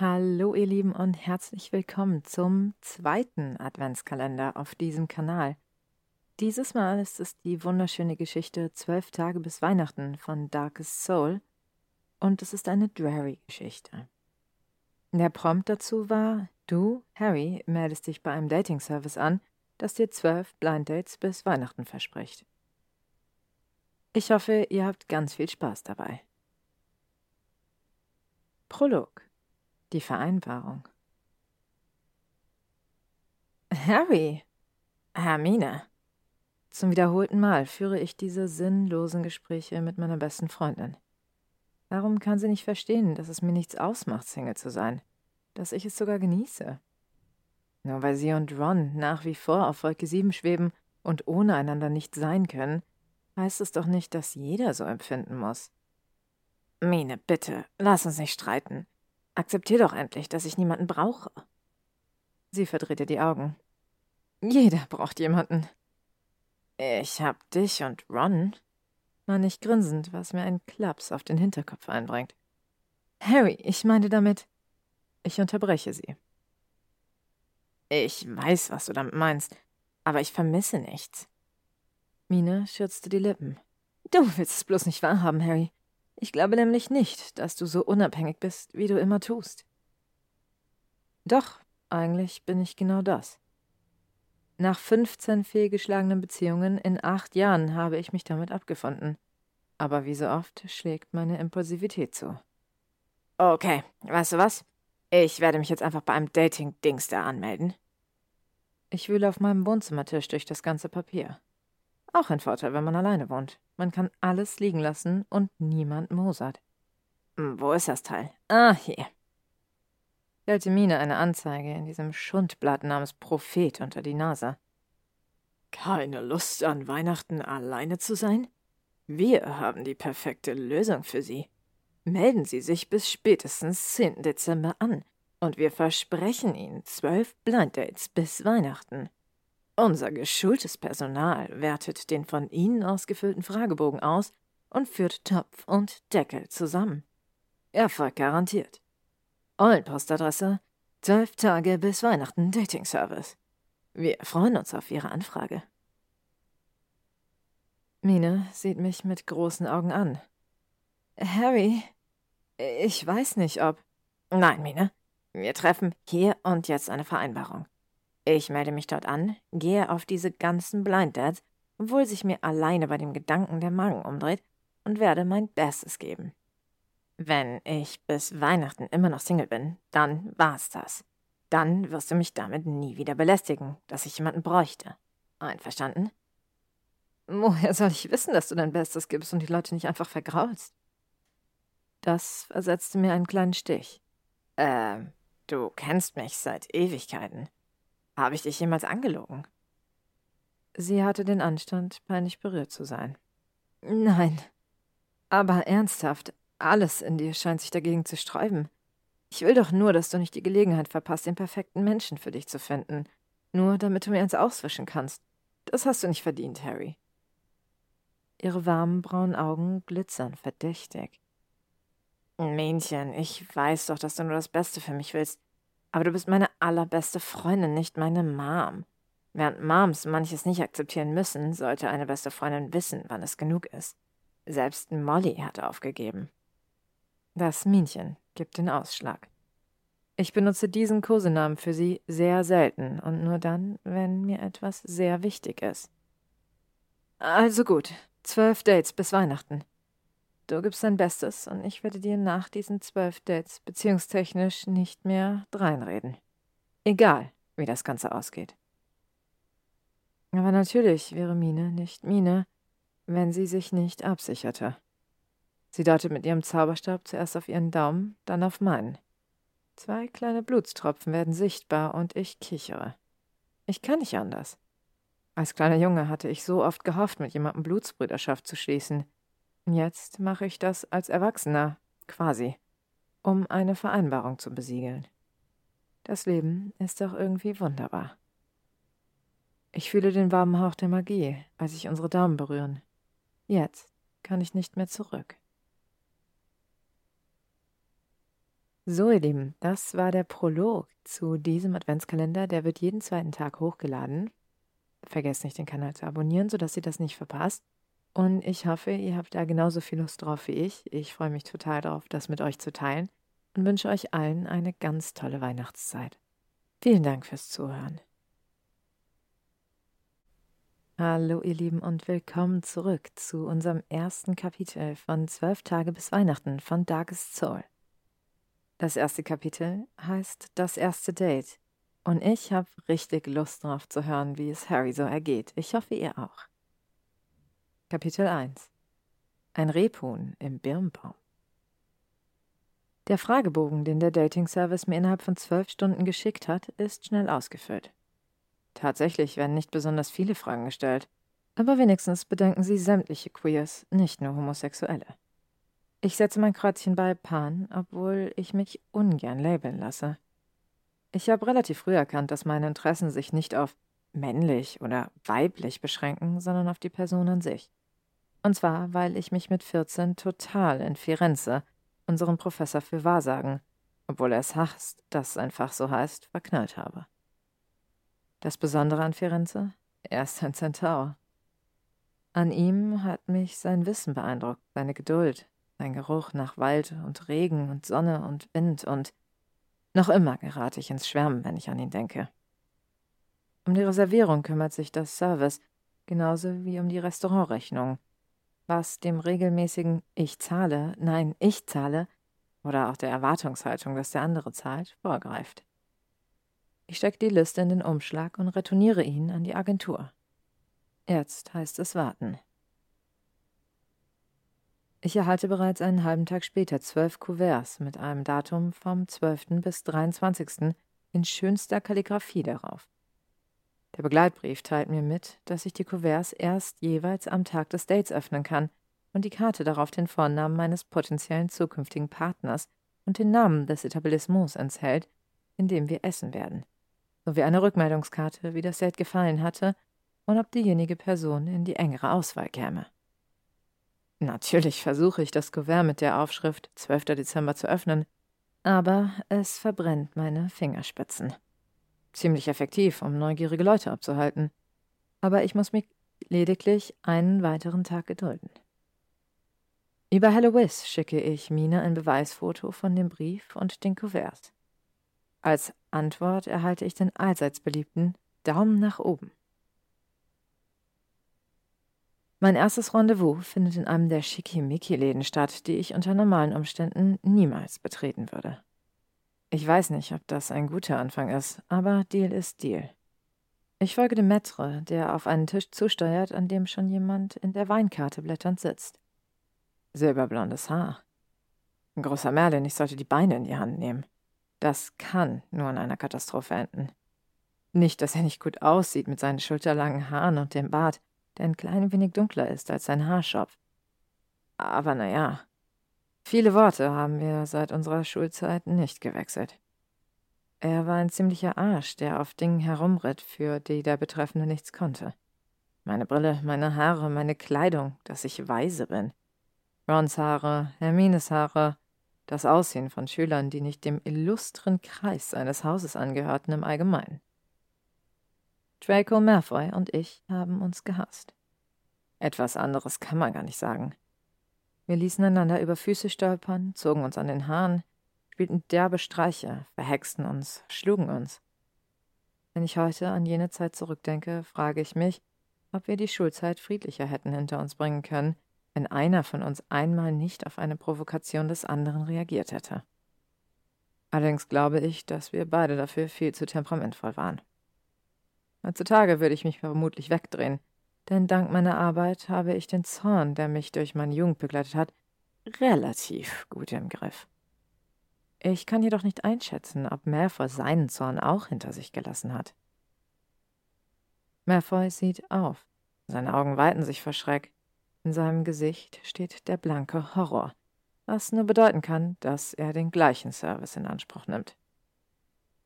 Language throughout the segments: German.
Hallo ihr Lieben und herzlich willkommen zum zweiten Adventskalender auf diesem Kanal. Dieses Mal ist es die wunderschöne Geschichte Zwölf Tage bis Weihnachten von Darkest Soul und es ist eine Drary-Geschichte. Der Prompt dazu war, du, Harry, meldest dich bei einem Dating-Service an, das dir zwölf Blind Dates bis Weihnachten verspricht. Ich hoffe, ihr habt ganz viel Spaß dabei. Prolog die Vereinbarung. Harry! Hermine! Zum wiederholten Mal führe ich diese sinnlosen Gespräche mit meiner besten Freundin. Warum kann sie nicht verstehen, dass es mir nichts ausmacht, Single zu sein? Dass ich es sogar genieße? Nur weil sie und Ron nach wie vor auf Wolke 7 schweben und ohne einander nicht sein können, heißt es doch nicht, dass jeder so empfinden muss. Mine, bitte, lass uns nicht streiten. Akzeptier doch endlich, dass ich niemanden brauche. Sie verdrehte die Augen. Jeder braucht jemanden. Ich hab dich und Ron, war nicht grinsend, was mir einen Klaps auf den Hinterkopf einbringt. Harry, ich meine damit. Ich unterbreche sie. Ich weiß, was du damit meinst, aber ich vermisse nichts. Mine schürzte die Lippen. Du willst es bloß nicht wahrhaben, Harry. Ich glaube nämlich nicht, dass du so unabhängig bist, wie du immer tust. Doch, eigentlich bin ich genau das. Nach 15 fehlgeschlagenen Beziehungen in acht Jahren habe ich mich damit abgefunden. Aber wie so oft schlägt meine Impulsivität zu. Okay, weißt du was? Ich werde mich jetzt einfach bei einem Dating-Dings da anmelden. Ich wühle auf meinem Wohnzimmertisch durch das ganze Papier. Auch ein Vorteil, wenn man alleine wohnt. Man kann alles liegen lassen und niemand mosert. Hm, wo ist das Teil? Ah, hier. Stellte Mine eine Anzeige in diesem Schundblatt namens Prophet unter die Nase. Keine Lust an Weihnachten alleine zu sein? Wir haben die perfekte Lösung für Sie. Melden Sie sich bis spätestens 10. Dezember an und wir versprechen Ihnen zwölf Blind Dates bis Weihnachten. Unser geschultes Personal wertet den von Ihnen ausgefüllten Fragebogen aus und führt Topf und Deckel zusammen. Erfolg garantiert. Eulenpostadresse 12 Tage bis Weihnachten Dating Service. Wir freuen uns auf Ihre Anfrage. Mine sieht mich mit großen Augen an. Harry, ich weiß nicht, ob. Nein, Mine. Wir treffen hier und jetzt eine Vereinbarung. Ich melde mich dort an, gehe auf diese ganzen Blind Dads, obwohl sich mir alleine bei dem Gedanken der Magen umdreht, und werde mein Bestes geben. Wenn ich bis Weihnachten immer noch Single bin, dann war's das. Dann wirst du mich damit nie wieder belästigen, dass ich jemanden bräuchte. Einverstanden? Woher soll ich wissen, dass du dein Bestes gibst und die Leute nicht einfach vergraulst? Das versetzte mir einen kleinen Stich. Ähm, du kennst mich seit Ewigkeiten. Habe ich dich jemals angelogen? Sie hatte den Anstand, peinlich berührt zu sein. Nein. Aber ernsthaft, alles in dir scheint sich dagegen zu sträuben. Ich will doch nur, dass du nicht die Gelegenheit verpasst, den perfekten Menschen für dich zu finden. Nur damit du mir eins auswischen kannst. Das hast du nicht verdient, Harry. Ihre warmen braunen Augen glitzern verdächtig. Mähnchen, ich weiß doch, dass du nur das Beste für mich willst. Aber du bist meine allerbeste Freundin, nicht meine Mom. Während Moms manches nicht akzeptieren müssen, sollte eine beste Freundin wissen, wann es genug ist. Selbst Molly hat aufgegeben. Das Minchen gibt den Ausschlag. Ich benutze diesen Kosenamen für sie sehr selten und nur dann, wenn mir etwas sehr wichtig ist. Also gut, zwölf Dates bis Weihnachten. Du gibst dein Bestes und ich werde dir nach diesen zwölf Dates beziehungstechnisch nicht mehr dreinreden. Egal, wie das Ganze ausgeht. Aber natürlich wäre Mine nicht Mine, wenn sie sich nicht absicherte. Sie deutet mit ihrem Zauberstab zuerst auf ihren Daumen, dann auf meinen. Zwei kleine Blutstropfen werden sichtbar und ich kichere. Ich kann nicht anders. Als kleiner Junge hatte ich so oft gehofft, mit jemandem Blutsbrüderschaft zu schließen. Jetzt mache ich das als Erwachsener, quasi, um eine Vereinbarung zu besiegeln. Das Leben ist doch irgendwie wunderbar. Ich fühle den warmen Hauch der Magie, als sich unsere Daumen berühren. Jetzt kann ich nicht mehr zurück. So, ihr Lieben, das war der Prolog zu diesem Adventskalender. Der wird jeden zweiten Tag hochgeladen. Vergesst nicht, den Kanal zu abonnieren, sodass ihr das nicht verpasst. Und ich hoffe, ihr habt da genauso viel Lust drauf wie ich. Ich freue mich total drauf, das mit euch zu teilen und wünsche euch allen eine ganz tolle Weihnachtszeit. Vielen Dank fürs Zuhören. Hallo ihr Lieben und willkommen zurück zu unserem ersten Kapitel von Zwölf Tage bis Weihnachten von Darkest Soul. Das erste Kapitel heißt Das erste Date. Und ich habe richtig Lust drauf zu hören, wie es Harry so ergeht. Ich hoffe, ihr auch. Kapitel 1 Ein Rebhuhn im Birnbaum. Der Fragebogen, den der Dating-Service mir innerhalb von zwölf Stunden geschickt hat, ist schnell ausgefüllt. Tatsächlich werden nicht besonders viele Fragen gestellt, aber wenigstens bedenken sie sämtliche Queers, nicht nur Homosexuelle. Ich setze mein Kreuzchen bei Pan, obwohl ich mich ungern labeln lasse. Ich habe relativ früh erkannt, dass meine Interessen sich nicht auf männlich oder weiblich beschränken, sondern auf die Person an sich. Und zwar, weil ich mich mit 14 total in Firenze, unserem Professor für Wahrsagen, obwohl er es hasst, dass es einfach so heißt, verknallt habe. Das Besondere an Firenze? Er ist ein Zentaur. An ihm hat mich sein Wissen beeindruckt, seine Geduld, ein Geruch nach Wald und Regen und Sonne und Wind und noch immer gerate ich ins Schwärmen, wenn ich an ihn denke. Um die Reservierung kümmert sich das Service, genauso wie um die Restaurantrechnung, was dem regelmäßigen Ich zahle, nein, ich zahle oder auch der Erwartungshaltung, dass der andere zahlt, vorgreift. Ich stecke die Liste in den Umschlag und retourniere ihn an die Agentur. Jetzt heißt es warten. Ich erhalte bereits einen halben Tag später zwölf Kuverts mit einem Datum vom 12. bis 23. in schönster Kalligraphie darauf. Der Begleitbrief teilt mir mit, dass ich die Kuverts erst jeweils am Tag des Dates öffnen kann und die Karte darauf den Vornamen meines potenziellen zukünftigen Partners und den Namen des Etablissements enthält, in dem wir essen werden, sowie eine Rückmeldungskarte, wie das Date gefallen hatte und ob diejenige Person in die engere Auswahl käme. Natürlich versuche ich, das Kuvert mit der Aufschrift 12. Dezember zu öffnen, aber es verbrennt meine Fingerspitzen. Ziemlich effektiv, um neugierige Leute abzuhalten. Aber ich muss mich lediglich einen weiteren Tag gedulden. Über Halloween schicke ich Mina ein Beweisfoto von dem Brief und den Kuverts. Als Antwort erhalte ich den allseits beliebten Daumen nach oben. Mein erstes Rendezvous findet in einem der Schickimicki-Läden statt, die ich unter normalen Umständen niemals betreten würde. Ich weiß nicht, ob das ein guter Anfang ist, aber Deal ist Deal. Ich folge dem Maître, der auf einen Tisch zusteuert, an dem schon jemand in der Weinkarte blätternd sitzt. Silberblondes Haar. Großer Merlin, ich sollte die Beine in die Hand nehmen. Das kann nur in einer Katastrophe enden. Nicht, dass er nicht gut aussieht mit seinen schulterlangen Haaren und dem Bart, der ein klein wenig dunkler ist als sein Haarschopf. Aber naja, viele Worte haben wir seit unserer Schulzeit nicht gewechselt. Er war ein ziemlicher Arsch, der auf Dingen herumritt, für die der Betreffende nichts konnte. Meine Brille, meine Haare, meine Kleidung, dass ich weise bin. Rons Haare, Hermines Haare, das Aussehen von Schülern, die nicht dem illustren Kreis eines Hauses angehörten im Allgemeinen. Draco Malfoy und ich haben uns gehasst. Etwas anderes kann man gar nicht sagen. Wir ließen einander über Füße stolpern, zogen uns an den Haaren, spielten derbe Streiche, verhexten uns, schlugen uns. Wenn ich heute an jene Zeit zurückdenke, frage ich mich, ob wir die Schulzeit friedlicher hätten hinter uns bringen können, wenn einer von uns einmal nicht auf eine Provokation des anderen reagiert hätte. Allerdings glaube ich, dass wir beide dafür viel zu temperamentvoll waren. Heutzutage würde ich mich vermutlich wegdrehen, denn dank meiner Arbeit habe ich den Zorn, der mich durch meine Jugend begleitet hat, relativ gut im Griff. Ich kann jedoch nicht einschätzen, ob Malfoy seinen Zorn auch hinter sich gelassen hat. Malfoy sieht auf. Seine Augen weiten sich vor Schreck. In seinem Gesicht steht der blanke Horror, was nur bedeuten kann, dass er den gleichen Service in Anspruch nimmt.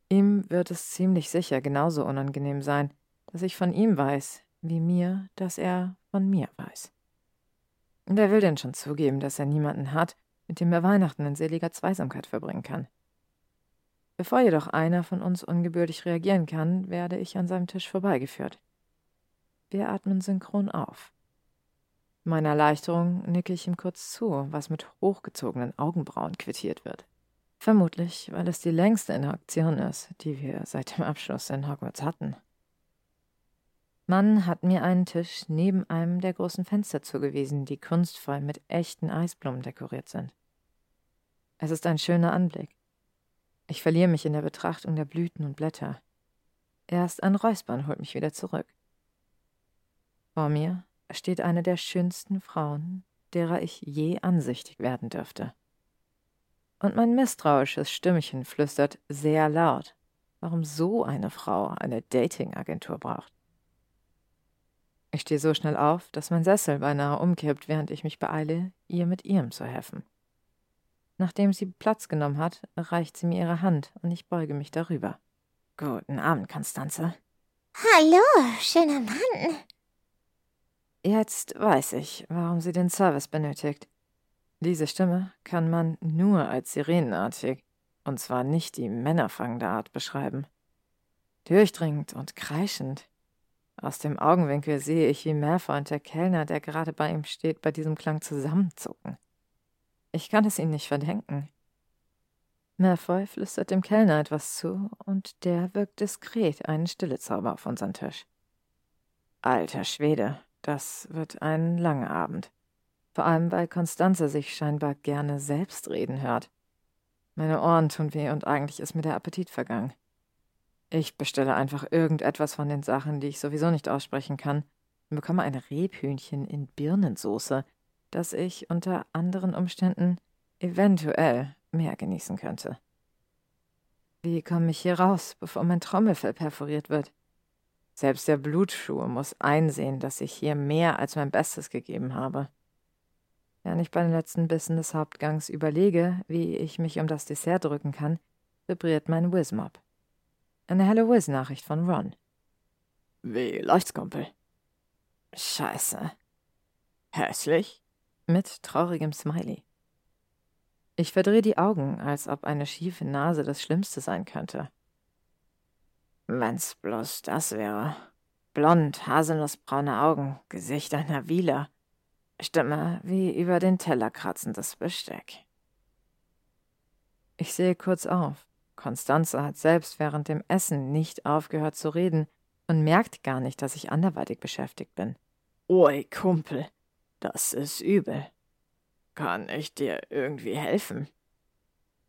Ihm wird es ziemlich sicher genauso unangenehm sein, dass ich von ihm weiß, wie mir, dass er von mir weiß. Und wer will denn schon zugeben, dass er niemanden hat, mit dem er Weihnachten in seliger Zweisamkeit verbringen kann? Bevor jedoch einer von uns ungebürdig reagieren kann, werde ich an seinem Tisch vorbeigeführt. Wir atmen synchron auf. Meiner Erleichterung nicke ich ihm kurz zu, was mit hochgezogenen Augenbrauen quittiert wird. Vermutlich, weil es die längste Interaktion ist, die wir seit dem Abschluss in Hogwarts hatten. Mann hat mir einen Tisch neben einem der großen Fenster zugewiesen, die kunstvoll mit echten Eisblumen dekoriert sind. Es ist ein schöner Anblick. Ich verliere mich in der Betrachtung der Blüten und Blätter. Erst ein Räuspern holt mich wieder zurück. Vor mir steht eine der schönsten Frauen, derer ich je ansichtig werden dürfte. Und mein misstrauisches Stimmchen flüstert sehr laut, warum so eine Frau eine Datingagentur braucht. Ich stehe so schnell auf, dass mein Sessel beinahe umkippt, während ich mich beeile, ihr mit ihrem zu helfen. Nachdem sie Platz genommen hat, reicht sie mir ihre Hand und ich beuge mich darüber. Guten Abend, Konstanze. Hallo, schöner Mann. Jetzt weiß ich, warum sie den Service benötigt. Diese Stimme kann man nur als sirenenartig, und zwar nicht die männerfangende Art beschreiben. Durchdringend und kreischend. Aus dem Augenwinkel sehe ich, wie Malfoy und der Kellner, der gerade bei ihm steht, bei diesem Klang zusammenzucken. Ich kann es ihnen nicht verdenken. Malfoy flüstert dem Kellner etwas zu, und der wirkt diskret einen Stillezauber auf unseren Tisch. Alter Schwede, das wird ein langer Abend. Vor allem, weil Konstanze sich scheinbar gerne selbst reden hört. Meine Ohren tun weh und eigentlich ist mir der Appetit vergangen. Ich bestelle einfach irgendetwas von den Sachen, die ich sowieso nicht aussprechen kann, und bekomme ein Rebhühnchen in Birnensoße, das ich unter anderen Umständen eventuell mehr genießen könnte. Wie komme ich hier raus, bevor mein Trommelfell perforiert wird? Selbst der Blutschuh muss einsehen, dass ich hier mehr als mein Bestes gegeben habe. Während ich bei den letzten Bissen des Hauptgangs überlege, wie ich mich um das Dessert drücken kann, vibriert mein Wizmob. Eine Hello Wiz-Nachricht von Ron. Wie läuft's, Kumpel? Scheiße. Hässlich? mit traurigem Smiley. Ich verdrehe die Augen, als ob eine schiefe Nase das Schlimmste sein könnte. Wenn's bloß das wäre. Blond, haselnussbraune Augen, Gesicht einer Wieler, Stimme wie über den Teller kratzendes Besteck. Ich sehe kurz auf. Konstanze hat selbst während dem Essen nicht aufgehört zu reden und merkt gar nicht, dass ich anderweitig beschäftigt bin. Oi, Kumpel, das ist übel. Kann ich dir irgendwie helfen?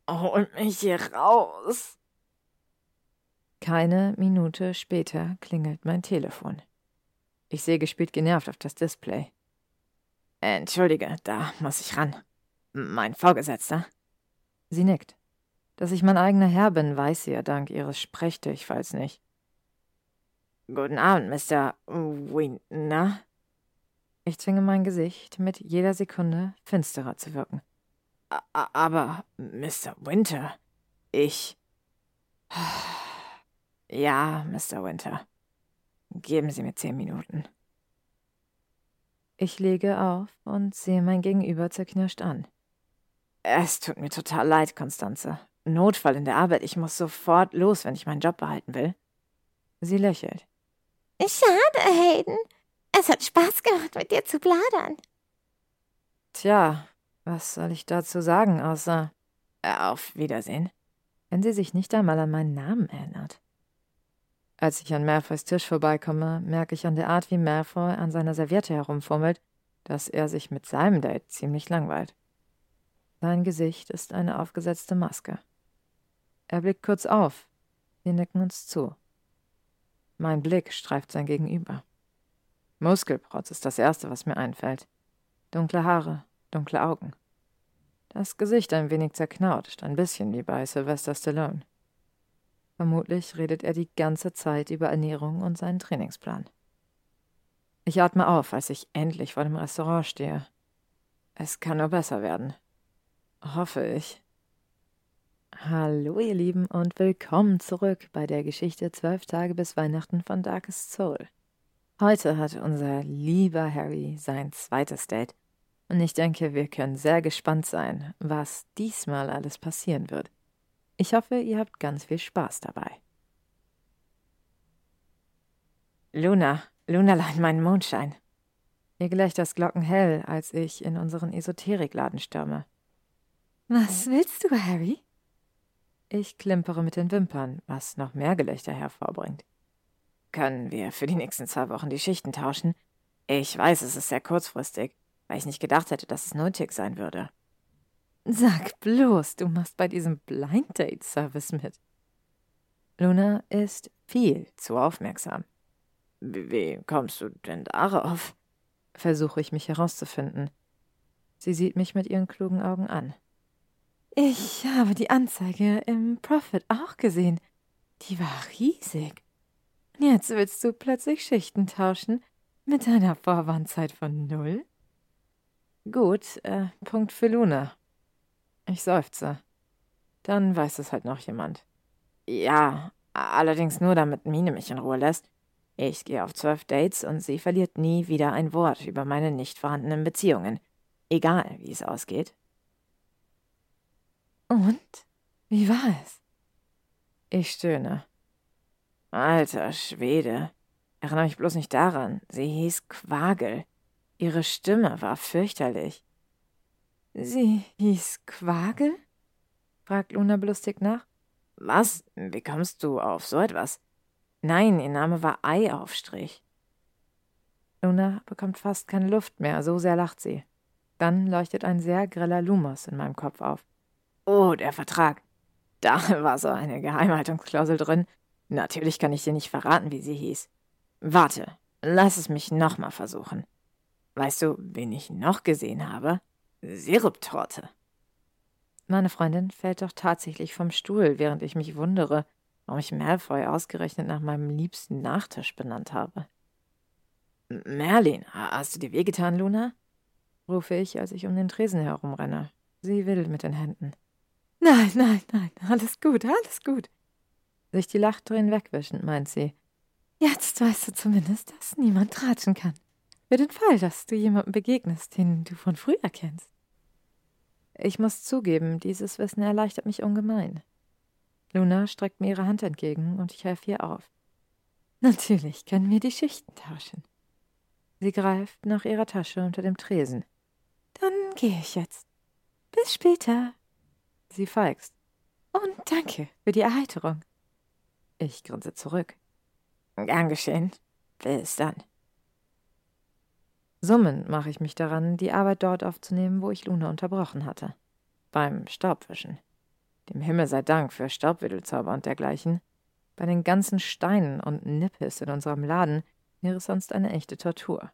Hol mich hier raus. Keine Minute später klingelt mein Telefon. Ich sehe gespielt genervt auf das Display. Entschuldige, da muss ich ran. Mein Vorgesetzter. Sie nickt. Dass ich mein eigener Herr bin, weiß sie ja dank ihres Sprechdurchfalls nicht. Guten Abend, Mr. Winner. Ich zwinge mein Gesicht, mit jeder Sekunde finsterer zu wirken. Aber, Mr. Winter, ich. Ja, Mr. Winter. Geben Sie mir zehn Minuten. Ich lege auf und sehe mein Gegenüber zerknirscht an. Es tut mir total leid, Konstanze. Notfall in der Arbeit. Ich muss sofort los, wenn ich meinen Job behalten will. Sie lächelt. Schade, Hayden. Es hat Spaß gemacht, mit dir zu plaudern. Tja, was soll ich dazu sagen, außer äh, auf Wiedersehen, wenn sie sich nicht einmal an meinen Namen erinnert. Als ich an Malfoys Tisch vorbeikomme, merke ich an der Art, wie Malfoy an seiner Serviette herumfummelt, dass er sich mit seinem Date ziemlich langweilt. Sein Gesicht ist eine aufgesetzte Maske. Er blickt kurz auf. Wir nicken uns zu. Mein Blick streift sein Gegenüber. Muskelprotz ist das Erste, was mir einfällt. Dunkle Haare, dunkle Augen. Das Gesicht ein wenig zerknautscht, ein bisschen wie bei Sylvester Stallone. Vermutlich redet er die ganze Zeit über Ernährung und seinen Trainingsplan. Ich atme auf, als ich endlich vor dem Restaurant stehe. Es kann nur besser werden. Hoffe ich. Hallo ihr Lieben und willkommen zurück bei der Geschichte Zwölf Tage bis Weihnachten von Darkest Soul. Heute hat unser lieber Harry sein zweites Date. Und ich denke, wir können sehr gespannt sein, was diesmal alles passieren wird. Ich hoffe, ihr habt ganz viel Spaß dabei. Luna, Lunalein, mein Mondschein. Ihr Gelächter glockenhell, als ich in unseren Esoterikladen stürme. Was willst du, Harry? Ich klimpere mit den Wimpern, was noch mehr Gelächter hervorbringt. Können wir für die nächsten zwei Wochen die Schichten tauschen? Ich weiß, es ist sehr kurzfristig, weil ich nicht gedacht hätte, dass es nötig sein würde. Sag bloß, du machst bei diesem Blind Date Service mit. Luna ist viel zu aufmerksam. Wie kommst du denn darauf? Versuche ich mich herauszufinden. Sie sieht mich mit ihren klugen Augen an. Ich habe die Anzeige im Profit auch gesehen. Die war riesig. Jetzt willst du plötzlich Schichten tauschen mit einer Vorwarnzeit von null? Gut, äh, Punkt für Luna. Ich seufze. Dann weiß es halt noch jemand. Ja, allerdings nur, damit Mine mich in Ruhe lässt. Ich gehe auf zwölf Dates und sie verliert nie wieder ein Wort über meine nicht vorhandenen Beziehungen. Egal, wie es ausgeht. Und? Wie war es? Ich stöhne. Alter Schwede. Erinnere mich bloß nicht daran. Sie hieß Quagel. Ihre Stimme war fürchterlich. Sie hieß Quagel? fragt Luna belustigt nach. Was? Wie kommst du auf so etwas? Nein, ihr Name war Eiaufstrich. Luna bekommt fast keine Luft mehr, so sehr lacht sie. Dann leuchtet ein sehr greller Lumos in meinem Kopf auf. Oh, der Vertrag. Da war so eine Geheimhaltungsklausel drin. Natürlich kann ich dir nicht verraten, wie sie hieß. Warte, lass es mich nochmal versuchen. Weißt du, wen ich noch gesehen habe? Siruptorte. Meine Freundin fällt doch tatsächlich vom Stuhl, während ich mich wundere, warum ich Malfoy ausgerechnet nach meinem liebsten Nachtisch benannt habe. Merlin, hast du dir wehgetan, Luna? rufe ich, als ich um den Tresen herumrenne. Sie will mit den Händen. Nein, nein, nein, alles gut, alles gut. Sich die Lachtränen wegwischend, meint sie. Jetzt weißt du zumindest, dass niemand tratschen kann. Für den Fall, dass du jemandem begegnest, den du von früher kennst. Ich muss zugeben, dieses Wissen erleichtert mich ungemein. Luna streckt mir ihre Hand entgegen und ich helfe ihr auf. Natürlich können wir die Schichten tauschen. Sie greift nach ihrer Tasche unter dem Tresen. Dann gehe ich jetzt. Bis später. Sie feigst. Und danke für die Erheiterung. Ich grinse zurück. Gern geschehen. Bis dann. Summend mache ich mich daran, die Arbeit dort aufzunehmen, wo ich Luna unterbrochen hatte. Beim Staubwischen. Dem Himmel sei Dank für Staubweddelzauber und dergleichen. Bei den ganzen Steinen und Nippes in unserem Laden wäre es sonst eine echte Tortur.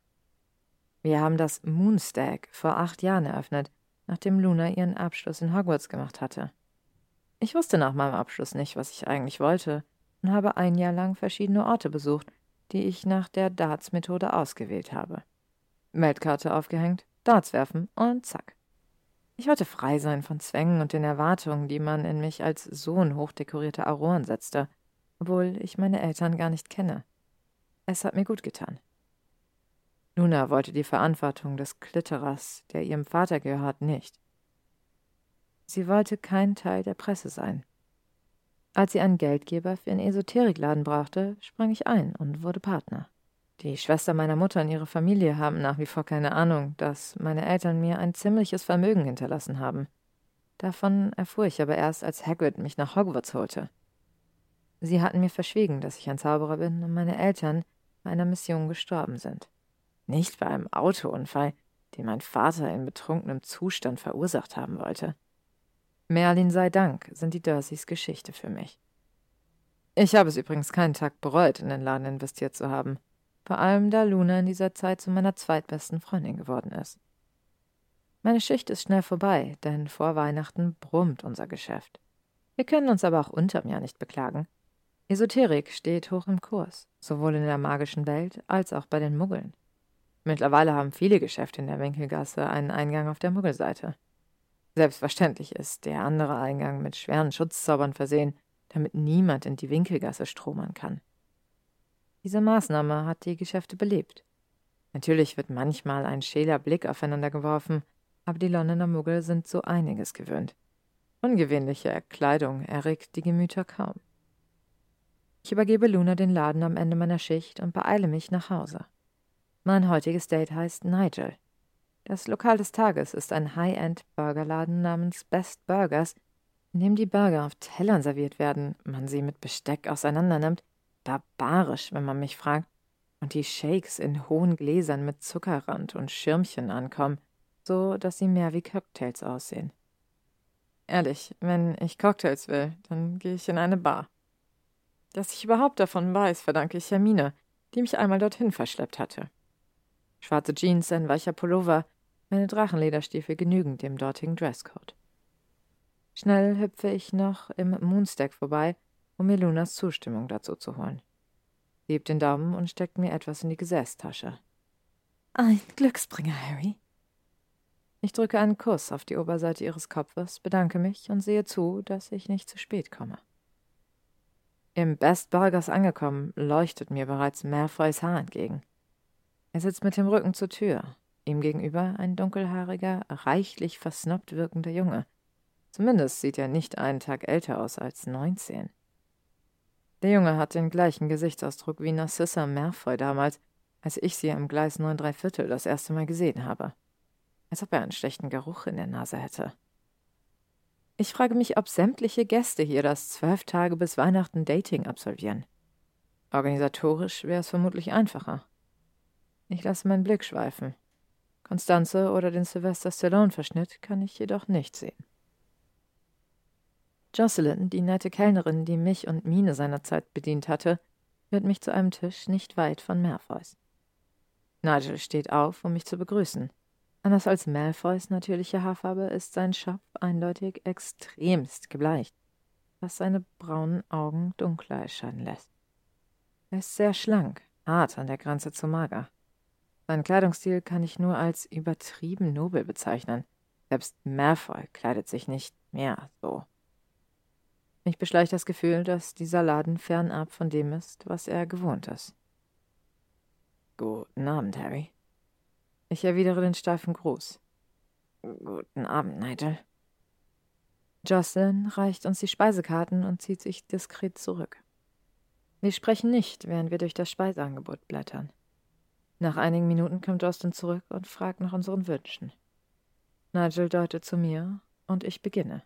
Wir haben das Moonstag vor acht Jahren eröffnet nachdem Luna ihren Abschluss in Hogwarts gemacht hatte. Ich wusste nach meinem Abschluss nicht, was ich eigentlich wollte, und habe ein Jahr lang verschiedene Orte besucht, die ich nach der Darts-Methode ausgewählt habe. Meldkarte aufgehängt, Darts werfen und zack. Ich wollte frei sein von Zwängen und den Erwartungen, die man in mich als Sohn hochdekorierter Auroren setzte, obwohl ich meine Eltern gar nicht kenne. Es hat mir gut getan. Luna wollte die Verantwortung des Klitterers, der ihrem Vater gehört, nicht. Sie wollte kein Teil der Presse sein. Als sie einen Geldgeber für einen Esoterikladen brauchte, sprang ich ein und wurde Partner. Die Schwester meiner Mutter und ihre Familie haben nach wie vor keine Ahnung, dass meine Eltern mir ein ziemliches Vermögen hinterlassen haben. Davon erfuhr ich aber erst, als Hagrid mich nach Hogwarts holte. Sie hatten mir verschwiegen, dass ich ein Zauberer bin und meine Eltern bei einer Mission gestorben sind. Nicht bei einem Autounfall, den mein Vater in betrunkenem Zustand verursacht haben wollte. Merlin sei Dank sind die Dursleys Geschichte für mich. Ich habe es übrigens keinen Tag bereut, in den Laden investiert zu haben. Vor allem, da Luna in dieser Zeit zu meiner zweitbesten Freundin geworden ist. Meine Schicht ist schnell vorbei, denn vor Weihnachten brummt unser Geschäft. Wir können uns aber auch unterm Jahr nicht beklagen. Esoterik steht hoch im Kurs, sowohl in der magischen Welt als auch bei den Muggeln. Mittlerweile haben viele Geschäfte in der Winkelgasse einen Eingang auf der Muggelseite. Selbstverständlich ist der andere Eingang mit schweren Schutzzaubern versehen, damit niemand in die Winkelgasse stromern kann. Diese Maßnahme hat die Geschäfte belebt. Natürlich wird manchmal ein schäler Blick aufeinander geworfen, aber die Londoner Muggel sind so einiges gewöhnt. Ungewöhnliche Kleidung erregt die Gemüter kaum. Ich übergebe Luna den Laden am Ende meiner Schicht und beeile mich nach Hause. Mein heutiges Date heißt Nigel. Das Lokal des Tages ist ein High-End-Burgerladen namens Best Burgers, in dem die Burger auf Tellern serviert werden, man sie mit Besteck auseinandernimmt, barbarisch, wenn man mich fragt, und die Shakes in hohen Gläsern mit Zuckerrand und Schirmchen ankommen, so dass sie mehr wie Cocktails aussehen. Ehrlich, wenn ich Cocktails will, dann gehe ich in eine Bar. Dass ich überhaupt davon weiß, verdanke ich Hermine, die mich einmal dorthin verschleppt hatte. Schwarze Jeans, ein weicher Pullover, meine Drachenlederstiefel genügen dem dortigen Dresscode. Schnell hüpfe ich noch im Moonstack vorbei, um mir Lunas Zustimmung dazu zu holen. Sie hebt den Daumen und steckt mir etwas in die Gesäßtasche. Ein Glücksbringer, Harry. Ich drücke einen Kuss auf die Oberseite ihres Kopfes, bedanke mich und sehe zu, dass ich nicht zu spät komme. Im Best Burgers angekommen, leuchtet mir bereits Malfoys Haar entgegen. Er sitzt mit dem Rücken zur Tür, ihm gegenüber ein dunkelhaariger, reichlich versnobbt wirkender Junge, Zumindest sieht er nicht einen Tag älter aus als neunzehn. Der Junge hat den gleichen Gesichtsausdruck wie Narcissa Malfoy damals, als ich sie am Gleis 9 3 Viertel das erste Mal gesehen habe. Als ob er einen schlechten Geruch in der Nase hätte. Ich frage mich, ob sämtliche Gäste hier das zwölf Tage bis Weihnachten Dating absolvieren. Organisatorisch wäre es vermutlich einfacher. Ich lasse meinen Blick schweifen. Konstanze oder den Sylvester Stallone-Verschnitt kann ich jedoch nicht sehen. Jocelyn, die nette Kellnerin, die mich und Mine seinerzeit bedient hatte, führt mich zu einem Tisch nicht weit von Malfoys. Nigel steht auf, um mich zu begrüßen. Anders als Malfoys natürliche Haarfarbe ist sein Schopf eindeutig extremst gebleicht, was seine braunen Augen dunkler erscheinen lässt. Er ist sehr schlank, hart an der Grenze zu mager. Seinen Kleidungsstil kann ich nur als übertrieben nobel bezeichnen. Selbst Malfoy kleidet sich nicht mehr so. Mich beschleicht das Gefühl, dass dieser Laden fernab von dem ist, was er gewohnt ist. Guten Abend, Harry. Ich erwidere den steifen Gruß. Guten Abend, Nigel. Jocelyn reicht uns die Speisekarten und zieht sich diskret zurück. Wir sprechen nicht, während wir durch das Speiseangebot blättern. Nach einigen Minuten kommt Justin zurück und fragt nach unseren Wünschen. Nigel deutet zu mir und ich beginne.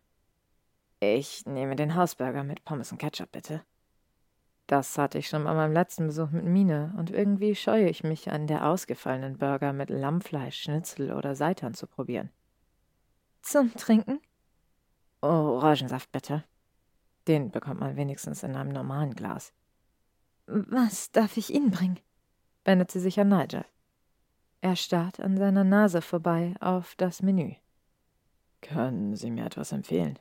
Ich nehme den Hausburger mit Pommes und Ketchup, bitte. Das hatte ich schon bei meinem letzten Besuch mit Mine, und irgendwie scheue ich mich, einen der ausgefallenen Burger mit Lammfleisch, Schnitzel oder Seitan zu probieren. Zum Trinken? Orangensaft, bitte. Den bekommt man wenigstens in einem normalen Glas. Was darf ich Ihnen bringen? Wendet sie sich an Nigel. Er starrt an seiner Nase vorbei auf das Menü. Können Sie mir etwas empfehlen?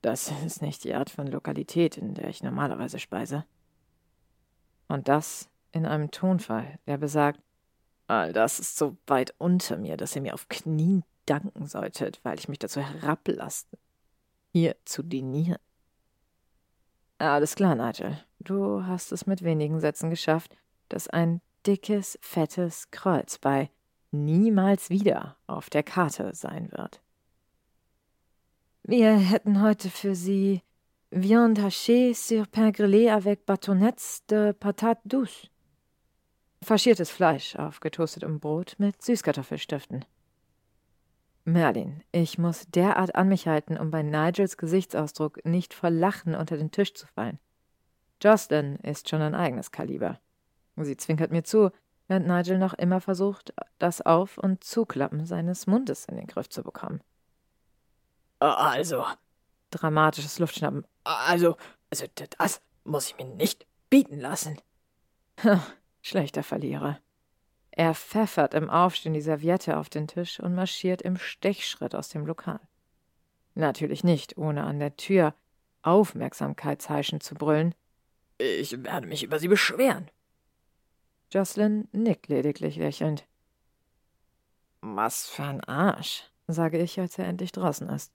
Das ist nicht die Art von Lokalität, in der ich normalerweise speise. Und das in einem Tonfall, der besagt, all das ist so weit unter mir, dass ihr mir auf Knien danken solltet, weil ich mich dazu herablasse, hier zu dinieren. Alles klar, Nigel. Du hast es mit wenigen Sätzen geschafft, dass ein dickes, fettes Kreuz bei niemals wieder auf der Karte sein wird. Wir hätten heute für Sie Viande hachée sur pain grillé avec bâtonnets de patate douce. Faschiertes Fleisch auf getoastetem Brot mit Süßkartoffelstiften. Merlin, ich muss derart an mich halten, um bei Nigels Gesichtsausdruck nicht vor Lachen unter den Tisch zu fallen. Jocelyn ist schon ein eigenes Kaliber. Sie zwinkert mir zu, während Nigel noch immer versucht, das Auf- und Zuklappen seines Mundes in den Griff zu bekommen. Also. Dramatisches Luftschnappen. Also, also das muss ich mir nicht bieten lassen. Schlechter Verlierer. Er pfeffert im Aufstehen die Serviette auf den Tisch und marschiert im Stechschritt aus dem Lokal. Natürlich nicht, ohne an der Tür aufmerksamkeitsheischend zu brüllen. Ich werde mich über Sie beschweren. Jocelyn nickt lediglich lächelnd. Was für ein Arsch, sage ich, als er endlich draußen ist.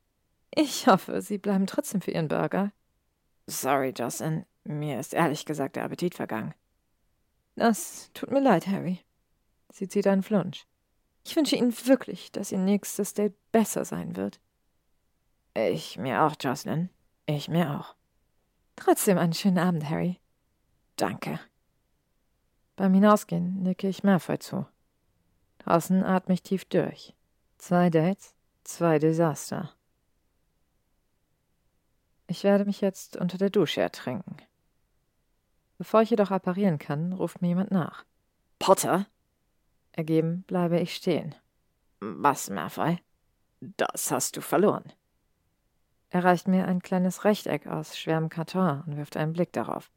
Ich hoffe, Sie bleiben trotzdem für Ihren Burger. Sorry, Jocelyn. Mir ist ehrlich gesagt der Appetit vergangen. Das tut mir leid, Harry. Sie zieht einen Flunsch. Ich wünsche Ihnen wirklich, dass Ihr nächstes Date besser sein wird. Ich mir auch, Jocelyn. Ich mir auch. Trotzdem einen schönen Abend, Harry. Danke. Beim Hinausgehen nicke ich Malfoy zu. Draußen atme ich tief durch. Zwei Dates, zwei Desaster. Ich werde mich jetzt unter der Dusche ertränken. Bevor ich jedoch apparieren kann, ruft mir jemand nach. Potter? Ergeben bleibe ich stehen. Was, Malfoy? Das hast du verloren. Er reicht mir ein kleines Rechteck aus schwerem Karton und wirft einen Blick darauf.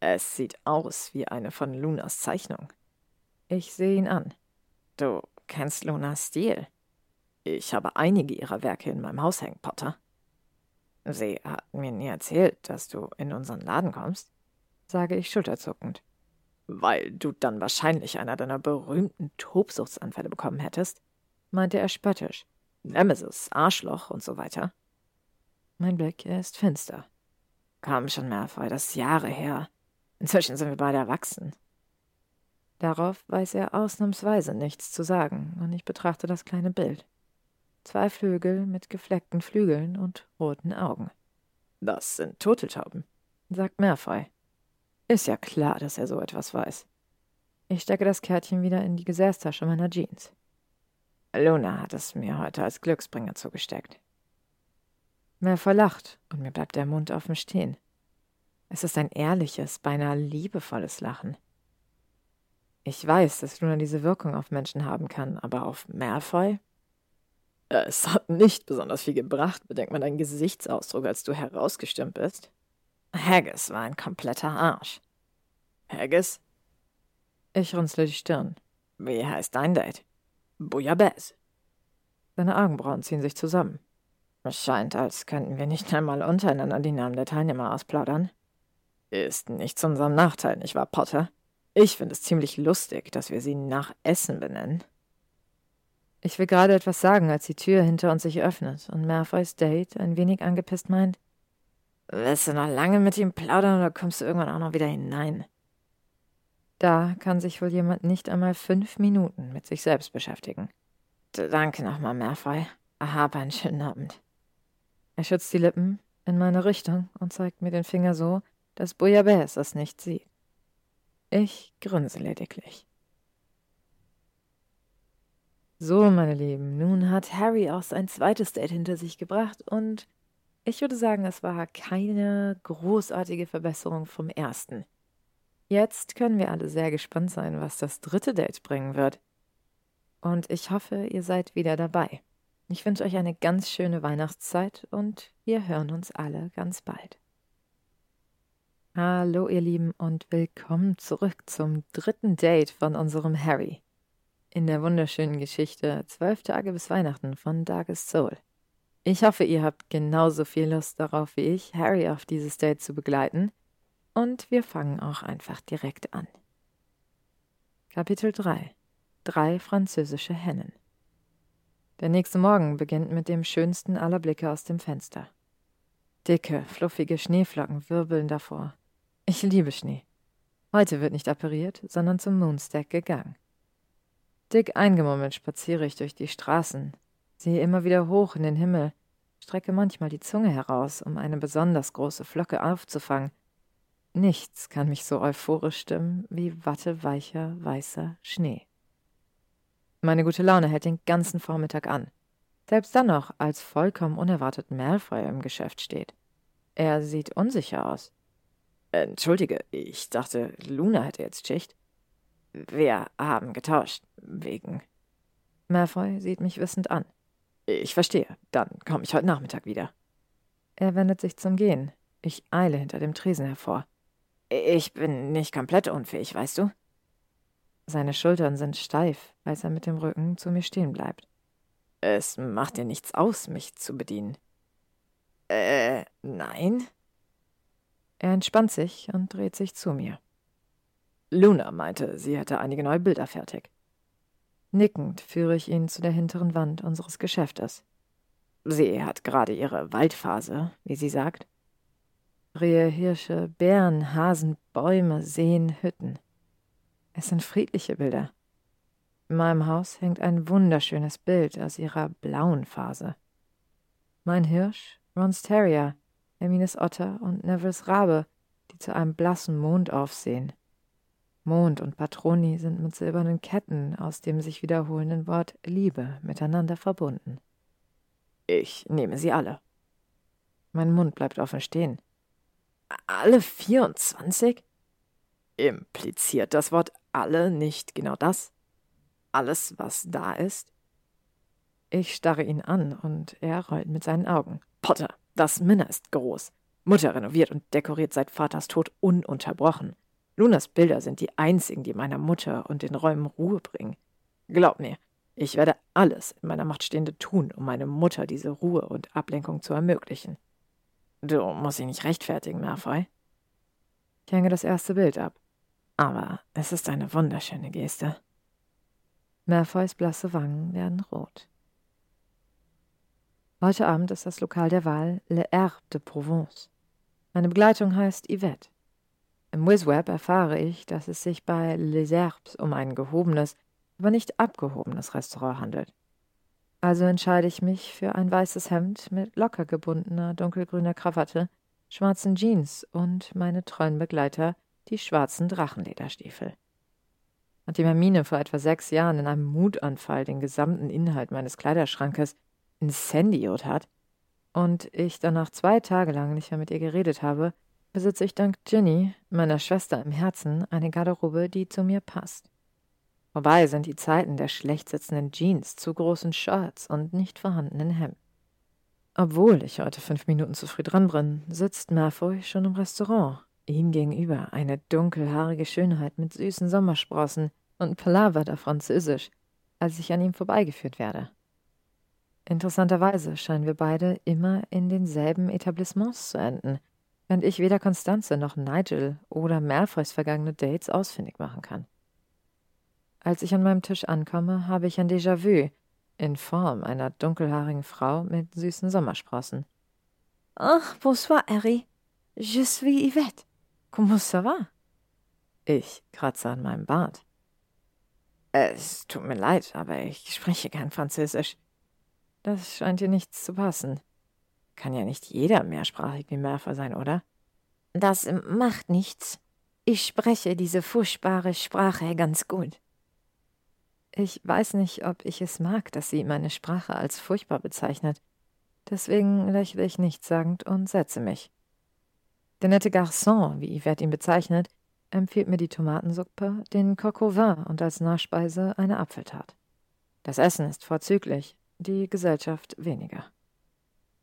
Es sieht aus wie eine von Lunas Zeichnung. Ich sehe ihn an. Du kennst Lunas Stil. Ich habe einige ihrer Werke in meinem Haus hängen, Potter. Sie hat mir nie erzählt, dass du in unseren Laden kommst, sage ich schulterzuckend. Weil du dann wahrscheinlich einer deiner berühmten Tobsuchtsanfälle bekommen hättest, meinte er spöttisch. Nemesis, Arschloch und so weiter. Mein Blick ist finster. Komm schon, Malfoy, das ist Jahre her. Inzwischen sind wir beide erwachsen. Darauf weiß er ausnahmsweise nichts zu sagen, und ich betrachte das kleine Bild. Zwei Flügel mit gefleckten Flügeln und roten Augen. Das sind Turteltauben, sagt Malfoy. Ist ja klar, dass er so etwas weiß. Ich stecke das Kärtchen wieder in die Gesäßtasche meiner Jeans. Luna hat es mir heute als Glücksbringer zugesteckt. Malfoy lacht und mir bleibt der Mund offen stehen. Es ist ein ehrliches, beinahe liebevolles Lachen. Ich weiß, dass Luna diese Wirkung auf Menschen haben kann, aber auf Malfoy? Es hat nicht besonders viel gebracht, bedenkt man deinen Gesichtsausdruck, als du herausgestimmt bist. Haggis war ein kompletter Arsch. Haggis? Ich runzle die Stirn. Wie heißt dein Date? Bouillabaisse. Seine Augenbrauen ziehen sich zusammen. Es scheint, als könnten wir nicht einmal untereinander die Namen der Teilnehmer ausplaudern. Ist nicht zu unserem Nachteil, nicht wahr, Potter? Ich finde es ziemlich lustig, dass wir sie nach Essen benennen. Ich will gerade etwas sagen, als die Tür hinter uns sich öffnet und Malfoys Date ein wenig angepisst meint. Willst du noch lange mit ihm plaudern oder kommst du irgendwann auch noch wieder hinein? Da kann sich wohl jemand nicht einmal fünf Minuten mit sich selbst beschäftigen. Danke nochmal, Malfoy. Hab einen schönen Abend. Er schützt die Lippen in meine Richtung und zeigt mir den Finger so, dass Bouillabaisse es nicht sieht. Ich grinse lediglich. So, meine Lieben, nun hat Harry auch sein zweites Date hinter sich gebracht und ich würde sagen, es war keine großartige Verbesserung vom ersten. Jetzt können wir alle sehr gespannt sein, was das dritte Date bringen wird. Und ich hoffe, ihr seid wieder dabei. Ich wünsche euch eine ganz schöne Weihnachtszeit und wir hören uns alle ganz bald. Hallo ihr Lieben und willkommen zurück zum dritten Date von unserem Harry. In der wunderschönen Geschichte Zwölf Tage bis Weihnachten von Darkest Soul. Ich hoffe, ihr habt genauso viel Lust darauf wie ich, Harry auf dieses Date zu begleiten. Und wir fangen auch einfach direkt an. Kapitel 3 Drei französische Hennen der nächste Morgen beginnt mit dem schönsten aller Blicke aus dem Fenster. Dicke, fluffige Schneeflocken wirbeln davor. Ich liebe Schnee. Heute wird nicht appariert, sondern zum Moonstack gegangen. Dick eingemummelt spaziere ich durch die Straßen, sehe immer wieder hoch in den Himmel, strecke manchmal die Zunge heraus, um eine besonders große Flocke aufzufangen. Nichts kann mich so euphorisch stimmen wie watteweicher, weißer Schnee. Meine gute Laune hält den ganzen Vormittag an. Selbst dann noch, als vollkommen unerwartet Malfoy im Geschäft steht. Er sieht unsicher aus. Entschuldige, ich dachte, Luna hätte jetzt Schicht. Wir haben getauscht, wegen. Malfoy sieht mich wissend an. Ich verstehe. Dann komme ich heute Nachmittag wieder. Er wendet sich zum Gehen. Ich eile hinter dem Tresen hervor. Ich bin nicht komplett unfähig, weißt du? Seine Schultern sind steif, als er mit dem Rücken zu mir stehen bleibt. Es macht dir nichts aus, mich zu bedienen. Äh, nein? Er entspannt sich und dreht sich zu mir. Luna meinte, sie hätte einige neue Bilder fertig. Nickend führe ich ihn zu der hinteren Wand unseres Geschäftes. Sie hat gerade ihre Waldphase, wie sie sagt. Rehe, Hirsche, Bären, Hasen, Bäume, Seen, Hütten. Es sind friedliche Bilder. In meinem Haus hängt ein wunderschönes Bild aus ihrer blauen Phase. Mein Hirsch, Rons Terrier, Hermines Otter und Nevils Rabe, die zu einem blassen Mond aufsehen. Mond und Patroni sind mit silbernen Ketten aus dem sich wiederholenden Wort Liebe miteinander verbunden. Ich nehme sie alle. Mein Mund bleibt offen stehen. Alle 24? Impliziert das Wort alle nicht genau das? Alles, was da ist? Ich starre ihn an und er rollt mit seinen Augen. Potter, das Minna ist groß. Mutter renoviert und dekoriert seit Vaters Tod ununterbrochen. Lunas Bilder sind die einzigen, die meiner Mutter und den Räumen Ruhe bringen. Glaub mir, ich werde alles in meiner Macht Stehende tun, um meiner Mutter diese Ruhe und Ablenkung zu ermöglichen. Du musst dich nicht rechtfertigen, Malfoy. Ich hänge das erste Bild ab. Aber es ist eine wunderschöne Geste. Malfoys blasse Wangen werden rot. Heute Abend ist das Lokal der Wahl Le Herbe de Provence. Meine Begleitung heißt Yvette. Im Wizweb erfahre ich, dass es sich bei Les Herbes um ein gehobenes, aber nicht abgehobenes Restaurant handelt. Also entscheide ich mich für ein weißes Hemd mit locker gebundener dunkelgrüner Krawatte, schwarzen Jeans und meine treuen Begleiter, die schwarzen Drachenlederstiefel. Nachdem Hermine vor etwa sechs Jahren in einem Mutanfall den gesamten Inhalt meines Kleiderschrankes incendiot hat und ich danach zwei Tage lang nicht mehr mit ihr geredet habe, besitze ich dank Ginny, meiner Schwester im Herzen, eine Garderobe, die zu mir passt. Vorbei sind die Zeiten der schlecht sitzenden Jeans, zu großen Shirts und nicht vorhandenen Hemden. Obwohl ich heute fünf Minuten zu früh dran bin, sitzt Malfoy schon im Restaurant. Ihm gegenüber eine dunkelhaarige Schönheit mit süßen Sommersprossen und palavert auf Französisch, als ich an ihm vorbeigeführt werde. Interessanterweise scheinen wir beide immer in denselben Etablissements zu enden, während ich weder Konstanze noch Nigel oder Malfoys vergangene Dates ausfindig machen kann. Als ich an meinem Tisch ankomme, habe ich ein Déjà-vu in Form einer dunkelhaarigen Frau mit süßen Sommersprossen. Ah, bonsoir, Harry. Je suis Yvette. Comment ça va? Ich kratze an meinem Bart. Es tut mir leid, aber ich spreche kein Französisch. Das scheint dir nichts zu passen. Kann ja nicht jeder mehrsprachig wie Merfer sein, oder? Das macht nichts. Ich spreche diese furchtbare Sprache ganz gut. Ich weiß nicht, ob ich es mag, dass sie meine Sprache als furchtbar bezeichnet. Deswegen lächle ich nichtssagend und setze mich. Der nette Garçon, wie Yvette ihn bezeichnet, empfiehlt mir die Tomatensuppe, den Coq au vin und als Nachspeise eine Apfeltat. Das Essen ist vorzüglich, die Gesellschaft weniger.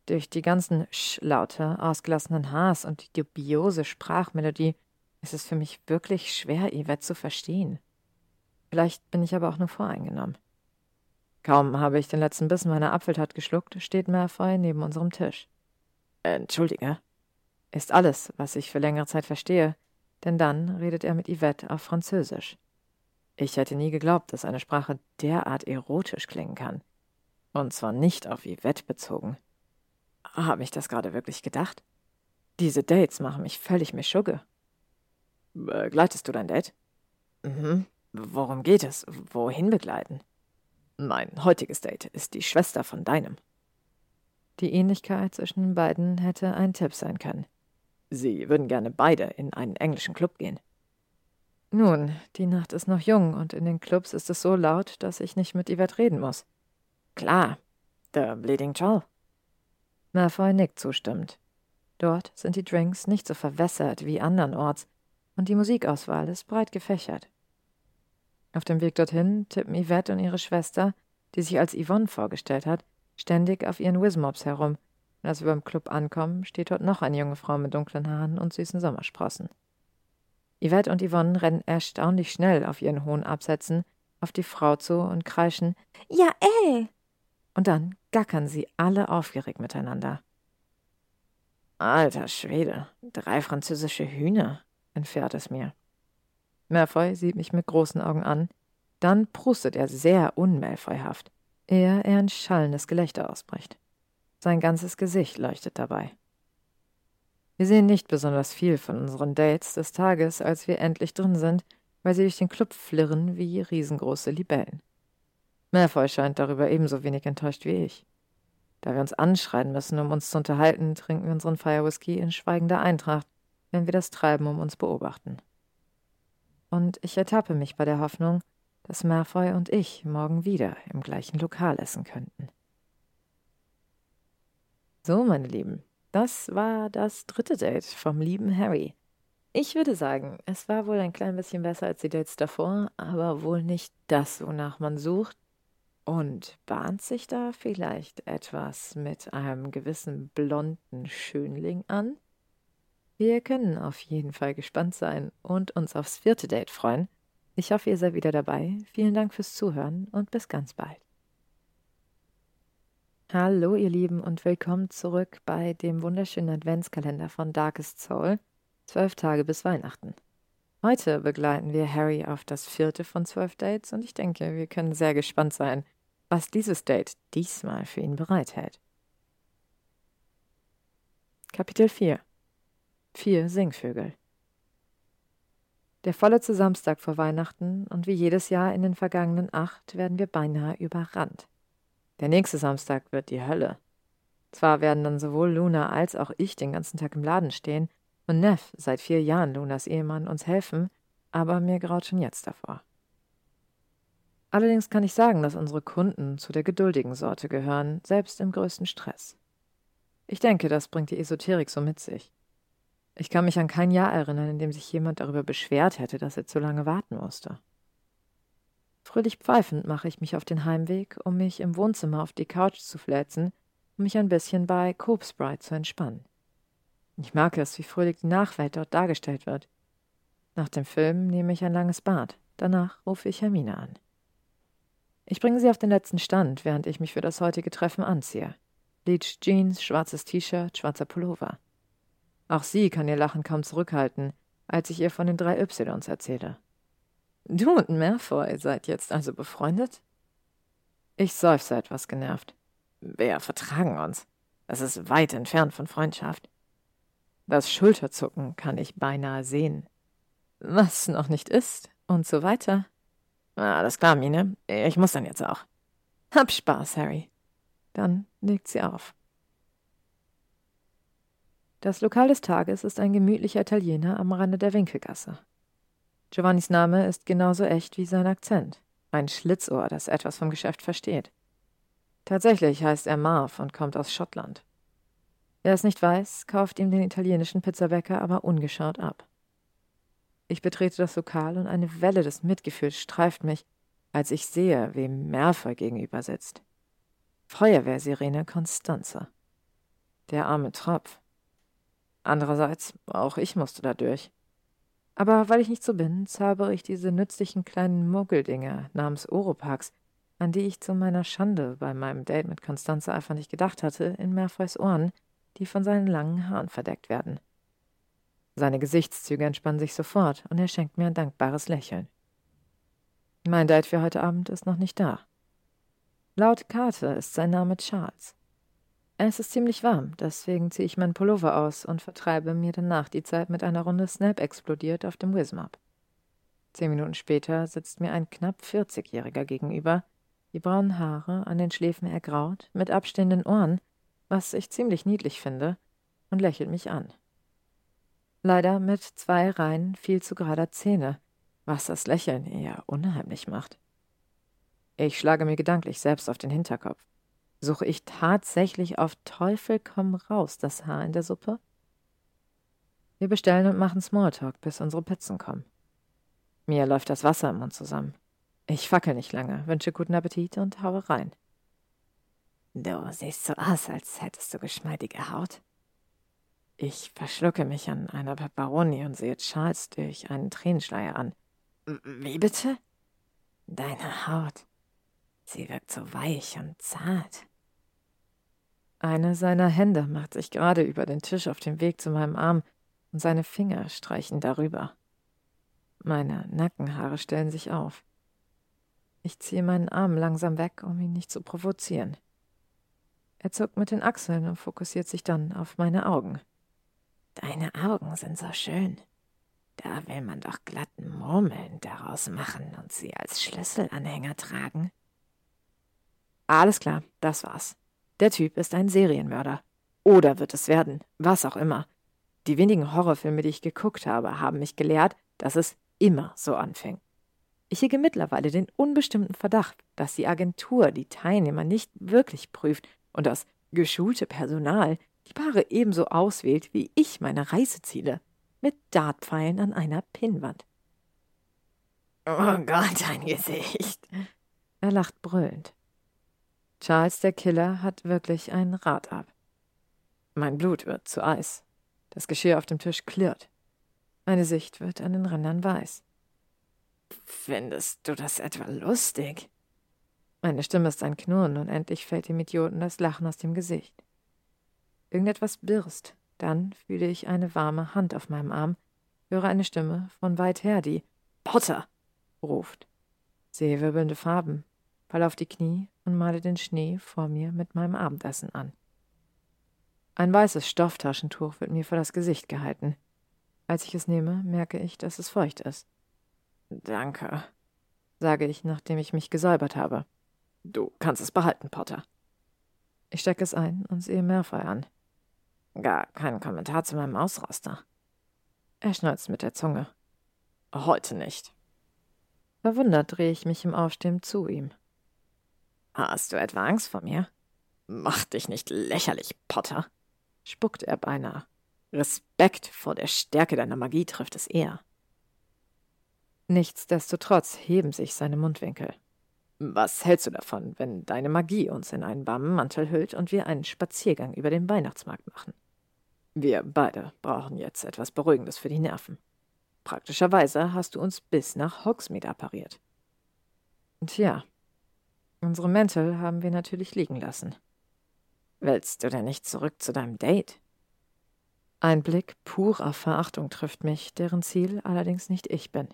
Durch die ganzen Sch-Laute, ausgelassenen Hs und die dubiose Sprachmelodie ist es für mich wirklich schwer, Yvette zu verstehen. Vielleicht bin ich aber auch nur voreingenommen. Kaum habe ich den letzten Bissen meiner Apfeltat geschluckt, steht Malfoy neben unserem Tisch. Entschuldige. Ist alles, was ich für längere Zeit verstehe, denn dann redet er mit Yvette auf Französisch. Ich hätte nie geglaubt, dass eine Sprache derart erotisch klingen kann. Und zwar nicht auf Yvette bezogen. Habe ich das gerade wirklich gedacht? Diese Dates machen mich völlig mischugge. Begleitest du dein Date? Mhm. Worum geht es? Wohin begleiten? Mein heutiges Date ist die Schwester von deinem. Die Ähnlichkeit zwischen den beiden hätte ein Tipp sein können. Sie würden gerne beide in einen englischen Club gehen. Nun, die Nacht ist noch jung und in den Clubs ist es so laut, dass ich nicht mit Yvette reden muss. Klar, der Bleeding Joel. Malfoy nickt zustimmend. Dort sind die Drinks nicht so verwässert wie andernorts und die Musikauswahl ist breit gefächert. Auf dem Weg dorthin tippen Yvette und ihre Schwester, die sich als Yvonne vorgestellt hat, ständig auf ihren Wismops herum. Und als wir beim Club ankommen, steht dort noch eine junge Frau mit dunklen Haaren und süßen Sommersprossen. Yvette und Yvonne rennen erstaunlich schnell auf ihren hohen Absätzen auf die Frau zu und kreischen Ja, ey! Und dann gackern sie alle aufgeregt miteinander. Alter Schwede, drei französische Hühner, entfährt es mir. Malfoy sieht mich mit großen Augen an, dann prustet er sehr unmalfoyhaft, ehe er ein schallendes Gelächter ausbricht. Sein ganzes Gesicht leuchtet dabei. Wir sehen nicht besonders viel von unseren Dates des Tages, als wir endlich drin sind, weil sie durch den Club flirren wie riesengroße Libellen. Malfoy scheint darüber ebenso wenig enttäuscht wie ich. Da wir uns anschreien müssen, um uns zu unterhalten, trinken wir unseren Firewhisky in schweigender Eintracht, wenn wir das Treiben um uns beobachten. Und ich ertappe mich bei der Hoffnung, dass Malfoy und ich morgen wieder im gleichen Lokal essen könnten. So, meine Lieben, das war das dritte Date vom lieben Harry. Ich würde sagen, es war wohl ein klein bisschen besser als die Dates davor, aber wohl nicht das, wonach man sucht. Und bahnt sich da vielleicht etwas mit einem gewissen blonden Schönling an? Wir können auf jeden Fall gespannt sein und uns aufs vierte Date freuen. Ich hoffe, ihr seid wieder dabei. Vielen Dank fürs Zuhören und bis ganz bald. Hallo ihr Lieben und willkommen zurück bei dem wunderschönen Adventskalender von Darkest Soul. Zwölf Tage bis Weihnachten. Heute begleiten wir Harry auf das vierte von zwölf Dates und ich denke, wir können sehr gespannt sein, was dieses Date diesmal für ihn bereithält. Kapitel 4 Vier Singvögel der vorletzte Samstag vor Weihnachten und wie jedes Jahr in den vergangenen acht werden wir beinahe überrannt. Der nächste Samstag wird die Hölle. Zwar werden dann sowohl Luna als auch ich den ganzen Tag im Laden stehen und Neff, seit vier Jahren Lunas Ehemann, uns helfen, aber mir graut schon jetzt davor. Allerdings kann ich sagen, dass unsere Kunden zu der geduldigen Sorte gehören, selbst im größten Stress. Ich denke, das bringt die Esoterik so mit sich. Ich kann mich an kein Jahr erinnern, in dem sich jemand darüber beschwert hätte, dass er zu lange warten musste. Fröhlich pfeifend mache ich mich auf den Heimweg, um mich im Wohnzimmer auf die Couch zu fläzen und mich ein bisschen bei Cope Sprite zu entspannen. Ich mag es, wie fröhlich die Nachwelt dort dargestellt wird. Nach dem Film nehme ich ein langes Bad. Danach rufe ich Hermine an. Ich bringe sie auf den letzten Stand, während ich mich für das heutige Treffen anziehe. Bleach Jeans, schwarzes T-Shirt, schwarzer Pullover. Auch sie kann ihr Lachen kaum zurückhalten, als ich ihr von den drei Ys erzähle. Du und Malfoy seid jetzt also befreundet? Ich seufze etwas genervt. Wir vertragen uns. Es ist weit entfernt von Freundschaft. Das Schulterzucken kann ich beinahe sehen. Was noch nicht ist und so weiter. Alles klar, Mine. Ich muss dann jetzt auch. Hab Spaß, Harry. Dann legt sie auf. Das Lokal des Tages ist ein gemütlicher Italiener am Rande der Winkelgasse. Giovannis Name ist genauso echt wie sein Akzent. Ein Schlitzohr, das etwas vom Geschäft versteht. Tatsächlich heißt er Marv und kommt aus Schottland. Wer es nicht weiß, kauft ihm den italienischen Pizzabäcker aber ungeschaut ab. Ich betrete das Lokal und eine Welle des Mitgefühls streift mich, als ich sehe, wem Merfer gegenüber sitzt. Feuerwehrsirene Constanze. Der arme Tropf. Andererseits, auch ich musste da durch. Aber weil ich nicht so bin, zaubere ich diese nützlichen kleinen Muggeldinger namens Oropax, an die ich zu meiner Schande bei meinem Date mit Constanze einfach nicht gedacht hatte, in Merfoys Ohren, die von seinen langen Haaren verdeckt werden. Seine Gesichtszüge entspannen sich sofort und er schenkt mir ein dankbares Lächeln. Mein Date für heute Abend ist noch nicht da. Laut Karte ist sein Name Charles. Es ist ziemlich warm, deswegen ziehe ich meinen Pullover aus und vertreibe mir danach die Zeit mit einer Runde Snap explodiert auf dem Wismap. Zehn Minuten später sitzt mir ein knapp 40-Jähriger gegenüber, die braunen Haare an den Schläfen ergraut, mit abstehenden Ohren, was ich ziemlich niedlich finde, und lächelt mich an. Leider mit zwei Reihen viel zu gerader Zähne, was das Lächeln eher unheimlich macht. Ich schlage mir gedanklich selbst auf den Hinterkopf. Suche ich tatsächlich auf Teufel komm raus das Haar in der Suppe? Wir bestellen und machen Smalltalk, bis unsere Pizzen kommen. Mir läuft das Wasser im Mund zusammen. Ich fackel nicht lange, wünsche guten Appetit und haue rein. Du siehst so aus, als hättest du geschmeidige Haut. Ich verschlucke mich an einer Peperoni und sehe Charles durch einen Tränenschleier an. Wie bitte? Deine Haut. Sie wirkt so weich und zart. Eine seiner Hände macht sich gerade über den Tisch auf dem Weg zu meinem Arm und seine Finger streichen darüber. Meine Nackenhaare stellen sich auf. Ich ziehe meinen Arm langsam weg, um ihn nicht zu provozieren. Er zuckt mit den Achseln und fokussiert sich dann auf meine Augen. Deine Augen sind so schön. Da will man doch glatten Murmeln daraus machen und sie als Schlüsselanhänger tragen. Alles klar, das war's. Der Typ ist ein Serienmörder. Oder wird es werden, was auch immer. Die wenigen Horrorfilme, die ich geguckt habe, haben mich gelehrt, dass es immer so anfing. Ich hege mittlerweile den unbestimmten Verdacht, dass die Agentur die Teilnehmer nicht wirklich prüft und das geschulte Personal die Paare ebenso auswählt wie ich meine Reiseziele, mit Dartpfeilen an einer Pinnwand. Oh Gott, ein Gesicht. Er lacht brüllend. Charles der Killer hat wirklich ein Rad ab. Mein Blut wird zu Eis. Das Geschirr auf dem Tisch klirrt. Meine Sicht wird an den Rändern weiß. Findest du das etwa lustig? Meine Stimme ist ein Knurren und endlich fällt dem Idioten das Lachen aus dem Gesicht. Irgendetwas birst. Dann fühle ich eine warme Hand auf meinem Arm, höre eine Stimme von weit her, die Potter ruft. Sehe wirbelnde Farben, fall auf die Knie und male den Schnee vor mir mit meinem Abendessen an. Ein weißes Stofftaschentuch wird mir vor das Gesicht gehalten. Als ich es nehme, merke ich, dass es feucht ist. Danke, sage ich, nachdem ich mich gesäubert habe. Du kannst es behalten, Potter. Ich stecke es ein und sehe Merfeu an. Gar kein Kommentar zu meinem Ausraster. Er schneuzt mit der Zunge. Heute nicht. Verwundert drehe ich mich im Aufstehen zu ihm. Hast du etwa Angst vor mir? Mach dich nicht lächerlich, Potter, spuckt er beinahe. Respekt vor der Stärke deiner Magie trifft es eher. Nichtsdestotrotz heben sich seine Mundwinkel. Was hältst du davon, wenn deine Magie uns in einen warmen Mantel hüllt und wir einen Spaziergang über den Weihnachtsmarkt machen? Wir beide brauchen jetzt etwas Beruhigendes für die Nerven. Praktischerweise hast du uns bis nach Hogsmeade appariert. Tja, unsere Mäntel haben wir natürlich liegen lassen. Willst du denn nicht zurück zu deinem Date? Ein Blick purer Verachtung trifft mich, deren Ziel allerdings nicht ich bin.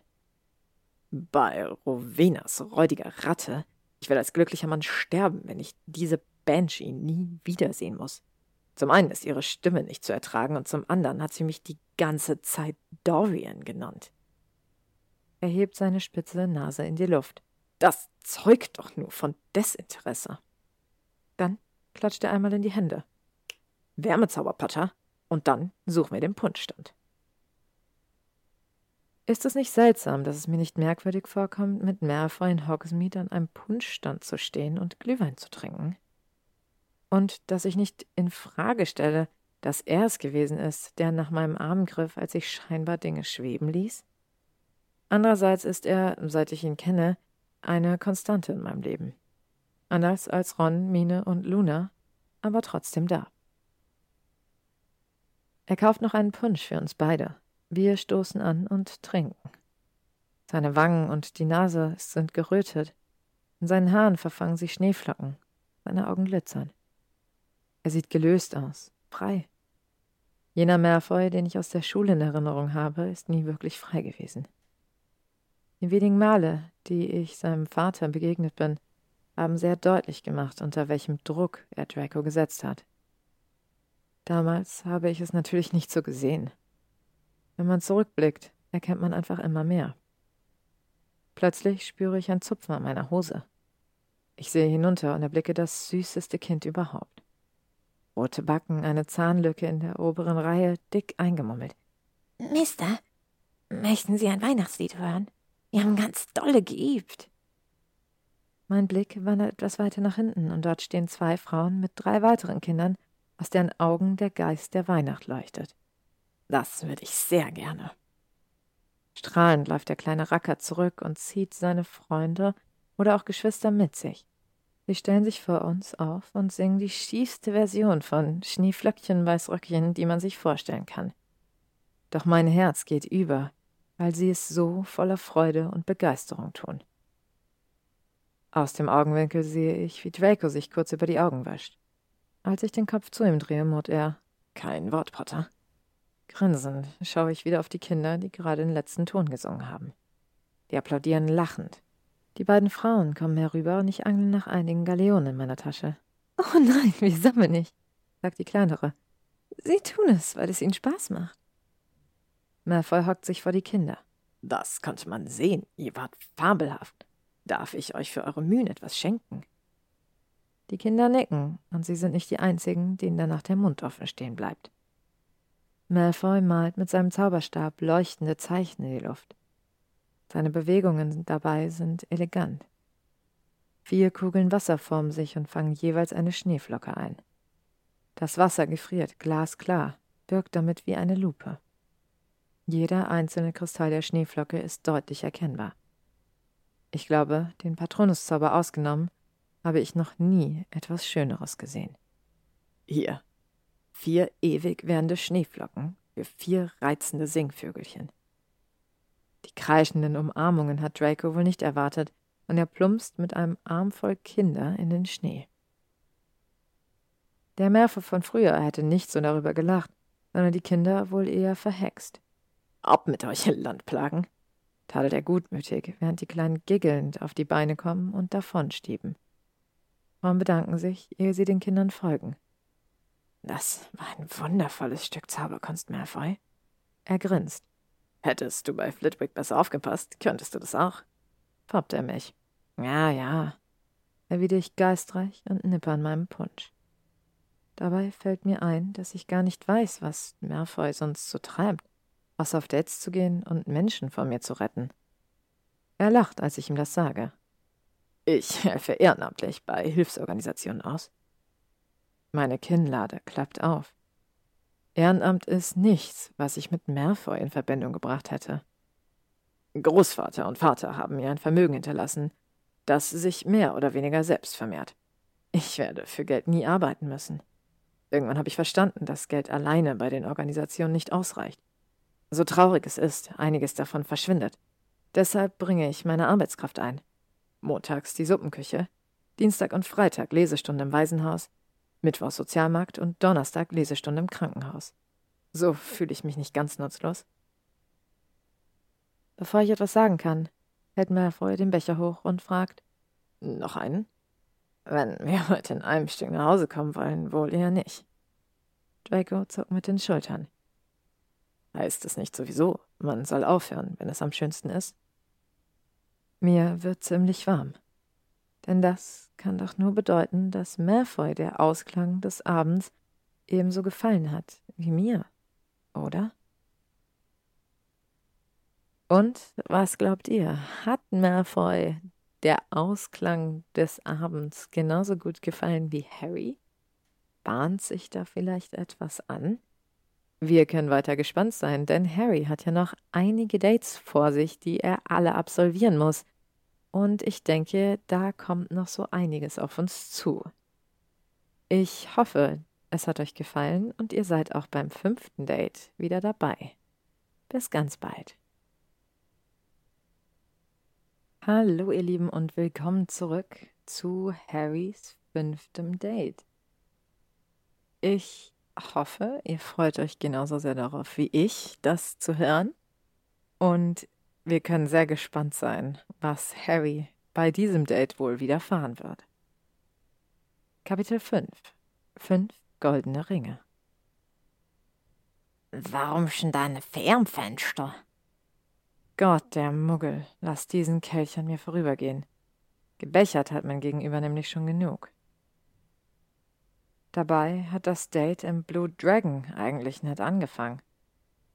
Bei Rowenas räudiger Ratte. Ich will als glücklicher Mann sterben, wenn ich diese Banshee nie wiedersehen muss. Zum einen ist ihre Stimme nicht zu ertragen und zum anderen hat sie mich die ganze Zeit Dorian genannt. Er hebt seine spitze Nase in die Luft. Das zeugt doch nur von Desinteresse. Dann klatscht er einmal in die Hände. Wärmezauberpotter, und dann suchen wir den Punschstand. Ist es nicht seltsam, dass es mir nicht merkwürdig vorkommt, mit Malfoy in Hogsmeade an einem Punschstand zu stehen und Glühwein zu trinken? Und dass ich nicht in Frage stelle, dass er es gewesen ist, der nach meinem Arm griff, als ich scheinbar Dinge schweben ließ? Andererseits ist er, seit ich ihn kenne, eine Konstante in meinem Leben. Anders als Ron, Mine und Luna, aber trotzdem da. Er kauft noch einen Punsch für uns beide, wir stoßen an und trinken. Seine Wangen und die Nase sind gerötet. In seinen Haaren verfangen sich Schneeflocken. Seine Augen glitzern. Er sieht gelöst aus, frei. Jener Merfoy, den ich aus der Schule in Erinnerung habe, ist nie wirklich frei gewesen. Die wenigen Male, die ich seinem Vater begegnet bin, haben sehr deutlich gemacht, unter welchem Druck er Draco gesetzt hat. Damals habe ich es natürlich nicht so gesehen. Wenn man zurückblickt, erkennt man einfach immer mehr. Plötzlich spüre ich ein Zupfen an meiner Hose. Ich sehe hinunter und erblicke das süßeste Kind überhaupt. Rote Backen, eine Zahnlücke in der oberen Reihe, dick eingemummelt. Mister, möchten Sie ein Weihnachtslied hören? Wir haben ganz dolle geübt. Mein Blick wandert etwas weiter nach hinten und dort stehen zwei Frauen mit drei weiteren Kindern, aus deren Augen der Geist der Weihnacht leuchtet. Das würde ich sehr gerne. Strahlend läuft der kleine Racker zurück und zieht seine Freunde oder auch Geschwister mit sich. Sie stellen sich vor uns auf und singen die schiefste Version von Schneeflöckchen, Weißröckchen, die man sich vorstellen kann. Doch mein Herz geht über, weil sie es so voller Freude und Begeisterung tun. Aus dem Augenwinkel sehe ich, wie Draco sich kurz über die Augen wäscht. Als ich den Kopf zu ihm drehe, murrt er: Kein Wort, Potter. Grinsend schaue ich wieder auf die Kinder, die gerade den letzten Ton gesungen haben. Die applaudieren lachend. Die beiden Frauen kommen herüber und ich angle nach einigen Galeonen in meiner Tasche. Oh nein, wir sammeln nicht, sagt die kleinere. Sie tun es, weil es ihnen Spaß macht. Malfoy hockt sich vor die Kinder. Das konnte man sehen. Ihr wart fabelhaft. Darf ich euch für eure Mühen etwas schenken? Die Kinder nicken, und sie sind nicht die einzigen, denen danach der Mund offen stehen bleibt. Malfoy malt mit seinem Zauberstab leuchtende Zeichen in die Luft. Seine Bewegungen dabei sind elegant. Vier Kugeln Wasser formen sich und fangen jeweils eine Schneeflocke ein. Das Wasser gefriert glasklar, wirkt damit wie eine Lupe. Jeder einzelne Kristall der Schneeflocke ist deutlich erkennbar. Ich glaube, den Patronuszauber ausgenommen, habe ich noch nie etwas Schöneres gesehen. Hier, vier ewig währende Schneeflocken für vier reizende Singvögelchen. Kreischenden Umarmungen hat Draco wohl nicht erwartet, und er plumpst mit einem Arm voll Kinder in den Schnee. Der Märfer von früher hätte nicht so darüber gelacht, sondern die Kinder wohl eher verhext. Ab mit euch, Landplagen, tadelt er gutmütig, während die Kleinen giggelnd auf die Beine kommen und davonstieben. Frauen bedanken sich, ehe sie den Kindern folgen. Das war ein wundervolles Stück Zauberkunst, Malfoy. Er grinst. Hättest du bei Flitwick besser aufgepasst, könntest du das auch. Poppt er mich. Ja, ja, erwidere ich geistreich und nippe an meinem Punsch. Dabei fällt mir ein, dass ich gar nicht weiß, was Malfoy sonst so treibt, außer auf Dates zu gehen und Menschen vor mir zu retten. Er lacht, als ich ihm das sage. Ich helfe ehrenamtlich bei Hilfsorganisationen aus. Meine Kinnlade klappt auf. Ehrenamt ist nichts, was ich mit Malfoy in Verbindung gebracht hätte. Großvater und Vater haben mir ein Vermögen hinterlassen, das sich mehr oder weniger selbst vermehrt. Ich werde für Geld nie arbeiten müssen. Irgendwann habe ich verstanden, dass Geld alleine bei den Organisationen nicht ausreicht. So traurig es ist, einiges davon verschwindet. Deshalb bringe ich meine Arbeitskraft ein. Montags die Suppenküche, Dienstag und Freitag Lesestunde im Waisenhaus, Mittwoch Sozialmarkt und Donnerstag Lesestunde im Krankenhaus. So fühle ich mich nicht ganz nutzlos. Bevor ich etwas sagen kann, hält Malfoy den Becher hoch und fragt: Noch einen? Wenn wir heute in einem Stück nach Hause kommen wollen, wohl eher nicht. Draco zuckt mit den Schultern. Heißt es nicht sowieso, man soll aufhören, wenn es am schönsten ist? Mir wird ziemlich warm. Denn das kann doch nur bedeuten, dass Malfoy der Ausklang des Abends ebenso gefallen hat wie mir, oder? Und was glaubt ihr? Hat Malfoy der Ausklang des Abends genauso gut gefallen wie Harry? Bahnt sich da vielleicht etwas an? Wir können weiter gespannt sein, denn Harry hat ja noch einige Dates vor sich, die er alle absolvieren muss. Und ich denke, da kommt noch so einiges auf uns zu. Ich hoffe, es hat euch gefallen und ihr seid auch beim fünften Date wieder dabei. Bis ganz bald. Hallo ihr Lieben und willkommen zurück zu Harrys fünftem Date. Ich hoffe, ihr freut euch genauso sehr darauf wie ich, das zu hören. Und wir können sehr gespannt sein, was Harry bei diesem Date wohl widerfahren wird. Kapitel 5 Fünf goldene Ringe Warum schon deine Fernfenster? Gott, der Muggel, lass diesen Kelch an mir vorübergehen. Gebechert hat mein Gegenüber nämlich schon genug. Dabei hat das Date im Blue Dragon eigentlich nett angefangen.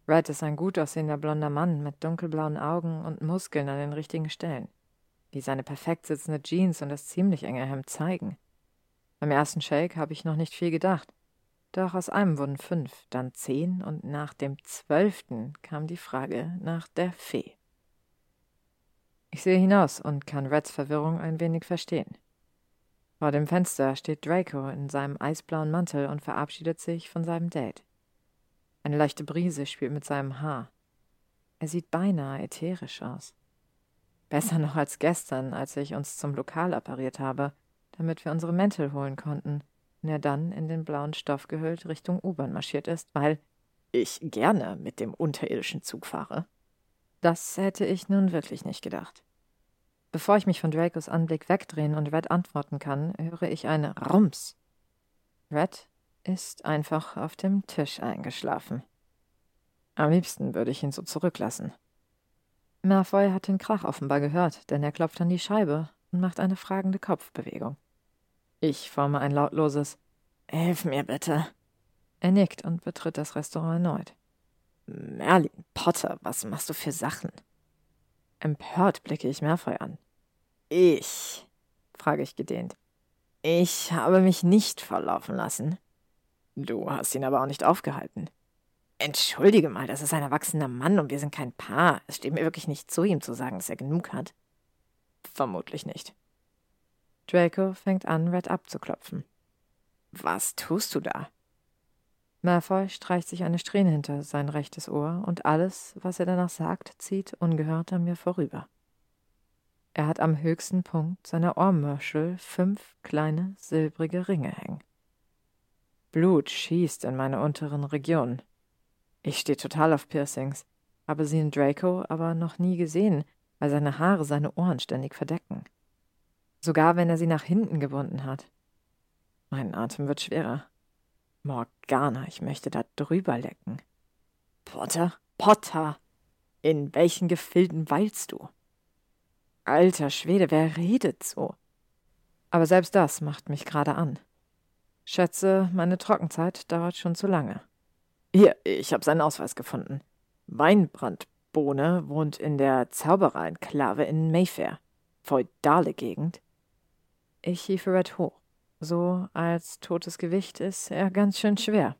Red ist ein gut aussehender blonder Mann mit dunkelblauen Augen und Muskeln an den richtigen Stellen, wie seine perfekt sitzende Jeans und das ziemlich enge Hemd zeigen. Beim ersten Shake habe ich noch nicht viel gedacht, doch aus einem wurden fünf, dann zehn und nach dem zwölften kam die Frage nach der Fee. Ich sehe hinaus und kann Reds Verwirrung ein wenig verstehen. Vor dem Fenster steht Draco in seinem eisblauen Mantel und verabschiedet sich von seinem Date. Eine leichte Brise spielt mit seinem Haar. Er sieht beinahe ätherisch aus. Besser noch als gestern, als ich uns zum Lokal appariert habe, damit wir unsere Mäntel holen konnten und er dann in den blauen Stoff gehüllt Richtung U-Bahn marschiert ist, weil ich gerne mit dem unterirdischen Zug fahre. Das hätte ich nun wirklich nicht gedacht. Bevor ich mich von Dracos Anblick wegdrehen und Red antworten kann, höre ich eine Rums. Red ist einfach auf dem Tisch eingeschlafen. Am liebsten würde ich ihn so zurücklassen. Malfoy hat den Krach offenbar gehört, denn er klopft an die Scheibe und macht eine fragende Kopfbewegung. Ich forme ein lautloses Hilf mir bitte. Er nickt und betritt das Restaurant erneut. Merlin Potter, was machst du für Sachen? Empört blicke ich Malfoy an. Ich, frage ich gedehnt. Ich habe mich nicht verlaufen lassen. Du hast ihn aber auch nicht aufgehalten. Entschuldige mal, das ist ein erwachsener Mann und wir sind kein Paar. Es steht mir wirklich nicht zu, ihm zu sagen, dass er genug hat. Vermutlich nicht. Draco fängt an, Red abzuklopfen. Was tust du da? Malfoy streicht sich eine Strähne hinter sein rechtes Ohr und alles, was er danach sagt, zieht ungehört an mir vorüber. Er hat am höchsten Punkt seiner Ohrmörschel fünf kleine silbrige Ringe hängen. Blut schießt in meine unteren Regionen. Ich stehe total auf Piercings, habe sie in Draco aber noch nie gesehen, weil seine Haare seine Ohren ständig verdecken. Sogar wenn er sie nach hinten gebunden hat. Mein Atem wird schwerer. Morgana, ich möchte da drüber lecken. Potter, Potter, in welchen Gefilden weilst du? Alter Schwede, wer redet so? Aber selbst das macht mich gerade an. Schätze, meine Trockenzeit dauert schon zu lange. Hier, ich habe seinen Ausweis gefunden. Weinbrandbohne wohnt in der Zauberer-Enklave in Mayfair. Feudale Gegend. Ich hiefe Red hoch. So als totes Gewicht ist er ganz schön schwer.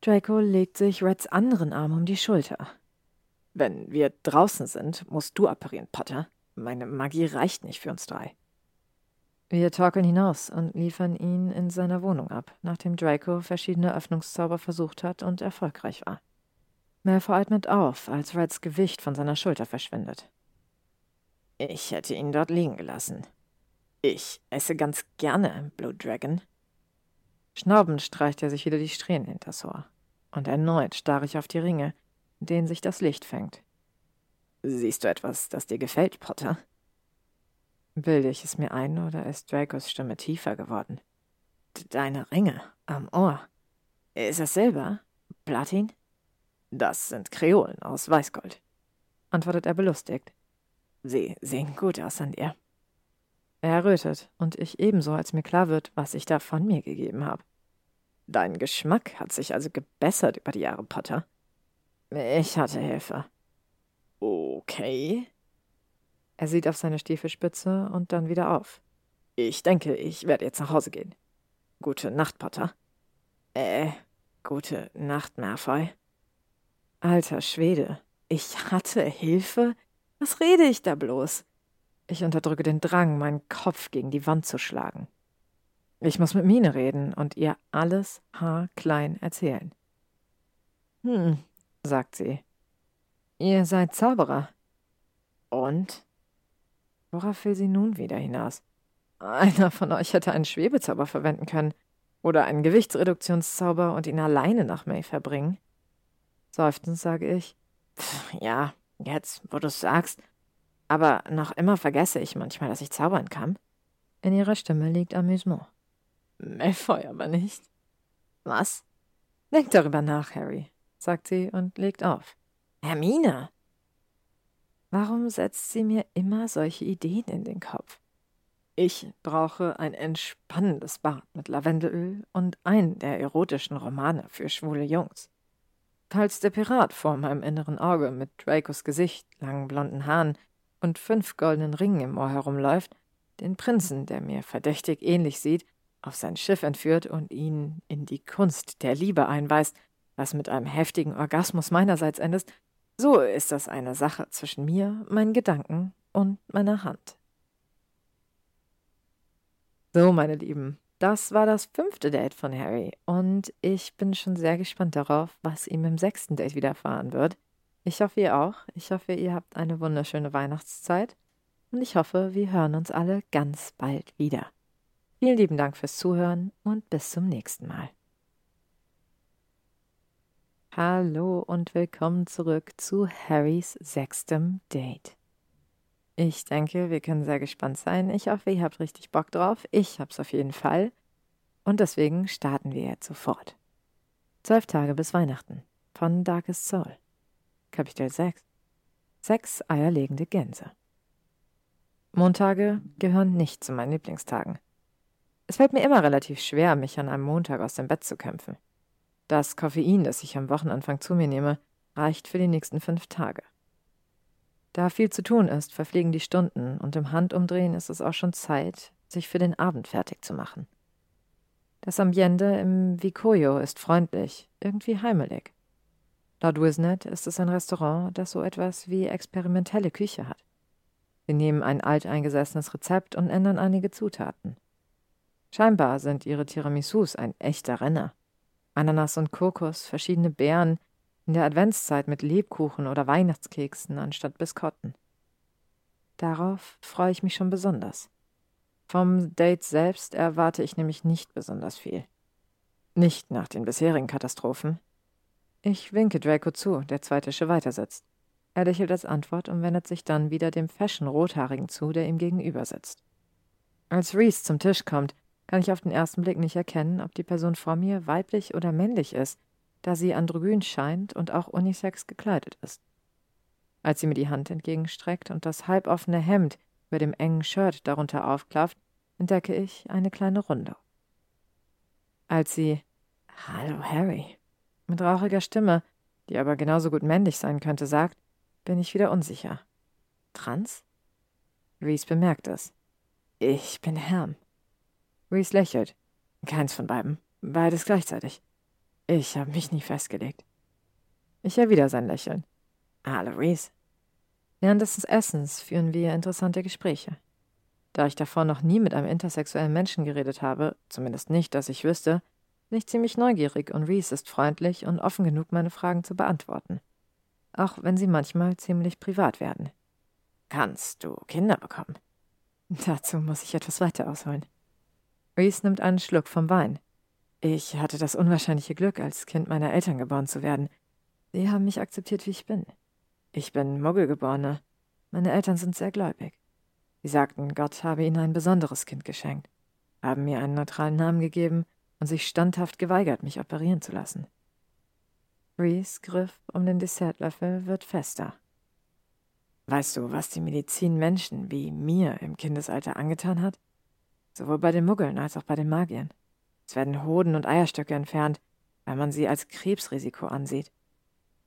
Draco legt sich Reds anderen Arm um die Schulter. Wenn wir draußen sind, musst du apparieren, Potter. Meine Magie reicht nicht für uns drei. Wir torkeln hinaus und liefern ihn in seiner Wohnung ab, nachdem Draco verschiedene Öffnungszauber versucht hat und erfolgreich war. Malfoy atmet auf, als Reds Gewicht von seiner Schulter verschwindet. Ich hätte ihn dort liegen gelassen, ich esse ganz gerne Blue Dragon. Schnaubend streicht er sich wieder die Strähnen hinters Ohr. Und erneut starre ich auf die Ringe, in denen sich das Licht fängt. Siehst du etwas, das dir gefällt, Potter? Bilde ich es mir ein, oder ist Dracos Stimme tiefer geworden? Deine Ringe am Ohr. Ist das Silber? Platin? Das sind Kreolen aus Weißgold, antwortet er belustigt. Sie sehen gut aus an dir. Er errötet und ich ebenso, als mir klar wird, was ich da von mir gegeben habe. Dein Geschmack hat sich also gebessert über die Jahre, Potter. Ich hatte Hilfe. Okay. Er sieht auf seine Stiefelspitze und dann wieder auf. Ich denke, ich werde jetzt nach Hause gehen. Gute Nacht, Potter. Äh, gute Nacht, Malfoy. Alter Schwede, ich hatte Hilfe? Was rede ich da bloß? Ich unterdrücke den Drang, meinen Kopf gegen die Wand zu schlagen. Ich muss mit Mine reden und ihr alles haarklein erzählen. Hm, sagt sie. Ihr seid Zauberer. Und? Worauf will sie nun wieder hinaus? Einer von euch hätte einen Schwebezauber verwenden können oder einen Gewichtsreduktionszauber und ihn alleine nach May verbringen. Seufzend sage ich. Pff, ja, jetzt, wo du's sagst, aber noch immer vergesse ich manchmal, dass ich zaubern kann. In ihrer Stimme liegt Amüsement. Malfoy aber nicht. Was? Denk darüber nach, Harry, sagt sie und legt auf. Hermine! Warum setzt sie mir immer solche Ideen in den Kopf? Ich brauche ein entspannendes Bad mit Lavendelöl und einen der erotischen Romane für schwule Jungs. Falls der Pirat vor meinem inneren Auge mit Dracos Gesicht, langen blonden Haaren und fünf goldenen Ringen im Ohr herumläuft, den Prinzen, der mir verdächtig ähnlich sieht, auf sein Schiff entführt und ihn in die Kunst der Liebe einweist, was mit einem heftigen Orgasmus meinerseits endet, so ist das eine Sache zwischen mir, meinen Gedanken und meiner Hand. So, meine Lieben, das war das fünfte Date von Harry und ich bin schon sehr gespannt darauf, was ihm im sechsten Date widerfahren wird. Ich hoffe, ihr auch. Ich hoffe, ihr habt eine wunderschöne Weihnachtszeit. Und ich hoffe, wir hören uns alle ganz bald wieder. Vielen lieben Dank fürs Zuhören und bis zum nächsten Mal. Hallo und willkommen zurück zu Harrys sechstem Date. Ich denke, wir können sehr gespannt sein. Ich hoffe, ihr habt richtig Bock drauf. Ich hab's auf jeden Fall. Und deswegen starten wir jetzt sofort. Zwölf Tage bis Weihnachten von Darkest Soul. Kapitel 6 Sechs eierlegende Gänse Montage gehören nicht zu meinen Lieblingstagen. Es fällt mir immer relativ schwer, mich an einem Montag aus dem Bett zu kämpfen. Das Koffein, das ich am Wochenanfang zu mir nehme, reicht für die nächsten fünf Tage. Da viel zu tun ist, verfliegen die Stunden und im Handumdrehen ist es auch schon Zeit, sich für den Abend fertig zu machen. Das Ambiente im Vicoyo ist freundlich, irgendwie heimelig. Laut Wisnet ist es ein Restaurant, das so etwas wie experimentelle Küche hat. Wir nehmen ein alteingesessenes Rezept und ändern einige Zutaten. Scheinbar sind ihre Tiramisus ein echter Renner. Ananas und Kokos, verschiedene Beeren, in der Adventszeit mit Lebkuchen oder Weihnachtskeksen anstatt Biskotten. Darauf freue ich mich schon besonders. Vom Date selbst erwarte ich nämlich nicht besonders viel. Nicht nach den bisherigen Katastrophen. Ich winke Draco zu, der zwei Tische weiter sitzt. Er lächelt als Antwort und wendet sich dann wieder dem Fashion-Rothaarigen zu, der ihm gegenüber sitzt. Als Reese zum Tisch kommt, kann ich auf den ersten Blick nicht erkennen, ob die Person vor mir weiblich oder männlich ist, da sie androgyn scheint und auch unisex gekleidet ist. Als sie mir die Hand entgegenstreckt und das halboffene Hemd über dem engen Shirt darunter aufklafft, entdecke ich eine kleine Runde. Als sie Hallo Harry mit rauchiger Stimme, die aber genauso gut männlich sein könnte, sagt, bin ich wieder unsicher. Trans? Reese bemerkt es. Ich bin Herm. Reese lächelt. Keins von beiden. Beides gleichzeitig. Ich habe mich nie festgelegt. Ich erwidere sein Lächeln. Hallo, Reese. Während des Essens führen wir interessante Gespräche. Da ich davor noch nie mit einem intersexuellen Menschen geredet habe, zumindest nicht, dass ich wüsste, bin ich ziemlich neugierig und Reese ist freundlich und offen genug, meine Fragen zu beantworten. Auch wenn sie manchmal ziemlich privat werden. Kannst du Kinder bekommen? Dazu muss ich etwas weiter ausholen. Reese nimmt einen Schluck vom Wein. Ich hatte das unwahrscheinliche Glück, als Kind meiner Eltern geboren zu werden. Sie haben mich akzeptiert, wie ich bin. Ich bin Muggelgeborener. Meine Eltern sind sehr gläubig. Sie sagten, Gott habe ihnen ein besonderes Kind geschenkt, haben mir einen neutralen Namen gegeben und sich standhaft geweigert, mich operieren zu lassen. Reese Griff um den Dessertlöffel wird fester. Weißt du, was die Medizin Menschen wie mir im Kindesalter angetan hat? Sowohl bei den Muggeln als auch bei den Magiern. Es werden Hoden und Eierstöcke entfernt, weil man sie als Krebsrisiko ansieht.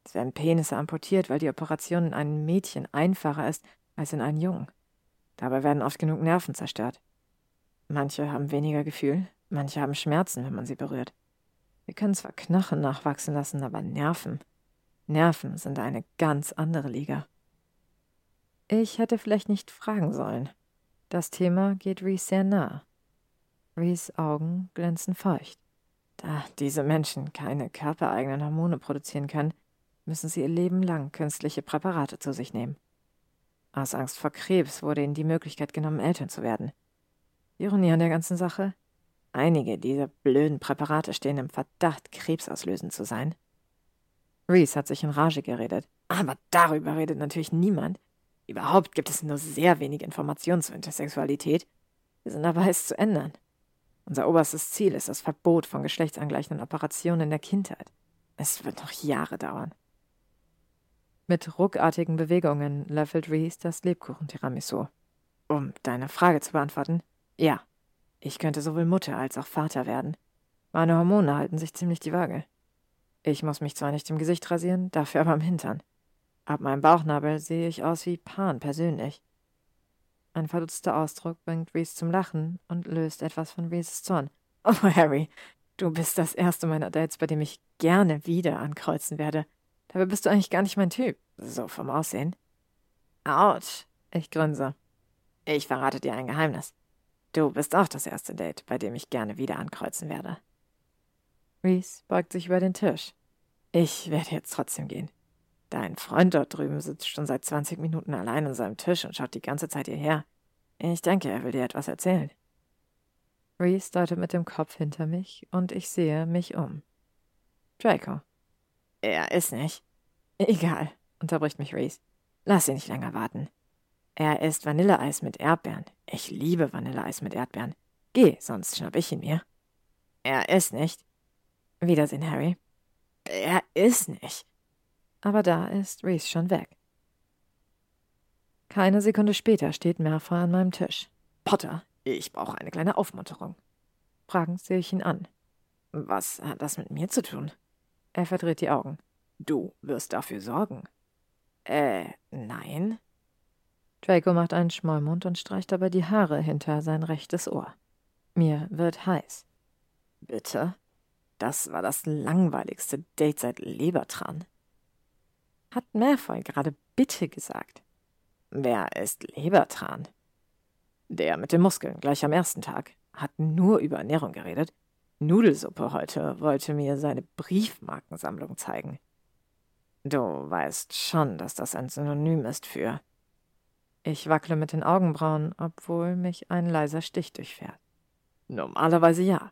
Es werden Penisse amputiert, weil die Operation in einem Mädchen einfacher ist als in einem Jungen. Dabei werden oft genug Nerven zerstört. Manche haben weniger Gefühl, manche haben Schmerzen, wenn man sie berührt. Wir können zwar Knochen nachwachsen lassen, aber Nerven. Nerven sind eine ganz andere Liga. Ich hätte vielleicht nicht fragen sollen. Das Thema geht Reese sehr nah. Rees Augen glänzen feucht. Da diese Menschen keine körpereigenen Hormone produzieren können, müssen sie ihr Leben lang künstliche Präparate zu sich nehmen. Aus Angst vor Krebs wurde ihnen die Möglichkeit genommen, Eltern zu werden. Ironie an der ganzen Sache? Einige dieser blöden Präparate stehen im Verdacht, krebsauslösend zu sein. Reese hat sich in Rage geredet. Aber darüber redet natürlich niemand. Überhaupt gibt es nur sehr wenig Informationen zur Intersexualität. Wir sind dabei, es zu ändern. Unser oberstes Ziel ist das Verbot von geschlechtsangleichenden Operationen in der Kindheit. Es wird noch Jahre dauern. Mit ruckartigen Bewegungen löffelt Reese das Lebkuchen-Tiramisu. Um deine Frage zu beantworten, ja, ich könnte sowohl Mutter als auch Vater werden. Meine Hormone halten sich ziemlich die Waage. Ich muss mich zwar nicht im Gesicht rasieren, dafür aber am Hintern. Ab meinem Bauchnabel sehe ich aus wie Pan persönlich. Ein verdutzter Ausdruck bringt Reese zum Lachen und löst etwas von Reeses Zorn. Oh, Harry, du bist das erste meiner Dates, bei dem ich gerne wieder ankreuzen werde. Dabei bist du eigentlich gar nicht mein Typ. So vom Aussehen. Autsch. Ich grinse. Ich verrate dir ein Geheimnis. Du bist auch das erste Date, bei dem ich gerne wieder ankreuzen werde. Reese beugt sich über den Tisch. Ich werde jetzt trotzdem gehen. Dein Freund dort drüben sitzt schon seit 20 Minuten allein an seinem Tisch und schaut die ganze Zeit hierher. Ich denke, er will dir etwas erzählen. Reese deutet mit dem Kopf hinter mich und ich sehe mich um. Draco. Er ist nicht. Egal, unterbricht mich Reese. Lass ihn nicht länger warten. Er isst Vanilleeis mit Erdbeeren. Ich liebe Vanilleeis mit Erdbeeren. Geh, sonst schnapp ich ihn mir. Er ist nicht. Wiedersehen, Harry. Er ist nicht aber da ist Reese schon weg. Keine Sekunde später steht Merfa an meinem Tisch. Potter, ich brauche eine kleine Aufmunterung. Fragend sehe ich ihn an. Was hat das mit mir zu tun? Er verdreht die Augen. Du wirst dafür sorgen. Äh, nein. Draco macht einen Schmollmund und streicht dabei die Haare hinter sein rechtes Ohr. Mir wird heiß. Bitte? Das war das langweiligste Date seit Lebertran. Hat Malfoy gerade bitte gesagt. Wer ist Lebertran? Der mit den Muskeln, gleich am ersten Tag, hat nur über Ernährung geredet. Nudelsuppe heute wollte mir seine Briefmarkensammlung zeigen. Du weißt schon, dass das ein Synonym ist für. Ich wackle mit den Augenbrauen, obwohl mich ein leiser Stich durchfährt. Normalerweise ja.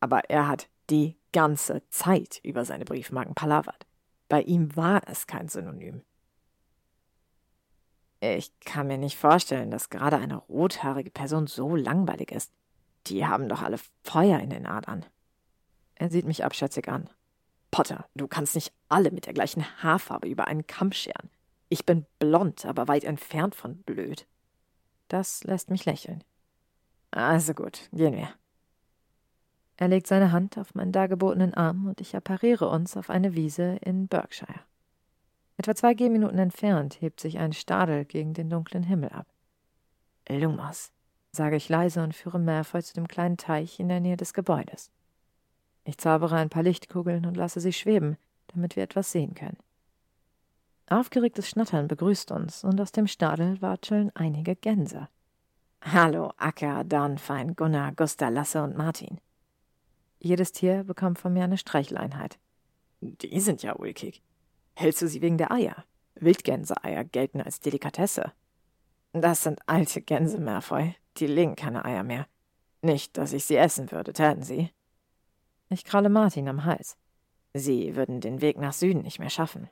Aber er hat die ganze Zeit über seine Briefmarken palavert. Bei ihm war es kein Synonym. Ich kann mir nicht vorstellen, dass gerade eine rothaarige Person so langweilig ist. Die haben doch alle Feuer in den Adern. Er sieht mich abschätzig an. Potter, du kannst nicht alle mit der gleichen Haarfarbe über einen Kamm scheren. Ich bin blond, aber weit entfernt von blöd. Das lässt mich lächeln. Also gut, gehen wir. Er legt seine Hand auf meinen dargebotenen Arm und ich appariere uns auf eine Wiese in Berkshire. Etwa zwei Gehminuten entfernt hebt sich ein Stadel gegen den dunklen Himmel ab. Lumos, sage ich leise und führe Malfoy zu dem kleinen Teich in der Nähe des Gebäudes. Ich zaubere ein paar Lichtkugeln und lasse sie schweben, damit wir etwas sehen können. Aufgeregtes Schnattern begrüßt uns, und aus dem Stadel watscheln einige Gänse. Hallo, Acker, Dornfein, Gunnar, Gusta, Lasse und Martin. Jedes Tier bekommt von mir eine Streicheleinheit. Die sind ja ulkig. Hältst du sie wegen der Eier? Wildgänseeier gelten als Delikatesse. Das sind alte Gänse, Malfoy. Die legen keine Eier mehr. Nicht, dass ich sie essen würde, täten sie. Ich kralle Martin am Hals. Sie würden den Weg nach Süden nicht mehr schaffen.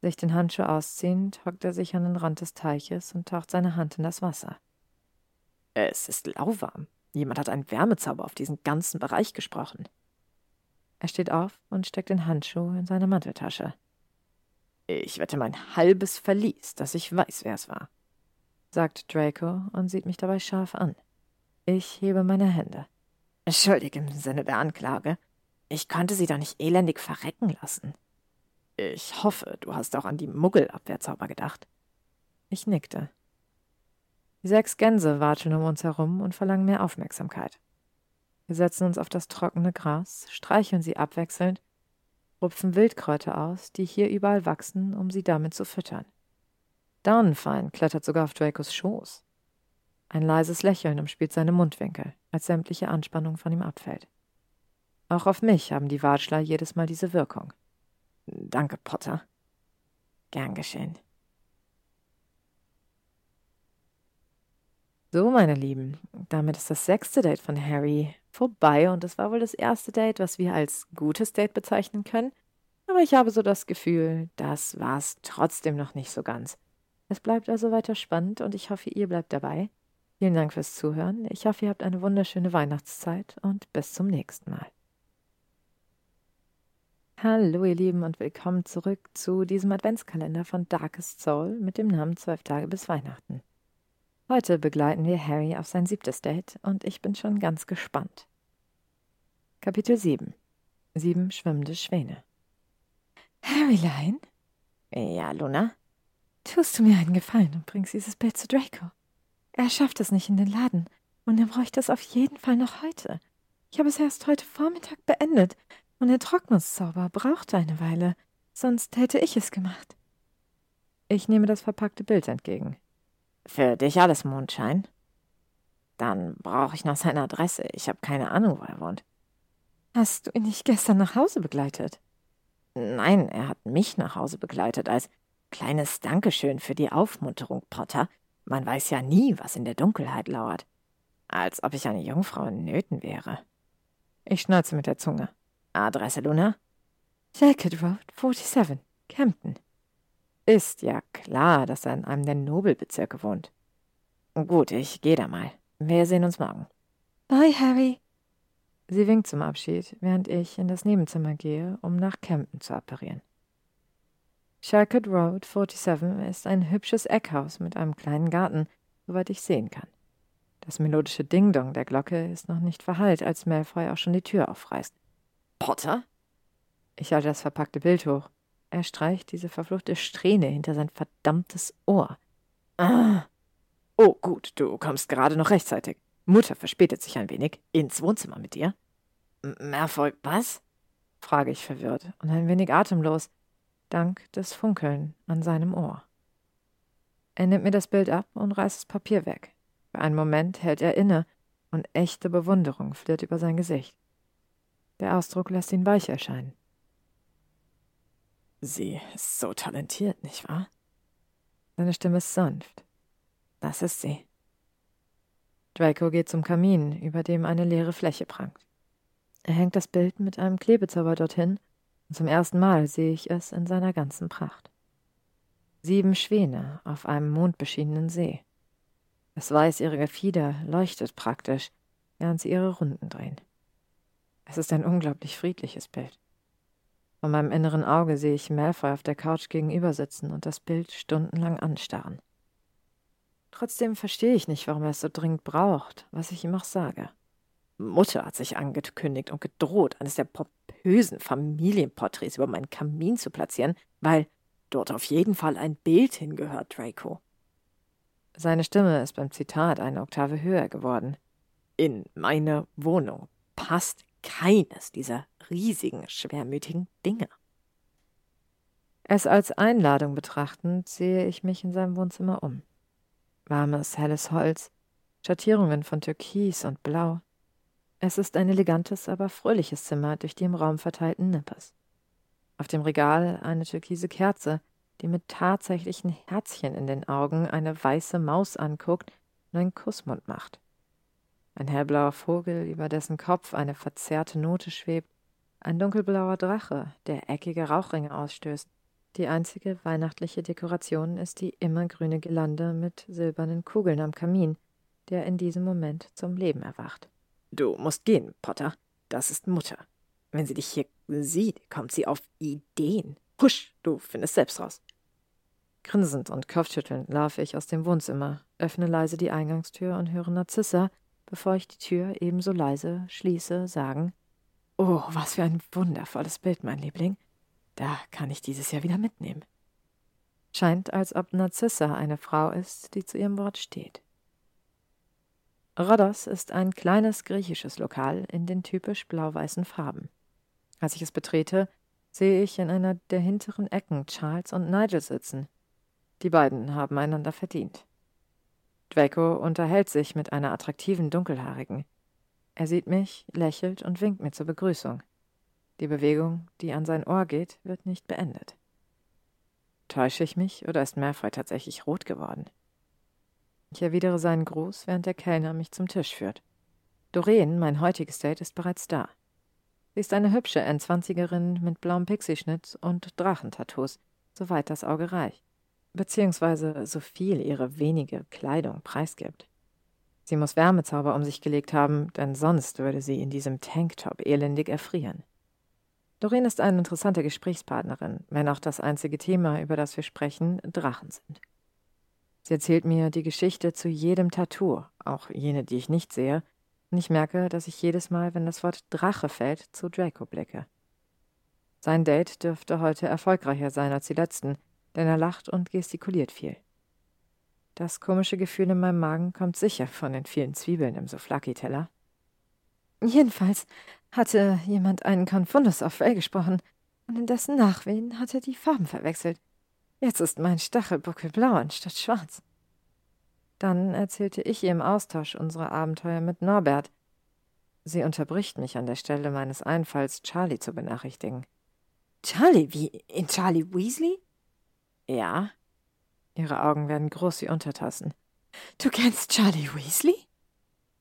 Sich den Handschuh ausziehend, hockt er sich an den Rand des Teiches und taucht seine Hand in das Wasser. Es ist lauwarm. Jemand hat einen Wärmezauber auf diesen ganzen Bereich gesprochen. Er steht auf und steckt den Handschuh in seine Manteltasche. Ich wette mein halbes Verlies, dass ich weiß, wer es war, sagt Draco und sieht mich dabei scharf an. Ich hebe meine Hände. Schuldig im Sinne der Anklage. Ich konnte sie doch nicht elendig verrecken lassen. Ich hoffe, du hast auch an die Muggelabwehrzauber gedacht. Ich nickte. Die sechs Gänse watscheln um uns herum und verlangen mehr Aufmerksamkeit. Wir setzen uns auf das trockene Gras, streicheln sie abwechselnd, rupfen Wildkräuter aus, die hier überall wachsen, um sie damit zu füttern. Daunenfein klettert sogar auf Dracos Schoß. Ein leises Lächeln umspielt seine Mundwinkel, als sämtliche Anspannung von ihm abfällt. Auch auf mich haben die Watschler jedes Mal diese Wirkung. Danke, Potter. Gern geschehen. So, meine Lieben, damit ist das sechste Date von Harry vorbei und es war wohl das erste Date, was wir als gutes Date bezeichnen können. Aber ich habe so das Gefühl, das war's trotzdem noch nicht so ganz. Es bleibt also weiter spannend und ich hoffe, ihr bleibt dabei. Vielen Dank fürs Zuhören. Ich hoffe, ihr habt eine wunderschöne Weihnachtszeit und bis zum nächsten Mal. Hallo ihr Lieben und willkommen zurück zu diesem Adventskalender von Darkest Soul mit dem Namen Zwölf Tage bis Weihnachten. Heute begleiten wir Harry auf sein siebtes Date und ich bin schon ganz gespannt. Kapitel 7 Sieben schwimmende Schwäne Harrylein? Ja, Luna? Tust du mir einen Gefallen und bringst dieses Bild zu Draco? Er schafft es nicht in den Laden und er bräuchte es auf jeden Fall noch heute. Ich habe es erst heute Vormittag beendet und der Trocknusszauber brauchte eine Weile, sonst hätte ich es gemacht. Ich nehme das verpackte Bild entgegen. Für dich alles Mondschein? Dann brauche ich noch seine Adresse. Ich habe keine Ahnung, wo er wohnt. Hast du ihn nicht gestern nach Hause begleitet? Nein, er hat mich nach Hause begleitet als kleines Dankeschön für die Aufmunterung, Potter. Man weiß ja nie, was in der Dunkelheit lauert. Als ob ich eine Jungfrau in Nöten wäre. Ich schnalze mit der Zunge. Adresse, Luna? Jacket Road 47, Campton. Ist ja klar, dass er in einem der Nobelbezirke wohnt. Gut, ich gehe da mal. Wir sehen uns morgen. Bye, Harry. Sie winkt zum Abschied, während ich in das Nebenzimmer gehe, um nach Campton zu apparieren. Shalkett Road 47 ist ein hübsches Eckhaus mit einem kleinen Garten, soweit ich sehen kann. Das melodische Ding-Dong der Glocke ist noch nicht verhallt, als Malfoy auch schon die Tür aufreißt. Potter? Ich halte das verpackte Bild hoch. Er streicht diese verfluchte Strähne hinter sein verdammtes Ohr. Ah. Oh, gut, du kommst gerade noch rechtzeitig. Mutter verspätet sich ein wenig. Ins Wohnzimmer mit dir. Malfoy, was? frage ich verwirrt und ein wenig atemlos, dank des Funkeln an seinem Ohr. Er nimmt mir das Bild ab und reißt das Papier weg. Für einen Moment hält er inne und echte Bewunderung flirrt über sein Gesicht. Der Ausdruck lässt ihn weich erscheinen. Sie ist so talentiert, nicht wahr? Seine Stimme ist sanft. Das ist sie. Draco geht zum Kamin, über dem eine leere Fläche prangt. Er hängt das Bild mit einem Klebezauber dorthin, und zum ersten Mal sehe ich es in seiner ganzen Pracht. Sieben Schwäne auf einem mondbeschienenen See. Das Weiß ihrer Gefieder leuchtet praktisch, während sie ihre Runden drehen. Es ist ein unglaublich friedliches Bild. Von meinem inneren Auge sehe ich Malfoy auf der Couch gegenüber sitzen und das Bild stundenlang anstarren. Trotzdem verstehe ich nicht, warum er es so dringend braucht, was ich ihm auch sage. Mutter hat sich angekündigt und gedroht, eines der pompösen Familienporträts über meinen Kamin zu platzieren, weil dort auf jeden Fall ein Bild hingehört, Draco. Seine Stimme ist beim Zitat eine Oktave höher geworden. In meine Wohnung passt keines dieser riesigen, schwermütigen Dinge. Es als Einladung betrachtend, sehe ich mich in seinem Wohnzimmer um. Warmes, helles Holz, Schattierungen von Türkis und Blau, es ist ein elegantes, aber fröhliches Zimmer durch die im Raum verteilten Nippes. Auf dem Regal eine türkise Kerze, die mit tatsächlichen Herzchen in den Augen eine weiße Maus anguckt und einen Kussmund macht. Ein hellblauer Vogel, über dessen Kopf eine verzerrte Note schwebt, ein dunkelblauer Drache, der eckige Rauchringe ausstößt. Die einzige weihnachtliche Dekoration ist die immergrüne Girlande mit silbernen Kugeln am Kamin, der in diesem Moment zum Leben erwacht. Du musst gehen, Potter. Das ist Mutter. Wenn sie dich hier sieht, kommt sie auf Ideen. Husch, du findest selbst raus. Grinsend und kopfschüttelnd laufe ich aus dem Wohnzimmer, öffne leise die Eingangstür und höre Narzissa, bevor ich die Tür ebenso leise schließe, sagen: Oh, was für ein wundervolles Bild, mein Liebling. Da kann ich dieses Jahr wieder mitnehmen. Scheint, als ob Narzissa eine Frau ist, die zu ihrem Wort steht. Rhodos ist ein kleines griechisches Lokal in den typisch blau-weißen Farben. Als ich es betrete, sehe ich in einer der hinteren Ecken Charles und Nigel sitzen. Die beiden haben einander verdient. Draco unterhält sich mit einer attraktiven Dunkelhaarigen. Er sieht mich, lächelt und winkt mir zur Begrüßung. Die Bewegung, die an sein Ohr geht, wird nicht beendet. Täusche ich mich oder ist Malfoy tatsächlich rot geworden? Ich erwidere seinen Gruß, während der Kellner mich zum Tisch führt. Doreen, mein heutiges Date, ist bereits da. Sie ist eine hübsche Endzwanzigerin mit blauem Pixieschnitt und Drachentattoos, soweit das Auge reicht, beziehungsweise so viel ihre wenige Kleidung preisgibt. Sie muss Wärmezauber um sich gelegt haben, denn sonst würde sie in diesem Tanktop elendig erfrieren. Doreen ist eine interessante Gesprächspartnerin, wenn auch das einzige Thema, über das wir sprechen, Drachen sind. Sie erzählt mir die Geschichte zu jedem Tattoo, auch jene, die ich nicht sehe, und ich merke, dass ich jedes Mal, wenn das Wort Drache fällt, zu Draco blicke. Sein Date dürfte heute erfolgreicher sein als die letzten, denn er lacht und gestikuliert viel. Das komische Gefühl in meinem Magen kommt sicher von den vielen Zwiebeln im Souflaki-Teller. Jedenfalls hatte jemand einen Confundus auf Ray gesprochen, und in dessen Nachwehen hat er die Farben verwechselt. Jetzt ist mein Stachelbuckel blau anstatt schwarz. Dann erzählte ich ihr im Austausch unsere Abenteuer mit Norbert. Sie unterbricht mich an der Stelle meines Einfalls, Charlie zu benachrichtigen. Charlie? Wie? In Charlie Weasley? Ja. Ihre Augen werden groß wie Untertassen. Du kennst Charlie Weasley?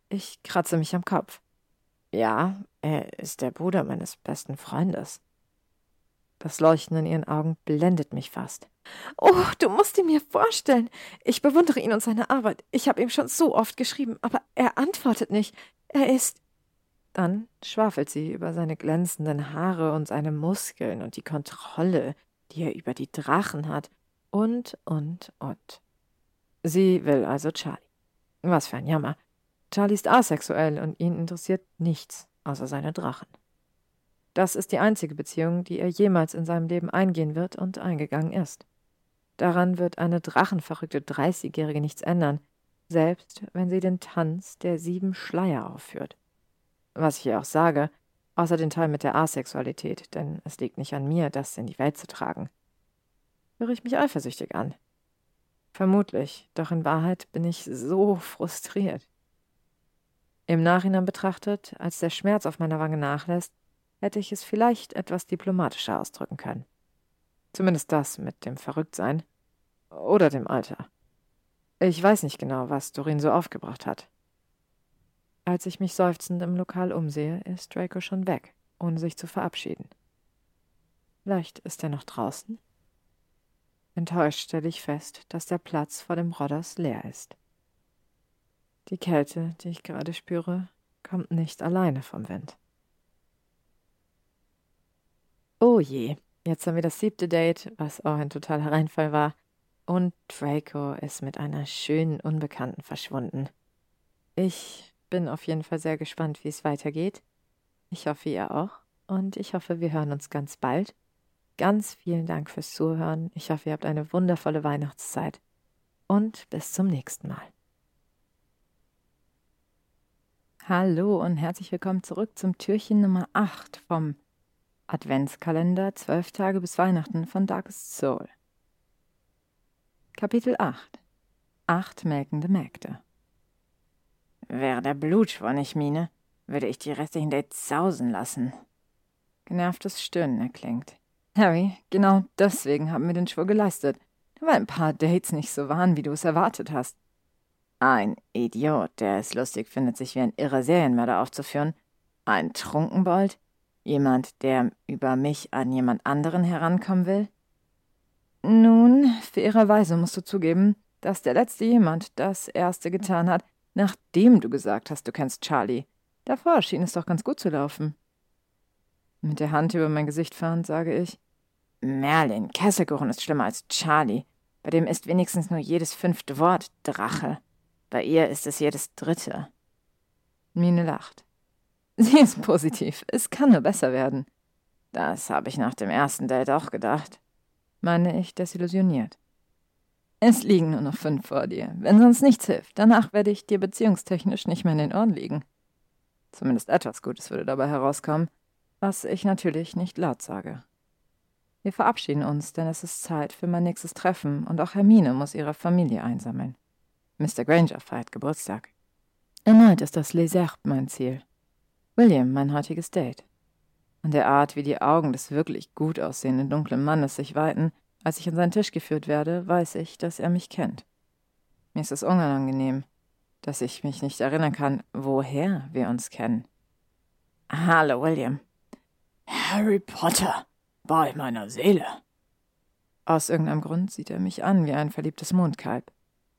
Ich kratze mich am Kopf. Ja, er ist der Bruder meines besten Freundes. Das Leuchten in ihren Augen blendet mich fast. Oh, du musst ihn mir vorstellen. Ich bewundere ihn und seine Arbeit. Ich habe ihm schon so oft geschrieben, aber er antwortet nicht. Er ist. Dann schwafelt sie über seine glänzenden Haare und seine Muskeln und die Kontrolle, die er über die Drachen hat. Und, und, und. Sie will also Charlie. Was für ein Jammer. Charlie ist asexuell und ihn interessiert nichts außer seine Drachen. Das ist die einzige Beziehung, die er jemals in seinem Leben eingehen wird und eingegangen ist. Daran wird eine drachenverrückte Dreißigjährige nichts ändern, selbst wenn sie den Tanz der sieben Schleier aufführt. Was ich ihr auch sage, außer den Teil mit der Asexualität, denn es liegt nicht an mir, das in die Welt zu tragen. Höre ich mich eifersüchtig an? Vermutlich, doch in Wahrheit bin ich so frustriert. Im Nachhinein betrachtet, als der Schmerz auf meiner Wange nachlässt, hätte ich es vielleicht etwas diplomatischer ausdrücken können. Zumindest das mit dem Verrücktsein oder dem Alter. Ich weiß nicht genau, was Dorin so aufgebracht hat. Als ich mich seufzend im Lokal umsehe, ist Draco schon weg, ohne sich zu verabschieden. Vielleicht ist er noch draußen? Enttäuscht stelle ich fest, dass der Platz vor dem Rodders leer ist. Die Kälte, die ich gerade spüre, kommt nicht alleine vom Wind. Oh je, jetzt haben wir das siebte Date, was auch ein totaler Reinfall war, und Draco ist mit einer schönen Unbekannten verschwunden. Ich bin auf jeden Fall sehr gespannt, wie es weitergeht. Ich hoffe, ihr auch. Und ich hoffe, wir hören uns ganz bald. Ganz vielen Dank fürs Zuhören. Ich hoffe, ihr habt eine wundervolle Weihnachtszeit. Und bis zum nächsten Mal. Hallo und herzlich willkommen zurück zum Türchen Nummer 8 vom Adventskalender 12 Tage bis Weihnachten von Darkest Soul. Kapitel 8 Acht melkende Mägde Wäre der Blutschwur nicht Mine, würde ich die restlichen Dates sausen lassen. Genervtes Stöhnen erklingt. Harry, genau deswegen haben wir den Schwur geleistet, weil ein paar Dates nicht so waren, wie du es erwartet hast. Ein Idiot, der es lustig findet, sich wie ein irrer Serienmörder aufzuführen. Ein Trunkenbold. Jemand, der über mich an jemand anderen herankommen will. Nun, fairerweise musst du zugeben, dass der letzte jemand das erste getan hat, nachdem du gesagt hast, du kennst Charlie. Davor schien es doch ganz gut zu laufen. Mit der Hand über mein Gesicht fahrend sage ich, Merlin, Kesselkuchen ist schlimmer als Charlie. Bei dem ist wenigstens nur jedes fünfte Wort Drache. Bei ihr ist es jedes dritte. Mine lacht. Sie ist positiv. Es kann nur besser werden. Das habe ich nach dem ersten Date auch gedacht. Meine ich desillusioniert. Es liegen nur noch fünf vor dir. Wenn sonst nichts hilft, danach werde ich dir beziehungstechnisch nicht mehr in den Ohren liegen. Zumindest etwas Gutes würde dabei herauskommen, was ich natürlich nicht laut sage. Wir verabschieden uns, denn es ist Zeit für mein nächstes Treffen und auch Hermine muss ihre Familie einsammeln. Mr. Granger feiert Geburtstag. Erneut ist das Les Herbes mein Ziel. William mein heutiges Date. An der Art, wie die Augen des wirklich gut aussehenden dunklen Mannes sich weiten, als ich an seinen Tisch geführt werde, weiß ich, dass er mich kennt. Mir ist es unangenehm, dass ich mich nicht erinnern kann, woher wir uns kennen. Hallo, William. Harry Potter, bei meiner Seele. Aus irgendeinem Grund sieht er mich an wie ein verliebtes Mondkalb.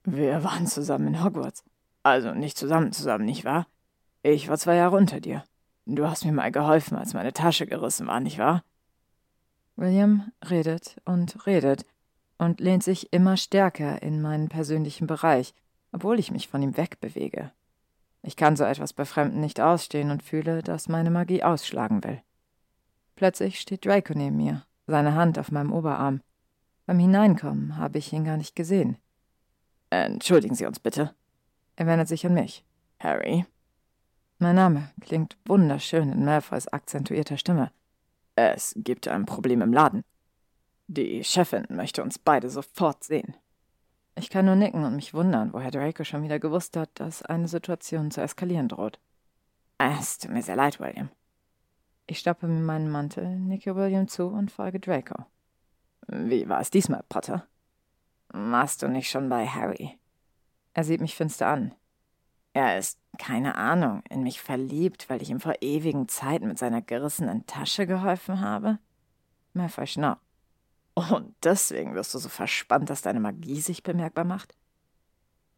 Wir waren zusammen in Hogwarts. Also nicht zusammen zusammen, nicht wahr? Ich war zwei Jahre unter dir. Du hast mir mal geholfen, als meine Tasche gerissen war, nicht wahr? William redet und redet und lehnt sich immer stärker in meinen persönlichen Bereich, obwohl ich mich von ihm wegbewege. Ich kann so etwas bei Fremden nicht ausstehen und fühle, dass meine Magie ausschlagen will. Plötzlich steht Draco neben mir, seine Hand auf meinem Oberarm. Beim Hineinkommen habe ich ihn gar nicht gesehen. Entschuldigen Sie uns bitte. Er wendet sich an mich. Harry. Mein Name klingt wunderschön in Malfoys akzentuierter Stimme. Es gibt ein Problem im Laden. Die Chefin möchte uns beide sofort sehen. Ich kann nur nicken und mich wundern, woher Draco schon wieder gewusst hat, dass eine Situation zu eskalieren droht. Es tut mir sehr leid, William. Ich stoppe mir meinen Mantel, nicke William zu und folge Draco. Wie war es diesmal, Potter? Warst du nicht schon bei Harry? Er sieht mich finster an. Er ist, keine Ahnung, in mich verliebt, weil ich ihm vor ewigen Zeiten mit seiner gerissenen Tasche geholfen habe? Malfoy schnaubt. Und deswegen wirst du so verspannt, dass deine Magie sich bemerkbar macht?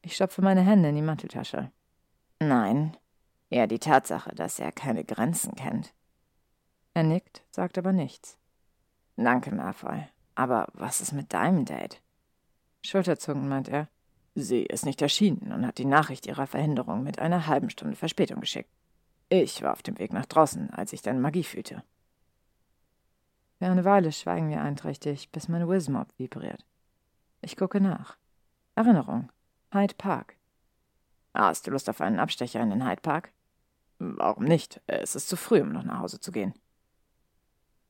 Ich stopfe meine Hände in die Manteltasche. Nein, eher die Tatsache, dass er keine Grenzen kennt. Er nickt, sagt aber nichts. Danke, Malfoy. Aber was ist mit deinem Date? Schulterzucken, meint er. Sie ist nicht erschienen und hat die Nachricht ihrer Verhinderung mit einer halben Stunde Verspätung geschickt. Ich war auf dem Weg nach draußen, als ich dann Magie fühlte. Für eine Weile schweigen wir einträchtig, bis mein Wismob vibriert. Ich gucke nach. Erinnerung. Hyde Park. Hast du Lust auf einen Abstecher in den Hyde Park? Warum nicht? Es ist zu früh, um noch nach Hause zu gehen.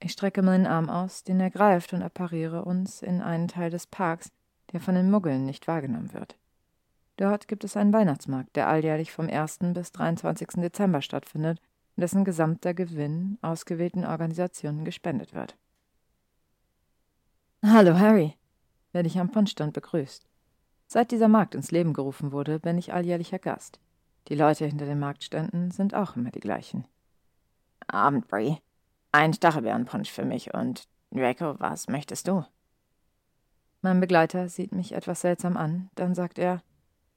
Ich strecke meinen Arm aus, den er greift und appariere uns in einen Teil des Parks, der von den Muggeln nicht wahrgenommen wird. Dort gibt es einen Weihnachtsmarkt, der alljährlich vom 1. bis 23. Dezember stattfindet und dessen gesamter Gewinn ausgewählten Organisationen gespendet wird. Hallo Harry, werde ich am Punschstand begrüßt. Seit dieser Markt ins Leben gerufen wurde, bin ich alljährlicher Gast. Die Leute hinter den Marktständen sind auch immer die gleichen. Abend, Brie. Ein Stachelbeerenpunsch für mich und Draco, was möchtest du? Mein Begleiter sieht mich etwas seltsam an, dann sagt er: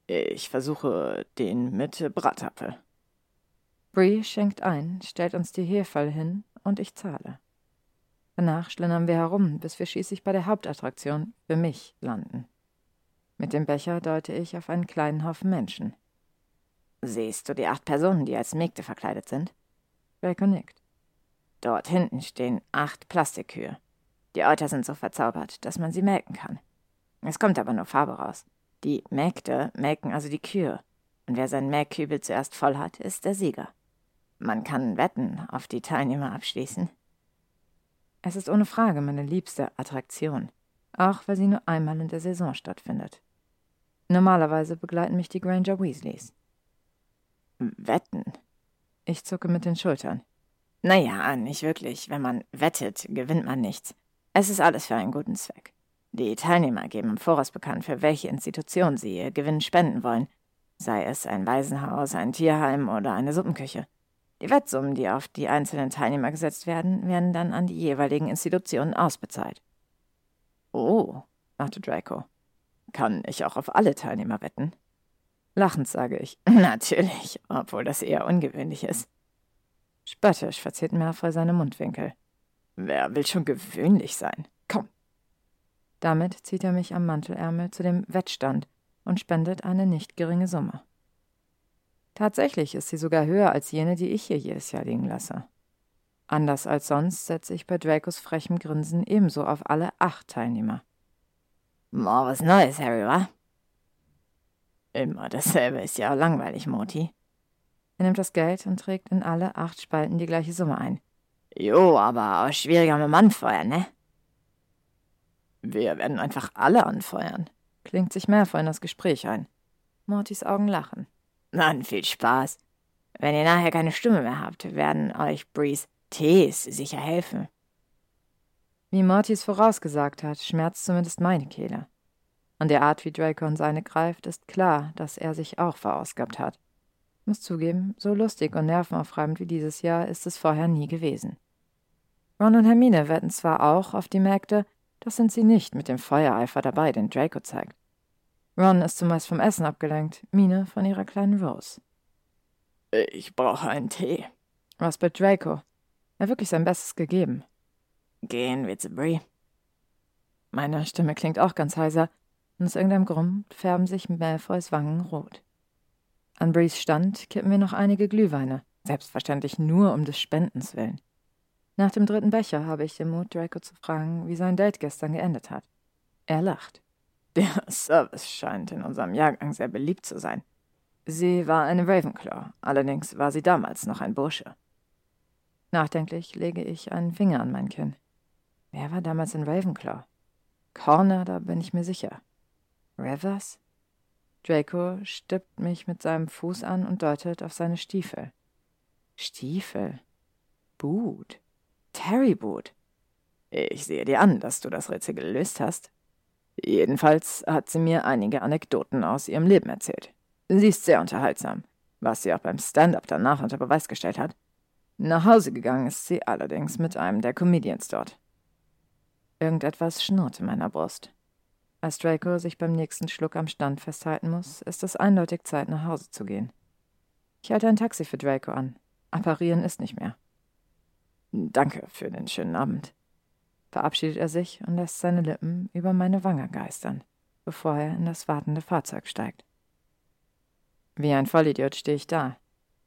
Ich versuche den mit Bratapfel. Bree schenkt ein, stellt uns die Hefe hin und ich zahle. Danach schlendern wir herum, bis wir schließlich bei der Hauptattraktion für mich landen. Mit dem Becher deute ich auf einen kleinen Haufen Menschen. Siehst du die acht Personen, die als Mägde verkleidet sind? Draco nickt. Dort hinten stehen acht Plastikkühe. Die Euter sind so verzaubert, dass man sie melken kann. Es kommt aber nur Farbe raus. Die Mägde melken also die Kühe. Und wer seinen Melkkübel zuerst voll hat, ist der Sieger. Man kann Wetten auf die Teilnehmer abschließen. Es ist ohne Frage meine liebste Attraktion, auch weil sie nur einmal in der Saison stattfindet. Normalerweise begleiten mich die Granger Weasleys. Wetten? Ich zucke mit den Schultern. Naja, nicht wirklich. Wenn man wettet, gewinnt man nichts. Es ist alles für einen guten Zweck. Die Teilnehmer geben im Voraus bekannt, für welche Institution sie ihr Gewinn spenden wollen, sei es ein Waisenhaus, ein Tierheim oder eine Suppenküche. Die Wettsummen, die auf die einzelnen Teilnehmer gesetzt werden, werden dann an die jeweiligen Institutionen ausbezahlt. Oh, machte Draco. Kann ich auch auf alle Teilnehmer wetten? Lachend sage ich. Natürlich, obwohl das eher ungewöhnlich ist. Spöttisch verzieht Malfoy seine Mundwinkel. Wer will schon gewöhnlich sein? Komm. Damit zieht er mich am Mantelärmel zu dem Wettstand und spendet eine nicht geringe Summe. Tatsächlich ist sie sogar höher als jene, die ich hier jedes Jahr liegen lasse. Anders als sonst setze ich bei Dracos frechem Grinsen ebenso auf alle acht Teilnehmer. Mal was Neues, Harry, wa? Immer dasselbe ist ja langweilig, Moti. Er nimmt das Geld und trägt in alle acht Spalten die gleiche Summe ein. Jo, aber auch schwieriger mit dem Anfeuern, ne? Wir werden einfach alle anfeuern. Klingt sich Malfoy in das Gespräch ein. Mortys Augen lachen. Dann viel Spaß. Wenn ihr nachher keine Stimme mehr habt, werden euch Brees Tees sicher helfen. Wie Mortys vorausgesagt hat, schmerzt zumindest meine Kehle. An der Art, wie Draco seine greift, ist klar, dass er sich auch verausgabt hat. Muss zugeben, so lustig und nervenaufreibend wie dieses Jahr ist es vorher nie gewesen. Ron und Hermine wetten zwar auch auf die Märkte, doch sind sie nicht mit dem Feuereifer dabei, den Draco zeigt. Ron ist zumeist vom Essen abgelenkt, Mine von ihrer kleinen Rose. Ich brauche einen Tee. Was bei Draco? Er hat wirklich sein Bestes gegeben. Gehen wir zu Brie. Meine Stimme klingt auch ganz heiser, und aus irgendeinem Grund färben sich Malfoys Wangen rot. An Brees Stand kippen wir noch einige Glühweine, selbstverständlich nur um des Spendens willen. Nach dem dritten Becher habe ich den Mut, Draco zu fragen, wie sein Date gestern geendet hat. Er lacht. Der Service scheint in unserem Jahrgang sehr beliebt zu sein. Sie war eine Ravenclaw, allerdings war sie damals noch ein Bursche. Nachdenklich lege ich einen Finger an mein Kinn. Wer war damals in Ravenclaw? Corner, da bin ich mir sicher. Rivers? Draco stippt mich mit seinem Fuß an und deutet auf seine Stiefel. Stiefel? Boot. Terry Boot. Ich sehe dir an, dass du das Rätsel gelöst hast. Jedenfalls hat sie mir einige Anekdoten aus ihrem Leben erzählt. Sie ist sehr unterhaltsam, was sie auch beim Stand-up danach unter Beweis gestellt hat. Nach Hause gegangen ist sie allerdings mit einem der Comedians dort. Irgendetwas schnurrt in meiner Brust. Als Draco sich beim nächsten Schluck am Stand festhalten muss, ist es eindeutig Zeit, nach Hause zu gehen. Ich halte ein Taxi für Draco an. Apparieren ist nicht mehr. Danke für den schönen Abend verabschiedet er sich und lässt seine Lippen über meine Wange geistern. bevor er in das wartende Fahrzeug steigt. Wie ein Vollidiot stehe ich da,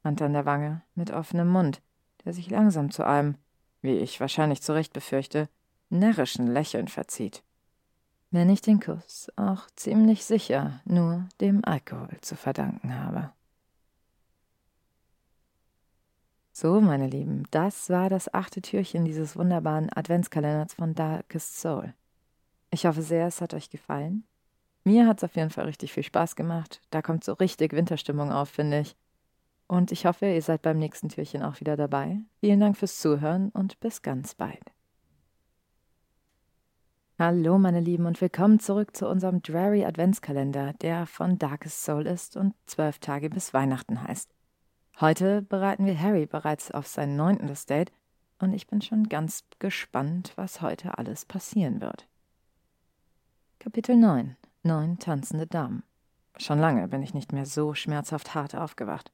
Hand an der Wange, mit offenem Mund, der sich langsam zu einem, wie ich wahrscheinlich zu Recht befürchte, närrischen Lächeln verzieht. Wenn ich den Kuss auch ziemlich sicher nur dem Alkohol zu verdanken habe. So, meine Lieben, das war das achte Türchen dieses wunderbaren Adventskalenders von Darkest Soul. Ich hoffe sehr, es hat euch gefallen. Mir hat es auf jeden Fall richtig viel Spaß gemacht. Da kommt so richtig Winterstimmung auf, finde ich. Und ich hoffe, ihr seid beim nächsten Türchen auch wieder dabei. Vielen Dank fürs Zuhören und bis ganz bald. Hallo, meine Lieben, und willkommen zurück zu unserem Dreary Adventskalender, der von Darkest Soul ist und zwölf Tage bis Weihnachten heißt. Heute bereiten wir Harry bereits auf sein neuntes Date und ich bin schon ganz gespannt, was heute alles passieren wird. Kapitel 9 Neun tanzende Damen. Schon lange bin ich nicht mehr so schmerzhaft hart aufgewacht.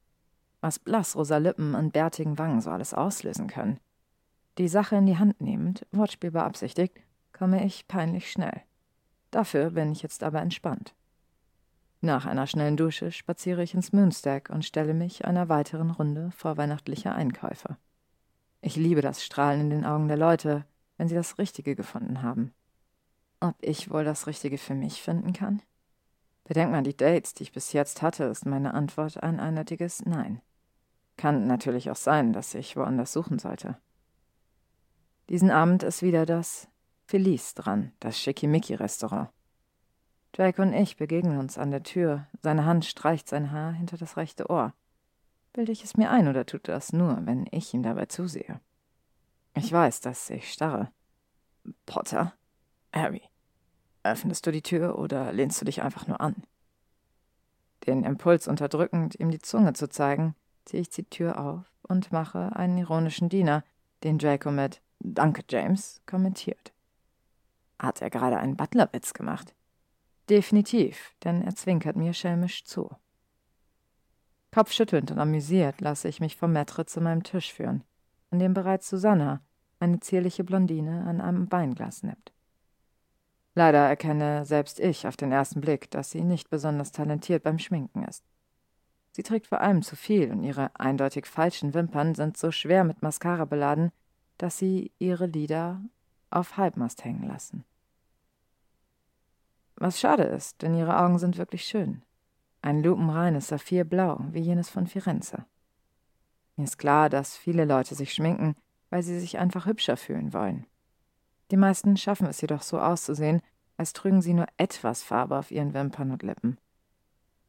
Was blassrosa Lippen und bärtigen Wangen so alles auslösen können. Die Sache in die Hand nehmend, Wortspiel beabsichtigt, komme ich peinlich schnell. Dafür bin ich jetzt aber entspannt. Nach einer schnellen Dusche spaziere ich ins Moonstack und stelle mich einer weiteren Runde vorweihnachtlicher Einkäufe. Ich liebe das Strahlen in den Augen der Leute, wenn sie das Richtige gefunden haben. Ob ich wohl das Richtige für mich finden kann? Bedenkt man die Dates, die ich bis jetzt hatte, ist meine Antwort ein eindeutiges Nein. Kann natürlich auch sein, dass ich woanders suchen sollte. Diesen Abend ist wieder das Felice dran, das Schickimicki-Restaurant. Drake und ich begegnen uns an der Tür. Seine Hand streicht sein Haar hinter das rechte Ohr. Bilde ich es mir ein oder tut das nur, wenn ich ihm dabei zusehe? Ich weiß, dass ich starre. Potter? Harry, öffnest du die Tür oder lehnst du dich einfach nur an? Den Impuls unterdrückend, ihm die Zunge zu zeigen, ziehe ich die Tür auf und mache einen ironischen Diener, den Draco mit Danke, James kommentiert. Hat er gerade einen Butlerwitz gemacht? Definitiv, denn er zwinkert mir schelmisch zu. Kopfschüttelnd und amüsiert lasse ich mich vom Maitre zu meinem Tisch führen, an dem bereits Susanna, eine zierliche Blondine, an einem Weinglas nippt. Leider erkenne selbst ich auf den ersten Blick, dass sie nicht besonders talentiert beim Schminken ist. Sie trägt vor allem zu viel und ihre eindeutig falschen Wimpern sind so schwer mit Mascara beladen, dass sie ihre Lider auf Halbmast hängen lassen. Was schade ist, denn ihre Augen sind wirklich schön. Ein lupenreines Saphirblau, wie jenes von Firenze. Mir ist klar, dass viele Leute sich schminken, weil sie sich einfach hübscher fühlen wollen. Die meisten schaffen es jedoch so auszusehen, als trügen sie nur etwas Farbe auf ihren Wimpern und Lippen.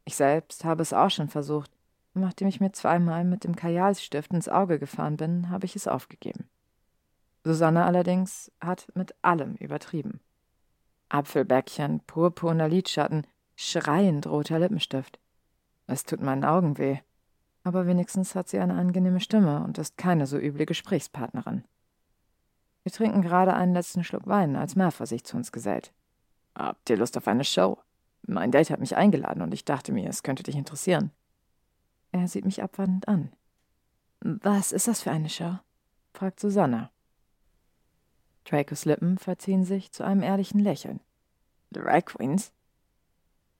Ich selbst habe es auch schon versucht, und nachdem ich mir zweimal mit dem Kajalstift ins Auge gefahren bin, habe ich es aufgegeben. Susanne allerdings hat mit allem übertrieben. Apfelbäckchen, purpurner Lidschatten, schreiend roter Lippenstift. Es tut meinen Augen weh, aber wenigstens hat sie eine angenehme Stimme und ist keine so üble Gesprächspartnerin. Wir trinken gerade einen letzten Schluck Wein, als Merfer sich zu uns gesellt. Habt ihr Lust auf eine Show? Mein Date hat mich eingeladen und ich dachte mir, es könnte dich interessieren. Er sieht mich abwartend an. Was ist das für eine Show? fragt Susanna. Dracos Lippen verziehen sich zu einem ehrlichen Lächeln. Drag Queens?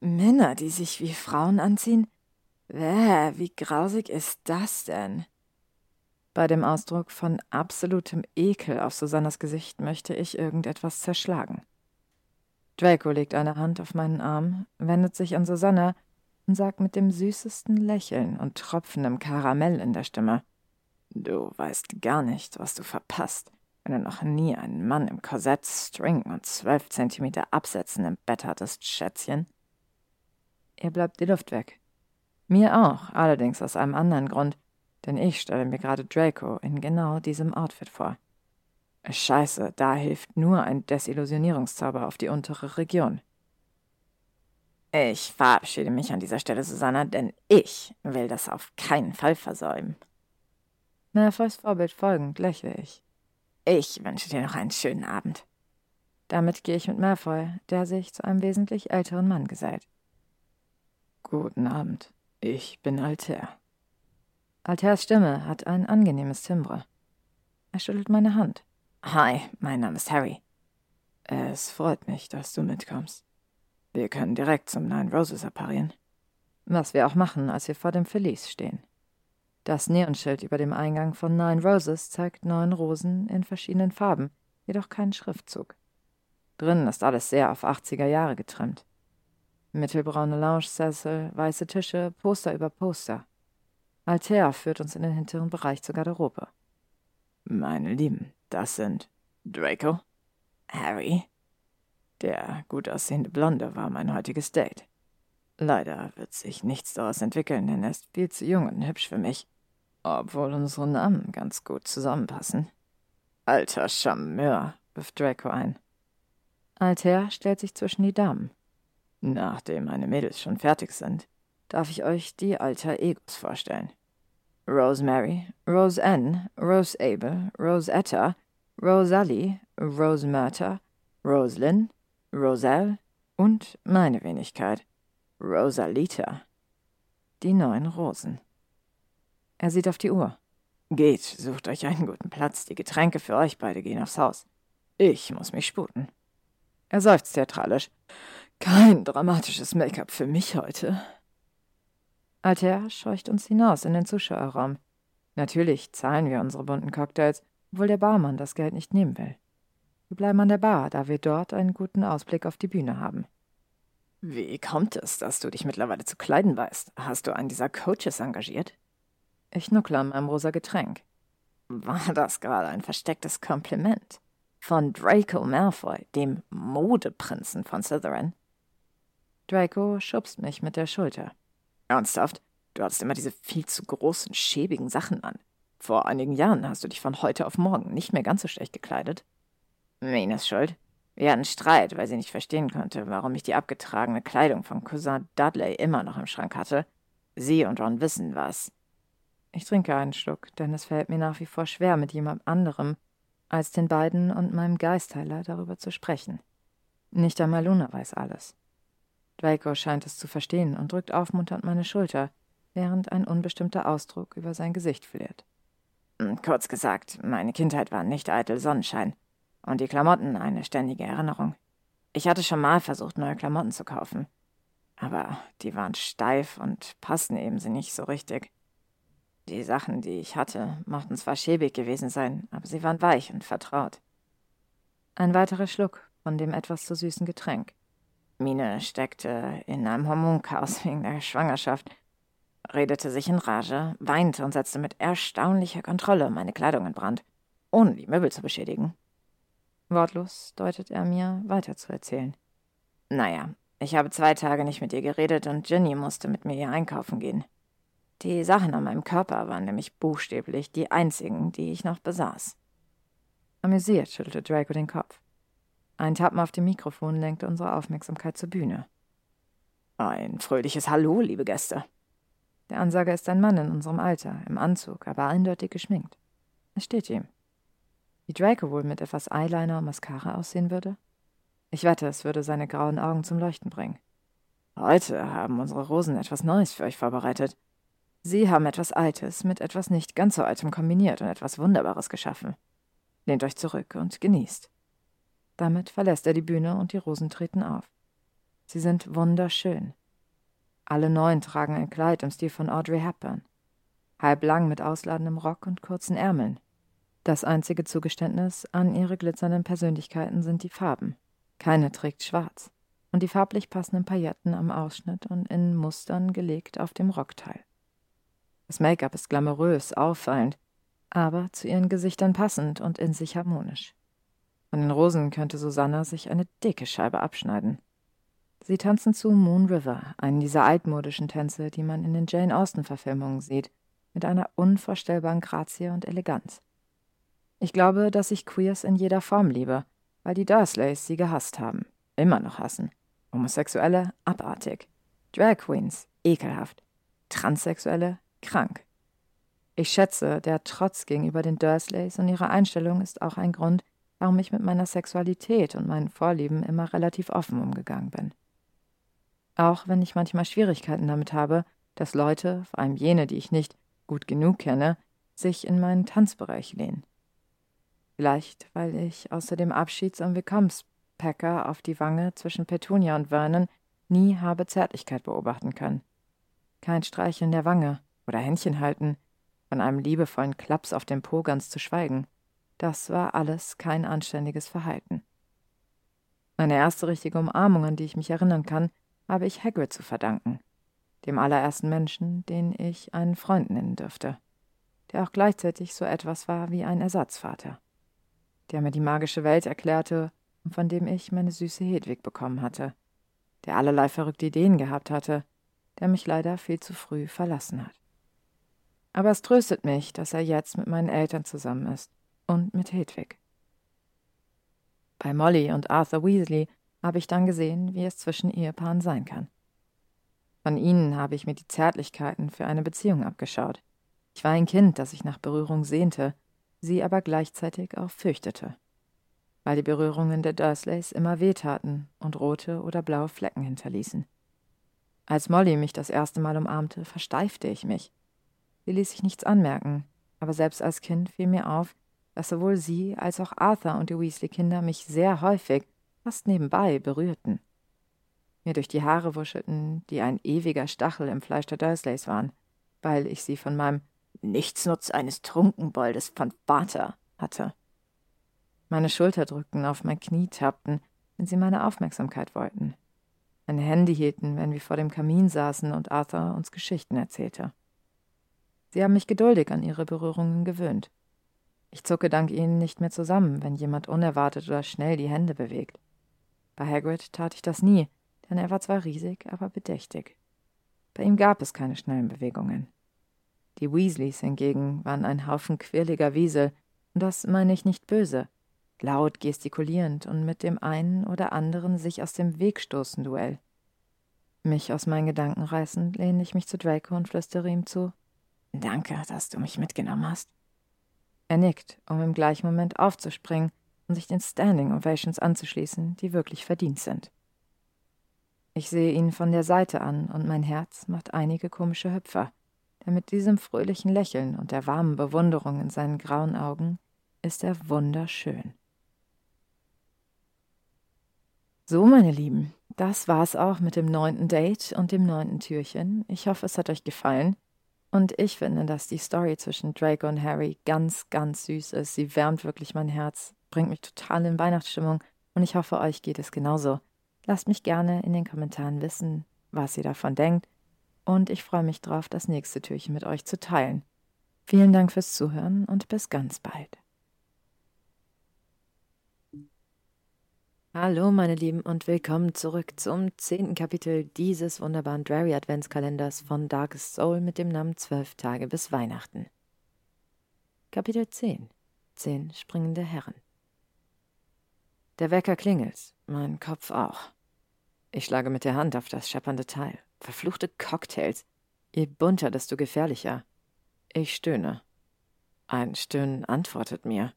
Männer, die sich wie Frauen anziehen? Bäh, wie grausig ist das denn? Bei dem Ausdruck von absolutem Ekel auf Susannas Gesicht möchte ich irgendetwas zerschlagen. Draco legt eine Hand auf meinen Arm, wendet sich an Susanna und sagt mit dem süßesten Lächeln und tropfendem Karamell in der Stimme: Du weißt gar nicht, was du verpasst, du noch nie einen Mann im Korsett, String und zwölf Zentimeter Absätzen im Bett hattest, Schätzchen. Ihr bleibt die Luft weg. Mir auch, allerdings aus einem anderen Grund denn ich stelle mir gerade Draco in genau diesem Outfit vor. Scheiße, da hilft nur ein Desillusionierungszauber auf die untere Region. Ich verabschiede mich an dieser Stelle, Susanna, denn ich will das auf keinen Fall versäumen. Malfoys Vorbild folgend lächle ich. Ich wünsche dir noch einen schönen Abend. Damit gehe ich mit Malfoy, der sich zu einem wesentlich älteren Mann gesellt. Guten Abend. Ich bin Altair. Alters Stimme hat ein angenehmes Timbre. Er schüttelt meine Hand. Hi, mein Name ist Harry. Es freut mich, dass du mitkommst. Wir können direkt zum Nine Roses apparieren. Was wir auch machen, als wir vor dem Verlies stehen. Das Neonschild über dem Eingang von Nine Roses zeigt neun Rosen in verschiedenen Farben, jedoch keinen Schriftzug. Drinnen ist alles sehr auf 80er Jahre getrimmt. Mittelbraune Lounge-Sessel, weiße Tische, Poster über Poster. Altair führt uns in den hinteren Bereich zur Garderobe. Meine Lieben, das sind Draco, Harry. Der gut aussehende Blonde war mein heutiges Date. Leider wird sich nichts daraus entwickeln, denn er ist viel zu jung und hübsch für mich, obwohl unsere Namen ganz gut zusammenpassen. Alter Charmeur, wirft Draco ein. Altair stellt sich zwischen die Damen. Nachdem meine Mädels schon fertig sind, darf ich euch die Alter Egos vorstellen. Rosemary, Rose Ann, Rose Abel, Rosetta, Rosalie, Rose Murta, Roslyn, Roselle und meine Wenigkeit, Rosalita. Die neun Rosen. Er sieht auf die Uhr. Geht, sucht euch einen guten Platz. Die Getränke für euch beide gehen aufs Haus. Ich muss mich sputen. Er seufzt theatralisch. Kein dramatisches Make-up für mich heute. Alter scheucht uns hinaus in den Zuschauerraum. Natürlich zahlen wir unsere bunten Cocktails, obwohl der Barmann das Geld nicht nehmen will. Wir bleiben an der Bar, da wir dort einen guten Ausblick auf die Bühne haben. Wie kommt es, dass du dich mittlerweile zu kleiden weißt? Hast du einen dieser Coaches engagiert? Ich nuckle an meinem rosa Getränk. War das gerade ein verstecktes Kompliment? Von Draco Malfoy, dem Modeprinzen von Slytherin? Draco schubst mich mit der Schulter. Ernsthaft? Du hattest immer diese viel zu großen, schäbigen Sachen an. Vor einigen Jahren hast du dich von heute auf morgen nicht mehr ganz so schlecht gekleidet. Menes Schuld. Wir hatten Streit, weil sie nicht verstehen konnte, warum ich die abgetragene Kleidung von Cousin Dudley immer noch im Schrank hatte. Sie und Ron wissen was. Ich trinke einen Schluck, denn es fällt mir nach wie vor schwer, mit jemand anderem als den beiden und meinem Geistheiler darüber zu sprechen. Nicht einmal Luna weiß alles. Draco scheint es zu verstehen und drückt aufmunternd meine Schulter, während ein unbestimmter Ausdruck über sein Gesicht flirt. Kurz gesagt, meine Kindheit war nicht eitel Sonnenschein und die Klamotten eine ständige Erinnerung. Ich hatte schon mal versucht, neue Klamotten zu kaufen. Aber die waren steif und passten ebenso nicht so richtig. Die Sachen, die ich hatte, mochten zwar schäbig gewesen sein, aber sie waren weich und vertraut. Ein weiterer Schluck von dem etwas zu süßen Getränk. Mine steckte in einem Hormonchaos wegen der Schwangerschaft, redete sich in Rage, weinte und setzte mit erstaunlicher Kontrolle meine Kleidung in Brand, ohne die Möbel zu beschädigen. Wortlos deutet er mir, weiterzuerzählen. Naja, ich habe zwei Tage nicht mit ihr geredet und Ginny musste mit mir hier einkaufen gehen. Die Sachen an meinem Körper waren nämlich buchstäblich die einzigen, die ich noch besaß. Amüsiert schüttelte Draco den Kopf. Ein Tappen auf dem Mikrofon lenkte unsere Aufmerksamkeit zur Bühne. Ein fröhliches Hallo, liebe Gäste. Der Ansager ist ein Mann in unserem Alter, im Anzug, aber eindeutig geschminkt. Es steht ihm. Wie Draco wohl mit etwas Eyeliner und Mascara aussehen würde? Ich wette, es würde seine grauen Augen zum Leuchten bringen. Heute haben unsere Rosen etwas Neues für euch vorbereitet. Sie haben etwas Altes mit etwas nicht ganz so Altem kombiniert und etwas Wunderbares geschaffen. Lehnt euch zurück und genießt. Damit verlässt er die Bühne und die Rosen treten auf. Sie sind wunderschön. Alle neun tragen ein Kleid im Stil von Audrey Hepburn. Halblang mit ausladendem Rock und kurzen Ärmeln. Das einzige Zugeständnis an ihre glitzernden Persönlichkeiten sind die Farben. Keine trägt schwarz. Und die farblich passenden Pailletten am Ausschnitt und in Mustern gelegt auf dem Rockteil. Das Make-up ist glamourös, auffallend, aber zu ihren Gesichtern passend und in sich harmonisch. Von den Rosen könnte Susanna sich eine dicke Scheibe abschneiden. Sie tanzen zu Moon River, einen dieser altmodischen Tänze, die man in den Jane Austen-Verfilmungen sieht, mit einer unvorstellbaren Grazie und Eleganz. Ich glaube, dass ich Queers in jeder Form liebe, weil die Dursleys sie gehasst haben, immer noch hassen. Homosexuelle abartig, Drag Queens ekelhaft, Transsexuelle krank. Ich schätze, der Trotz gegenüber den Dursleys und ihre Einstellung ist auch ein Grund, warum ich mit meiner Sexualität und meinen Vorlieben immer relativ offen umgegangen bin. Auch wenn ich manchmal Schwierigkeiten damit habe, dass Leute, vor allem jene, die ich nicht gut genug kenne, sich in meinen Tanzbereich lehnen. Vielleicht, weil ich außer dem Abschieds- und Willkommenspacker auf die Wange zwischen Petunia und Vernon nie habe Zärtlichkeit beobachten können. Kein Streicheln der Wange oder Händchen halten, von einem liebevollen Klaps auf dem Po ganz zu schweigen. Das war alles kein anständiges Verhalten. Meine erste richtige Umarmung, an die ich mich erinnern kann, habe ich Hagrid zu verdanken. Dem allerersten Menschen, den ich einen Freund nennen dürfte. Der auch gleichzeitig so etwas war wie ein Ersatzvater. Der mir die magische Welt erklärte und von dem ich meine süße Hedwig bekommen hatte. Der allerlei verrückte Ideen gehabt hatte, der mich leider viel zu früh verlassen hat. Aber es tröstet mich, dass er jetzt mit meinen Eltern zusammen ist und mit Hedwig. Bei Molly und Arthur Weasley habe ich dann gesehen, wie es zwischen Ehepaaren sein kann. Von ihnen habe ich mir die Zärtlichkeiten für eine Beziehung abgeschaut. Ich war ein Kind, das sich nach Berührung sehnte, sie aber gleichzeitig auch fürchtete, weil die Berührungen der Dursleys immer wehtaten und rote oder blaue Flecken hinterließen. Als Molly mich das erste Mal umarmte, versteifte ich mich. Sie ließ sich nichts anmerken, aber selbst als Kind fiel mir auf, dass sowohl sie als auch Arthur und die Weasley-Kinder mich sehr häufig, fast nebenbei, berührten. Mir durch die Haare wuschelten, die ein ewiger Stachel im Fleisch der Dursleys waren, weil ich sie von meinem Nichtsnutz eines Trunkenboldes von Vater hatte. Meine Schulter drückten, auf mein Knie tappten, wenn sie meine Aufmerksamkeit wollten meine Hände hielten, wenn wir vor dem Kamin saßen und Arthur uns Geschichten erzählte. Sie haben mich geduldig an ihre Berührungen gewöhnt. Ich zucke dank ihnen nicht mehr zusammen, wenn jemand unerwartet oder schnell die Hände bewegt. Bei Hagrid tat ich das nie, denn er war zwar riesig, aber bedächtig. Bei ihm gab es keine schnellen Bewegungen. Die Weasleys hingegen waren ein Haufen quirliger Wiesel, das meine ich nicht böse laut gestikulierend und mit dem einen oder anderen sich aus dem Weg stoßen Duell. Mich aus meinen Gedanken reißend, lehne ich mich zu Draco und flüstere ihm zu. Danke, dass du mich mitgenommen hast. Er nickt, um im gleichen Moment aufzuspringen und sich den Standing Ovations anzuschließen, die wirklich verdient sind. Ich sehe ihn von der Seite an und mein Herz macht einige komische Hüpfer, denn mit diesem fröhlichen Lächeln und der warmen Bewunderung in seinen grauen Augen ist er wunderschön. So, meine Lieben, das war's auch mit dem neunten Date und dem neunten Türchen. Ich hoffe, es hat euch gefallen. Und ich finde, dass die Story zwischen Draco und Harry ganz, ganz süß ist. Sie wärmt wirklich mein Herz, bringt mich total in Weihnachtsstimmung und ich hoffe, euch geht es genauso. Lasst mich gerne in den Kommentaren wissen, was ihr davon denkt und ich freue mich drauf, das nächste Türchen mit euch zu teilen. Vielen Dank fürs Zuhören und bis ganz bald. Hallo meine Lieben und willkommen zurück zum zehnten Kapitel dieses wunderbaren Drary Adventskalenders von Darkest Soul mit dem Namen Zwölf Tage bis Weihnachten. Kapitel 10 Zehn springende Herren Der Wecker klingelt, mein Kopf auch. Ich schlage mit der Hand auf das scheppernde Teil. Verfluchte Cocktails. Je bunter, desto gefährlicher. Ich stöhne. Ein Stöhnen antwortet mir.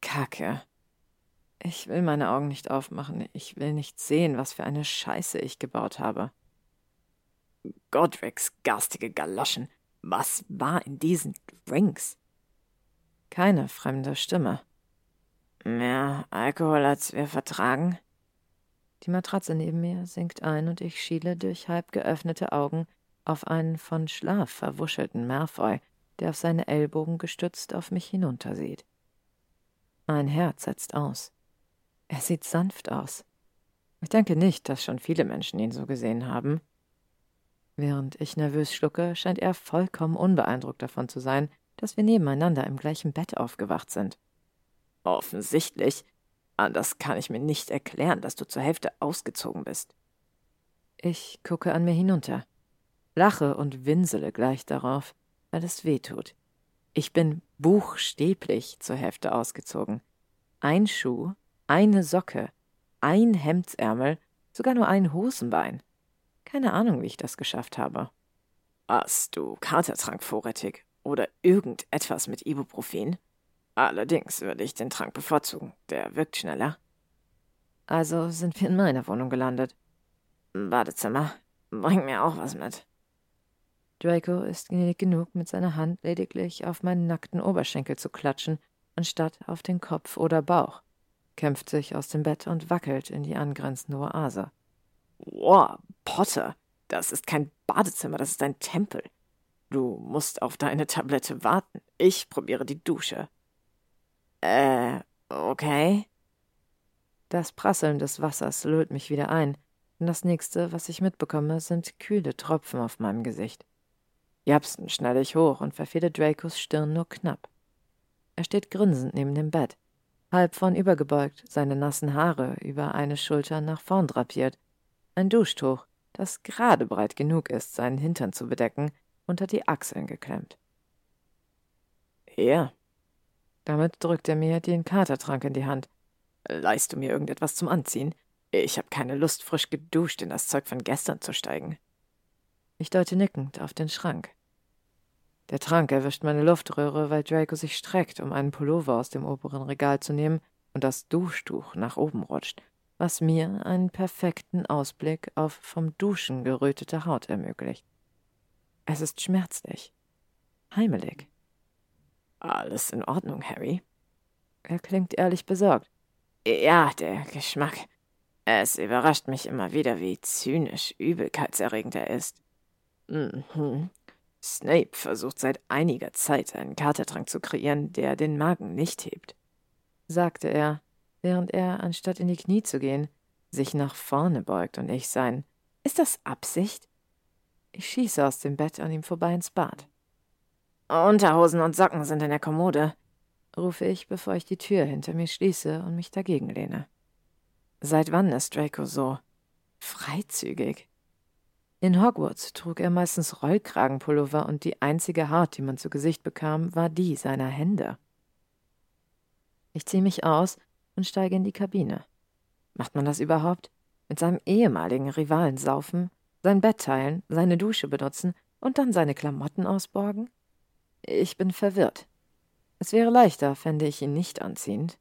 Kacke. Ich will meine Augen nicht aufmachen. Ich will nicht sehen, was für eine Scheiße ich gebaut habe. Godric's garstige Galoschen. Was war in diesen Drinks? Keine fremde Stimme. Mehr Alkohol, als wir vertragen? Die Matratze neben mir sinkt ein und ich schiele durch halb geöffnete Augen auf einen von Schlaf verwuschelten Malfoy, der auf seine Ellbogen gestützt auf mich hinuntersieht. Mein Herz setzt aus. Er sieht sanft aus. Ich denke nicht, dass schon viele Menschen ihn so gesehen haben. Während ich nervös schlucke, scheint er vollkommen unbeeindruckt davon zu sein, dass wir nebeneinander im gleichen Bett aufgewacht sind. Offensichtlich. Anders kann ich mir nicht erklären, dass du zur Hälfte ausgezogen bist. Ich gucke an mir hinunter, lache und winsele gleich darauf, weil es weh tut. Ich bin buchstäblich zur Hälfte ausgezogen. Ein Schuh eine Socke, ein Hemdsärmel, sogar nur ein Hosenbein. Keine Ahnung, wie ich das geschafft habe. Hast du Katertrank vorrätig oder irgendetwas mit Ibuprofen? Allerdings würde ich den Trank bevorzugen. Der wirkt schneller. Also sind wir in meiner Wohnung gelandet. Badezimmer. Bring mir auch was mit. Draco ist gnädig genug, mit seiner Hand lediglich auf meinen nackten Oberschenkel zu klatschen, anstatt auf den Kopf oder Bauch kämpft sich aus dem Bett und wackelt in die angrenzende Oase. Wow, Potter, das ist kein Badezimmer, das ist ein Tempel. Du musst auf deine Tablette warten. Ich probiere die Dusche. Äh, okay. Das Prasseln des Wassers lullt mich wieder ein, und das nächste, was ich mitbekomme, sind kühle Tropfen auf meinem Gesicht. Japsen schnelle ich hoch und verfehle Dracos Stirn nur knapp. Er steht grinsend neben dem Bett, halb vornübergebeugt, seine nassen Haare über eine Schulter nach vorn drapiert, ein Duschtuch, das gerade breit genug ist, seinen Hintern zu bedecken, unter die Achseln geklemmt. Ja. Damit drückt er mir den Katertrank in die Hand. Leist du mir irgendetwas zum Anziehen? Ich habe keine Lust, frisch geduscht in das Zeug von gestern zu steigen. Ich deute nickend auf den Schrank. Der Trank erwischt meine Luftröhre, weil Draco sich streckt, um einen Pullover aus dem oberen Regal zu nehmen und das Duschtuch nach oben rutscht, was mir einen perfekten Ausblick auf vom Duschen gerötete Haut ermöglicht. Es ist schmerzlich. Heimelig. Alles in Ordnung, Harry? Er klingt ehrlich besorgt. Ja, der Geschmack. Es überrascht mich immer wieder, wie zynisch übelkeitserregend er ist. Mhm. Snape versucht seit einiger Zeit, einen Katertrank zu kreieren, der den Magen nicht hebt, sagte er, während er, anstatt in die Knie zu gehen, sich nach vorne beugt und ich sein. Ist das Absicht? Ich schieße aus dem Bett an ihm vorbei ins Bad. Unterhosen und Socken sind in der Kommode, rufe ich, bevor ich die Tür hinter mir schließe und mich dagegen lehne. Seit wann ist Draco so freizügig? In Hogwarts trug er meistens Rollkragenpullover und die einzige Haut, die man zu Gesicht bekam, war die seiner Hände. Ich ziehe mich aus und steige in die Kabine. Macht man das überhaupt? Mit seinem ehemaligen Rivalen saufen, sein Bett teilen, seine Dusche benutzen und dann seine Klamotten ausborgen? Ich bin verwirrt. Es wäre leichter, fände ich ihn nicht anziehend.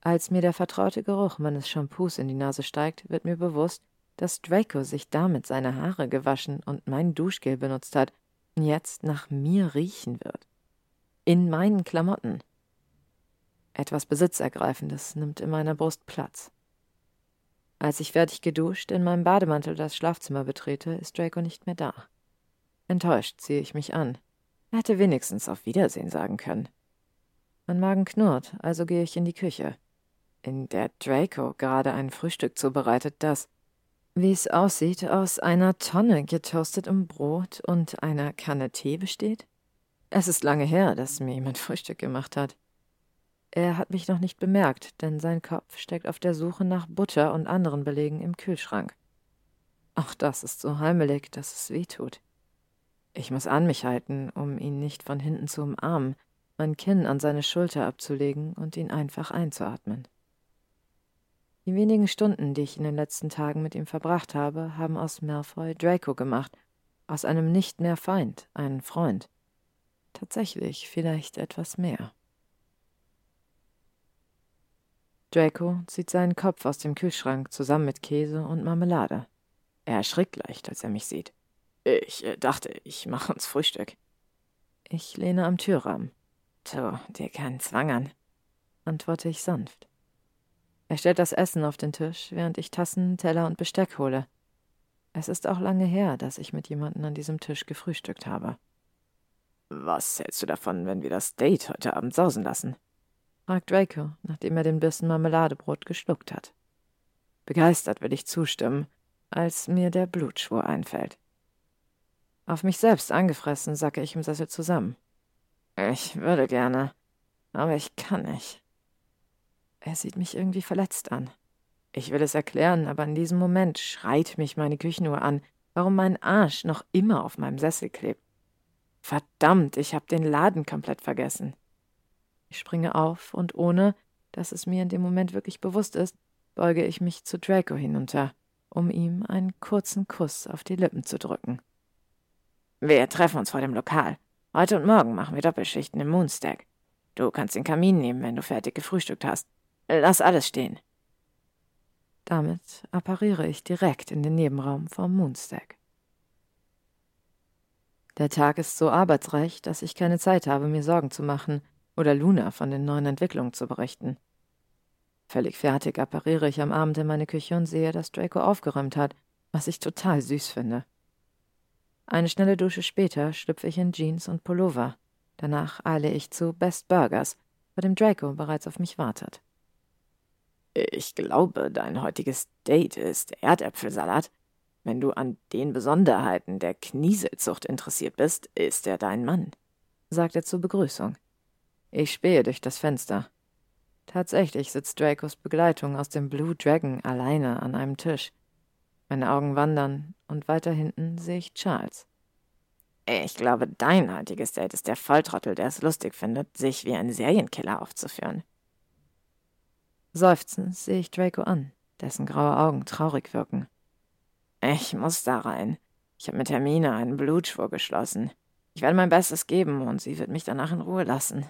Als mir der vertraute Geruch meines Shampoos in die Nase steigt, wird mir bewusst, dass Draco sich damit seine Haare gewaschen und mein Duschgel benutzt hat und jetzt nach mir riechen wird. In meinen Klamotten. Etwas Besitzergreifendes nimmt in meiner Brust Platz. Als ich fertig geduscht in meinem Bademantel das Schlafzimmer betrete, ist Draco nicht mehr da. Enttäuscht ziehe ich mich an. Er hätte wenigstens auf Wiedersehen sagen können. Mein Magen knurrt, also gehe ich in die Küche, in der Draco gerade ein Frühstück zubereitet, das, wie es aussieht, aus einer Tonne getoastetem Brot und einer Kanne Tee besteht? Es ist lange her, dass mir jemand Frühstück gemacht hat. Er hat mich noch nicht bemerkt, denn sein Kopf steckt auf der Suche nach Butter und anderen Belegen im Kühlschrank. Auch das ist so heimelig, dass es weh tut. Ich muss an mich halten, um ihn nicht von hinten zu umarmen, mein Kinn an seine Schulter abzulegen und ihn einfach einzuatmen. Die wenigen Stunden, die ich in den letzten Tagen mit ihm verbracht habe, haben aus Malfoy Draco gemacht, aus einem nicht mehr Feind einen Freund. Tatsächlich vielleicht etwas mehr. Draco zieht seinen Kopf aus dem Kühlschrank zusammen mit Käse und Marmelade. Er erschrickt leicht, als er mich sieht. Ich äh, dachte, ich mache uns Frühstück. Ich lehne am Türrahmen. Tu dir keinen Zwang an, antworte ich sanft. Er stellt das Essen auf den Tisch, während ich Tassen, Teller und Besteck hole. Es ist auch lange her, dass ich mit jemandem an diesem Tisch gefrühstückt habe. Was hältst du davon, wenn wir das Date heute Abend sausen lassen? fragt Draco, nachdem er den Bissen Marmeladebrot geschluckt hat. Begeistert will ich zustimmen, als mir der Blutschwur einfällt. Auf mich selbst angefressen sacke ich im Sessel zusammen. Ich würde gerne, aber ich kann nicht. Er sieht mich irgendwie verletzt an. Ich will es erklären, aber in diesem Moment schreit mich meine Küchenuhr an, warum mein Arsch noch immer auf meinem Sessel klebt. Verdammt, ich hab den Laden komplett vergessen. Ich springe auf und ohne, dass es mir in dem Moment wirklich bewusst ist, beuge ich mich zu Draco hinunter, um ihm einen kurzen Kuss auf die Lippen zu drücken. Wir treffen uns vor dem Lokal. Heute und morgen machen wir Doppelschichten im Moonstack. Du kannst den Kamin nehmen, wenn du fertig gefrühstückt hast. Lass alles stehen. Damit appariere ich direkt in den Nebenraum vom Moonstack. Der Tag ist so arbeitsreich, dass ich keine Zeit habe, mir Sorgen zu machen oder Luna von den neuen Entwicklungen zu berichten. Völlig fertig appariere ich am Abend in meine Küche und sehe, dass Draco aufgeräumt hat, was ich total süß finde. Eine schnelle Dusche später schlüpfe ich in Jeans und Pullover. Danach eile ich zu Best Burgers, bei dem Draco bereits auf mich wartet. Ich glaube, dein heutiges Date ist Erdäpfelsalat. Wenn du an den Besonderheiten der Knieselzucht interessiert bist, ist er dein Mann, sagt er zur Begrüßung. Ich spähe durch das Fenster. Tatsächlich sitzt Dracos Begleitung aus dem Blue Dragon alleine an einem Tisch. Meine Augen wandern und weiter hinten sehe ich Charles. Ich glaube, dein heutiges Date ist der Volltrottel, der es lustig findet, sich wie ein Serienkiller aufzuführen. Seufzend sehe ich Draco an, dessen graue Augen traurig wirken. Ich muss da rein. Ich habe mit Hermine einen Blutschwur geschlossen. Ich werde mein Bestes geben und sie wird mich danach in Ruhe lassen.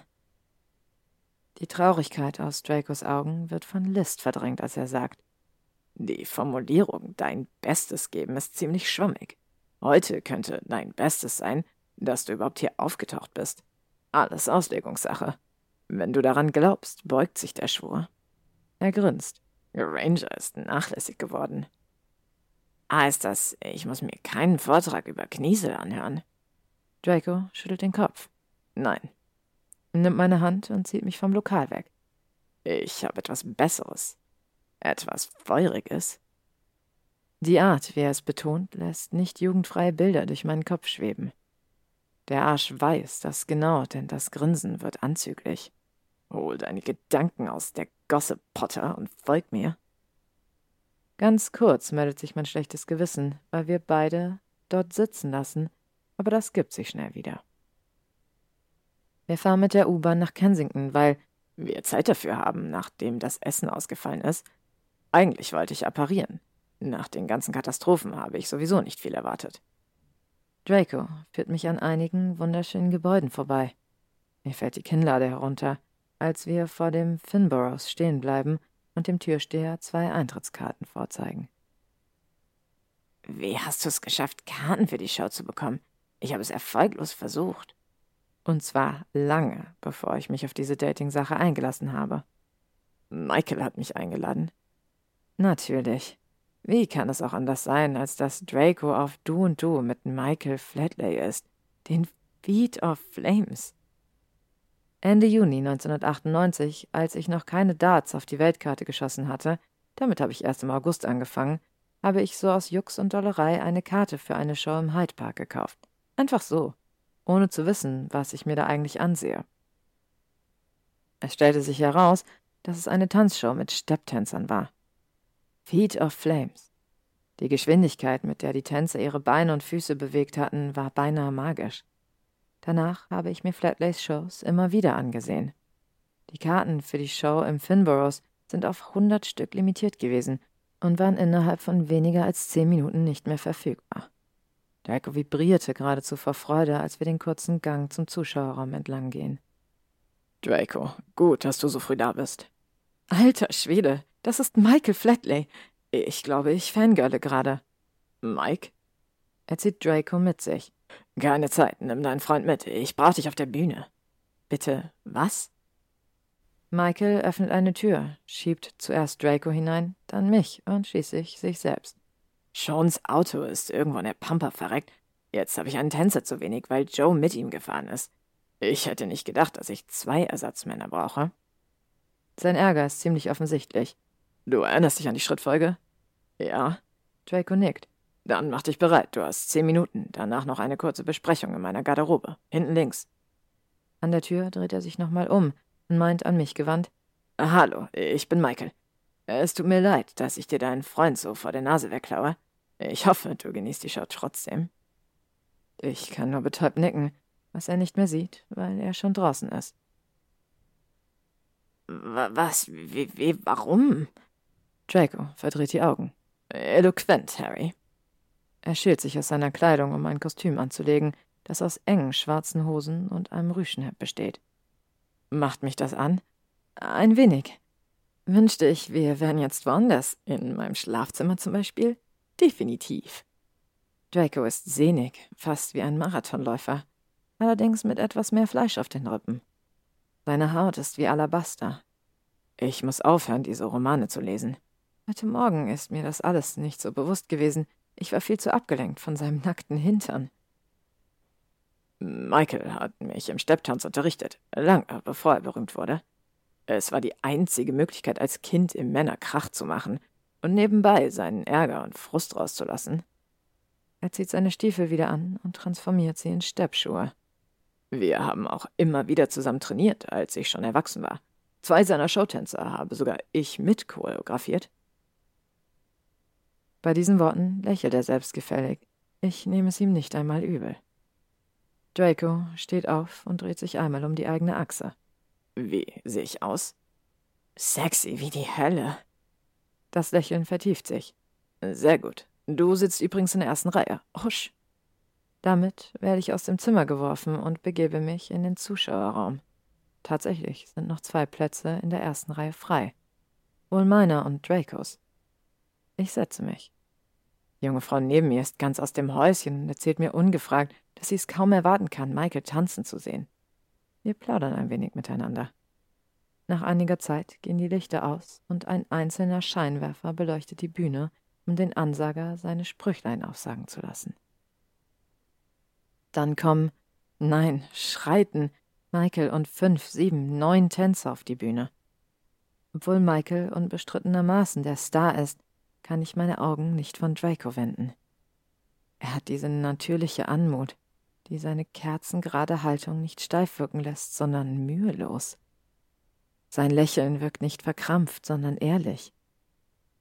Die Traurigkeit aus Dracos Augen wird von List verdrängt, als er sagt: Die Formulierung dein Bestes geben ist ziemlich schwammig. Heute könnte dein Bestes sein, dass du überhaupt hier aufgetaucht bist. Alles Auslegungssache. Wenn du daran glaubst, beugt sich der Schwur. Er grinst. Ranger ist nachlässig geworden. Heißt das, ich muss mir keinen Vortrag über Kniesel anhören? Draco schüttelt den Kopf. Nein. Nimmt meine Hand und zieht mich vom Lokal weg. Ich habe etwas Besseres. Etwas Feuriges. Die Art, wie er es betont, lässt nicht jugendfreie Bilder durch meinen Kopf schweben. Der Arsch weiß das genau, denn das Grinsen wird anzüglich. Hol deine Gedanken aus der Gosse, Potter, und folg mir. Ganz kurz meldet sich mein schlechtes Gewissen, weil wir beide dort sitzen lassen, aber das gibt sich schnell wieder. Wir fahren mit der U-Bahn nach Kensington, weil wir Zeit dafür haben, nachdem das Essen ausgefallen ist. Eigentlich wollte ich apparieren. Nach den ganzen Katastrophen habe ich sowieso nicht viel erwartet. Draco führt mich an einigen wunderschönen Gebäuden vorbei. Mir fällt die Kinnlade herunter, als wir vor dem Finboroughs stehen bleiben und dem Türsteher zwei Eintrittskarten vorzeigen. Wie hast du es geschafft, Karten für die Show zu bekommen? Ich habe es erfolglos versucht. Und zwar lange, bevor ich mich auf diese Dating-Sache eingelassen habe. Michael hat mich eingeladen. Natürlich. Wie kann es auch anders sein, als dass Draco auf Du und Du mit Michael Flatley ist, den Feet of Flames? Ende Juni 1998, als ich noch keine Darts auf die Weltkarte geschossen hatte, damit habe ich erst im August angefangen, habe ich so aus Jux und Dollerei eine Karte für eine Show im Hyde Park gekauft. Einfach so, ohne zu wissen, was ich mir da eigentlich ansehe. Es stellte sich heraus, dass es eine Tanzshow mit Stepptänzern war. Feet of Flames. Die Geschwindigkeit, mit der die Tänzer ihre Beine und Füße bewegt hatten, war beinahe magisch. Danach habe ich mir Flatlays Shows immer wieder angesehen. Die Karten für die Show im Finboroughs sind auf 100 Stück limitiert gewesen und waren innerhalb von weniger als zehn Minuten nicht mehr verfügbar. Draco vibrierte geradezu vor Freude, als wir den kurzen Gang zum Zuschauerraum entlang gehen. Draco, gut, dass du so früh da bist. Alter Schwede, das ist Michael Flatley. Ich glaube, ich fangirle gerade. Mike? Er zieht Draco mit sich. Keine Zeit, nimm deinen Freund mit. Ich brauch dich auf der Bühne. Bitte, was? Michael öffnet eine Tür, schiebt zuerst Draco hinein, dann mich und schließlich sich selbst. Seans Auto ist irgendwo in der Pampa verreckt. Jetzt habe ich einen Tänzer zu wenig, weil Joe mit ihm gefahren ist. Ich hätte nicht gedacht, dass ich zwei Ersatzmänner brauche. Sein Ärger ist ziemlich offensichtlich. Du erinnerst dich an die Schrittfolge? Ja. Draco nickt. Dann mach dich bereit. Du hast zehn Minuten. Danach noch eine kurze Besprechung in meiner Garderobe. Hinten links. An der Tür dreht er sich nochmal um und meint an mich gewandt. Hallo, ich bin Michael. Es tut mir leid, dass ich dir deinen Freund so vor der Nase wegklaue. Ich hoffe, du genießt die Show trotzdem. Ich kann nur betäubt nicken, was er nicht mehr sieht, weil er schon draußen ist. Was? Wie, wie, warum? Draco verdreht die Augen. Eloquent, Harry. Er schält sich aus seiner Kleidung, um ein Kostüm anzulegen, das aus engen schwarzen Hosen und einem Rüschenhemd besteht. Macht mich das an? Ein wenig. Wünschte ich, wir wären jetzt woanders, in meinem Schlafzimmer zum Beispiel? Definitiv. Draco ist sehnig, fast wie ein Marathonläufer, allerdings mit etwas mehr Fleisch auf den Rippen. Seine Haut ist wie Alabaster. Ich muss aufhören, diese Romane zu lesen. Heute Morgen ist mir das alles nicht so bewusst gewesen. Ich war viel zu abgelenkt von seinem nackten Hintern. Michael hat mich im Stepptanz unterrichtet, lange bevor er berühmt wurde. Es war die einzige Möglichkeit, als Kind im Männer Krach zu machen und nebenbei seinen Ärger und Frust rauszulassen. Er zieht seine Stiefel wieder an und transformiert sie in Steppschuhe. Wir haben auch immer wieder zusammen trainiert, als ich schon erwachsen war. Zwei seiner Showtänzer habe sogar ich mit choreografiert. Bei diesen Worten lächelt er selbstgefällig. Ich nehme es ihm nicht einmal übel. Draco steht auf und dreht sich einmal um die eigene Achse. Wie sehe ich aus? Sexy wie die Hölle. Das Lächeln vertieft sich. Sehr gut. Du sitzt übrigens in der ersten Reihe. Husch. Damit werde ich aus dem Zimmer geworfen und begebe mich in den Zuschauerraum. Tatsächlich sind noch zwei Plätze in der ersten Reihe frei. Wohl meiner und Dracos. Ich setze mich. Junge Frau neben mir ist ganz aus dem Häuschen und erzählt mir ungefragt, dass sie es kaum erwarten kann, Michael tanzen zu sehen. Wir plaudern ein wenig miteinander. Nach einiger Zeit gehen die Lichter aus und ein einzelner Scheinwerfer beleuchtet die Bühne, um den Ansager seine Sprüchlein aufsagen zu lassen. Dann kommen, nein, schreiten Michael und fünf, sieben, neun Tänzer auf die Bühne. Obwohl Michael unbestrittenermaßen der Star ist, kann ich meine Augen nicht von Draco wenden. Er hat diese natürliche Anmut, die seine kerzengerade Haltung nicht steif wirken lässt, sondern mühelos. Sein Lächeln wirkt nicht verkrampft, sondern ehrlich.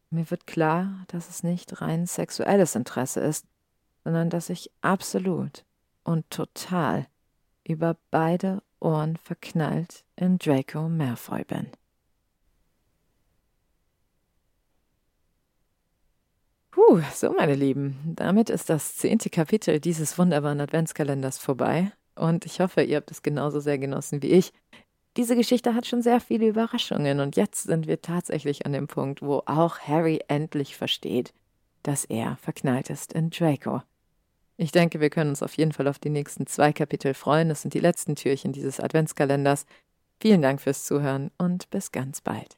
Mir wird klar, dass es nicht rein sexuelles Interesse ist, sondern dass ich absolut und total über beide Ohren verknallt in Draco Malfoy bin. Puh, so meine Lieben, damit ist das zehnte Kapitel dieses wunderbaren Adventskalenders vorbei und ich hoffe, ihr habt es genauso sehr genossen wie ich. Diese Geschichte hat schon sehr viele Überraschungen und jetzt sind wir tatsächlich an dem Punkt, wo auch Harry endlich versteht, dass er verknallt ist in Draco. Ich denke, wir können uns auf jeden Fall auf die nächsten zwei Kapitel freuen. Das sind die letzten Türchen dieses Adventskalenders. Vielen Dank fürs Zuhören und bis ganz bald.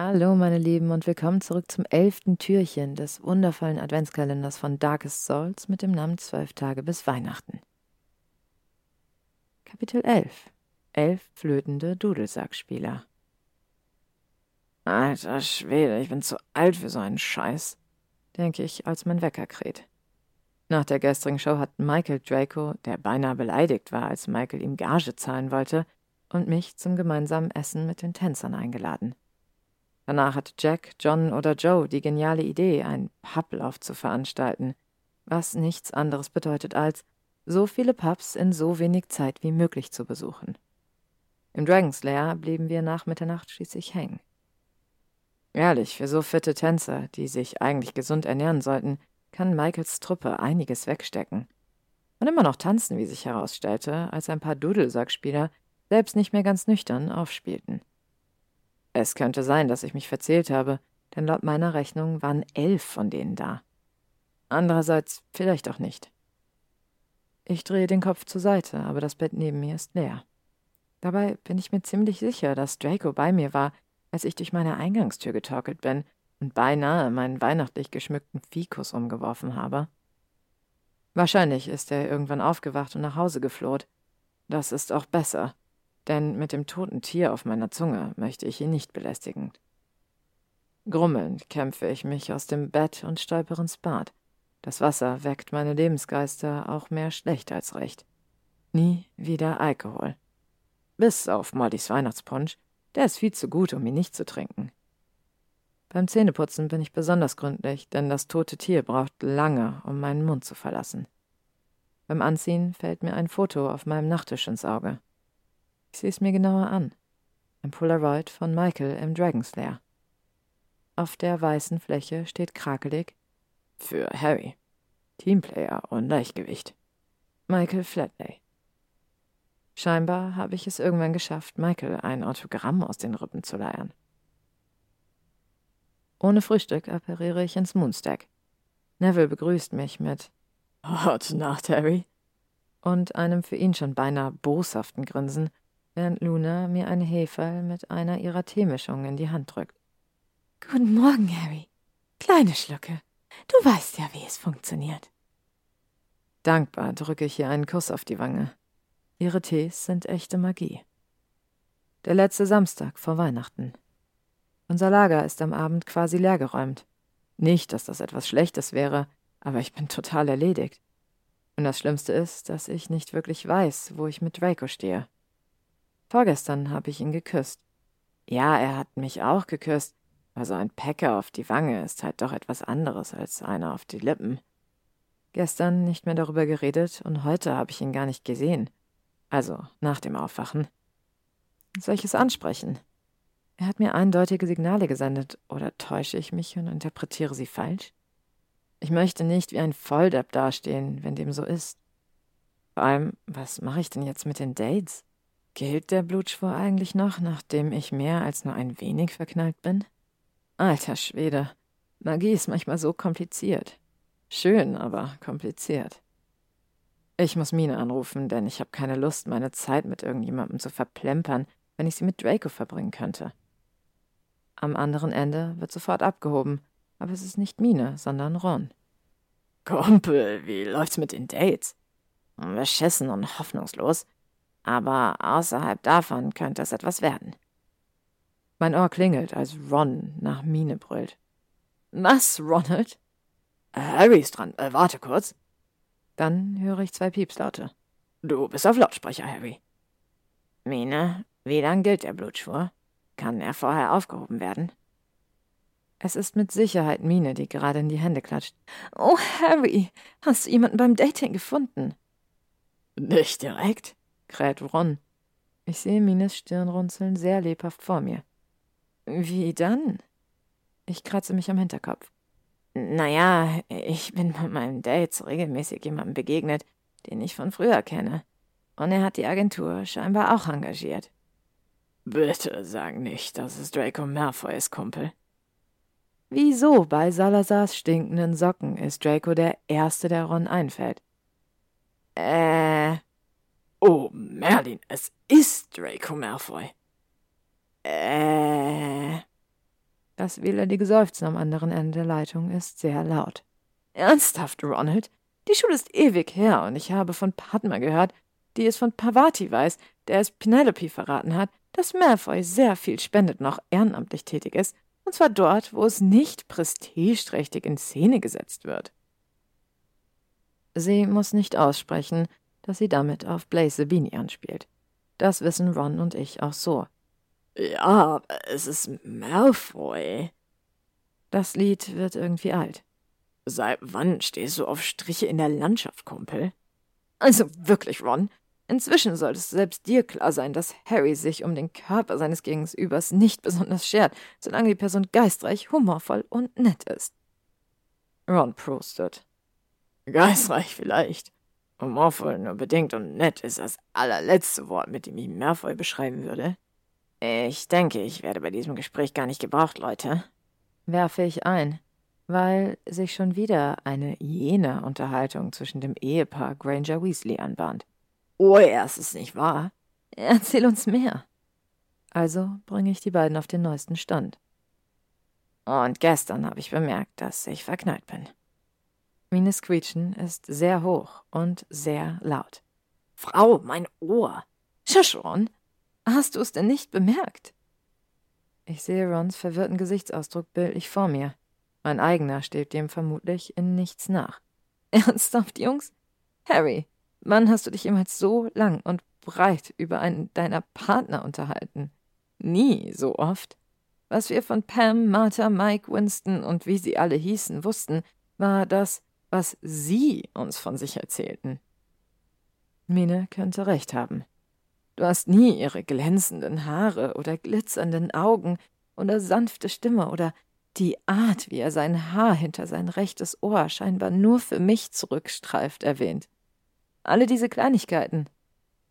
Hallo, meine Lieben, und willkommen zurück zum elften Türchen des wundervollen Adventskalenders von Darkest Souls mit dem Namen Zwölf Tage bis Weihnachten. Kapitel 11 Elf flötende Dudelsackspieler. Alter Schwede, ich bin zu alt für so einen Scheiß, denke ich, als mein Wecker kräht. Nach der gestrigen Show hat Michael Draco, der beinahe beleidigt war, als Michael ihm Gage zahlen wollte, und mich zum gemeinsamen Essen mit den Tänzern eingeladen. Danach hatte Jack, John oder Joe die geniale Idee, einen Publauf zu veranstalten, was nichts anderes bedeutet als, so viele Pubs in so wenig Zeit wie möglich zu besuchen. Im Dragon's Lair blieben wir nach Mitternacht schließlich hängen. Ehrlich, für so fitte Tänzer, die sich eigentlich gesund ernähren sollten, kann Michaels Truppe einiges wegstecken. Und immer noch tanzen, wie sich herausstellte, als ein paar Dudelsackspieler, selbst nicht mehr ganz nüchtern, aufspielten. Es könnte sein, dass ich mich verzählt habe, denn laut meiner Rechnung waren elf von denen da. Andererseits vielleicht auch nicht. Ich drehe den Kopf zur Seite, aber das Bett neben mir ist leer. Dabei bin ich mir ziemlich sicher, dass Draco bei mir war, als ich durch meine Eingangstür getorkelt bin und beinahe meinen weihnachtlich geschmückten Fikus umgeworfen habe. Wahrscheinlich ist er irgendwann aufgewacht und nach Hause gefloht. Das ist auch besser, denn mit dem toten Tier auf meiner Zunge möchte ich ihn nicht belästigen. Grummelnd kämpfe ich mich aus dem Bett und stolpere ins Bad. Das Wasser weckt meine Lebensgeister auch mehr schlecht als recht. Nie wieder Alkohol. Bis auf Mollys Weihnachtspunsch, der ist viel zu gut, um ihn nicht zu trinken. Beim Zähneputzen bin ich besonders gründlich, denn das tote Tier braucht lange, um meinen Mund zu verlassen. Beim Anziehen fällt mir ein Foto auf meinem Nachttisch ins Auge. Ich sehe es mir genauer an. Ein Polaroid von Michael im Dragonslayer. Auf der weißen Fläche steht krakelig für Harry, Teamplayer und Leichtgewicht. Michael Flatley. Scheinbar habe ich es irgendwann geschafft, Michael ein Autogramm aus den Rippen zu leiern. Ohne Frühstück appariere ich ins Moonstack. Neville begrüßt mich mit Hot Nacht, Harry. Und einem für ihn schon beinahe boshaften Grinsen während Luna mir ein Heferl mit einer ihrer Teemischungen in die Hand drückt. Guten Morgen, Harry. Kleine Schlucke. Du weißt ja, wie es funktioniert. Dankbar drücke ich ihr einen Kuss auf die Wange. Ihre Tees sind echte Magie. Der letzte Samstag vor Weihnachten. Unser Lager ist am Abend quasi leergeräumt. Nicht, dass das etwas Schlechtes wäre, aber ich bin total erledigt. Und das Schlimmste ist, dass ich nicht wirklich weiß, wo ich mit Draco stehe. Vorgestern habe ich ihn geküsst. Ja, er hat mich auch geküsst, aber so ein Pecker auf die Wange ist halt doch etwas anderes als einer auf die Lippen. Gestern nicht mehr darüber geredet und heute habe ich ihn gar nicht gesehen. Also nach dem Aufwachen. Soll ich es ansprechen? Er hat mir eindeutige Signale gesendet, oder täusche ich mich und interpretiere sie falsch? Ich möchte nicht wie ein Volldepp dastehen, wenn dem so ist. Vor allem, was mache ich denn jetzt mit den Dates? Gilt der Blutschwur eigentlich noch, nachdem ich mehr als nur ein wenig verknallt bin? Alter Schwede, Magie ist manchmal so kompliziert. Schön, aber kompliziert. Ich muss Mine anrufen, denn ich habe keine Lust, meine Zeit mit irgendjemandem zu verplempern, wenn ich sie mit Draco verbringen könnte. Am anderen Ende wird sofort abgehoben, aber es ist nicht Mine, sondern Ron. Kumpel, wie läuft's mit den Dates? Beschissen und hoffnungslos, aber außerhalb davon könnte es etwas werden. Mein Ohr klingelt, als Ron nach Mine brüllt. Was, Ronald? Harry ist dran. Äh, warte kurz. Dann höre ich zwei Piepslaute. Du bist auf Lautsprecher, Harry. Mine, wie lang gilt der Blutschwur? Kann er vorher aufgehoben werden? Es ist mit Sicherheit Mine, die gerade in die Hände klatscht. Oh, Harry, hast du jemanden beim Dating gefunden? Nicht direkt, kräht Ron. Ich sehe Mines Stirnrunzeln sehr lebhaft vor mir. Wie dann? Ich kratze mich am Hinterkopf. Naja, ich bin bei meinem Dates regelmäßig jemandem begegnet, den ich von früher kenne. Und er hat die Agentur scheinbar auch engagiert. Bitte sag nicht, dass es Draco Malfoy ist, Kumpel. Wieso bei Salazars stinkenden Socken ist Draco der Erste, der Ron einfällt? Äh. Oh, Merlin, es ist Draco Malfoy. Äh. Das wehleidige Seufzen am anderen Ende der Leitung ist sehr laut. Ernsthaft, Ronald? Die Schule ist ewig her und ich habe von Padma gehört, die es von Pavati weiß, der es Penelope verraten hat, dass Malfoy sehr viel spendet noch ehrenamtlich tätig ist, und zwar dort, wo es nicht prestigeträchtig in Szene gesetzt wird. Sie muss nicht aussprechen, dass sie damit auf Blaze Sabini anspielt. Das wissen Ron und ich auch so. Ja, es ist Malfoy. Das Lied wird irgendwie alt. Seit wann stehst du auf Striche in der Landschaft, Kumpel? Also wirklich, Ron. Inzwischen sollte es selbst dir klar sein, dass Harry sich um den Körper seines Gegenübers nicht besonders schert, solange die Person geistreich, humorvoll und nett ist. Ron prostet. Geistreich vielleicht. Humorvoll nur bedingt und nett ist das allerletzte Wort, mit dem ich Malfoy beschreiben würde. Ich denke, ich werde bei diesem Gespräch gar nicht gebraucht, Leute. Werfe ich ein, weil sich schon wieder eine jene Unterhaltung zwischen dem Ehepaar Granger Weasley anbahnt. Oh, er ist es nicht wahr? Erzähl uns mehr. Also bringe ich die beiden auf den neuesten Stand. Und gestern habe ich bemerkt, dass ich verknallt bin. Mines Quietschen ist sehr hoch und sehr laut. Frau, mein Ohr! Schusch, Ron, Hast du es denn nicht bemerkt? Ich sehe Rons verwirrten Gesichtsausdruck bildlich vor mir. Mein eigener steht dem vermutlich in nichts nach. Ernsthaft, Jungs? Harry, wann hast du dich jemals so lang und breit über einen deiner Partner unterhalten? Nie so oft. Was wir von Pam, Martha, Mike, Winston und wie sie alle hießen wussten, war das, was sie uns von sich erzählten. Mine könnte recht haben. Du hast nie ihre glänzenden Haare oder glitzernden Augen oder sanfte Stimme oder die Art, wie er sein Haar hinter sein rechtes Ohr scheinbar nur für mich zurückstreift, erwähnt. Alle diese Kleinigkeiten.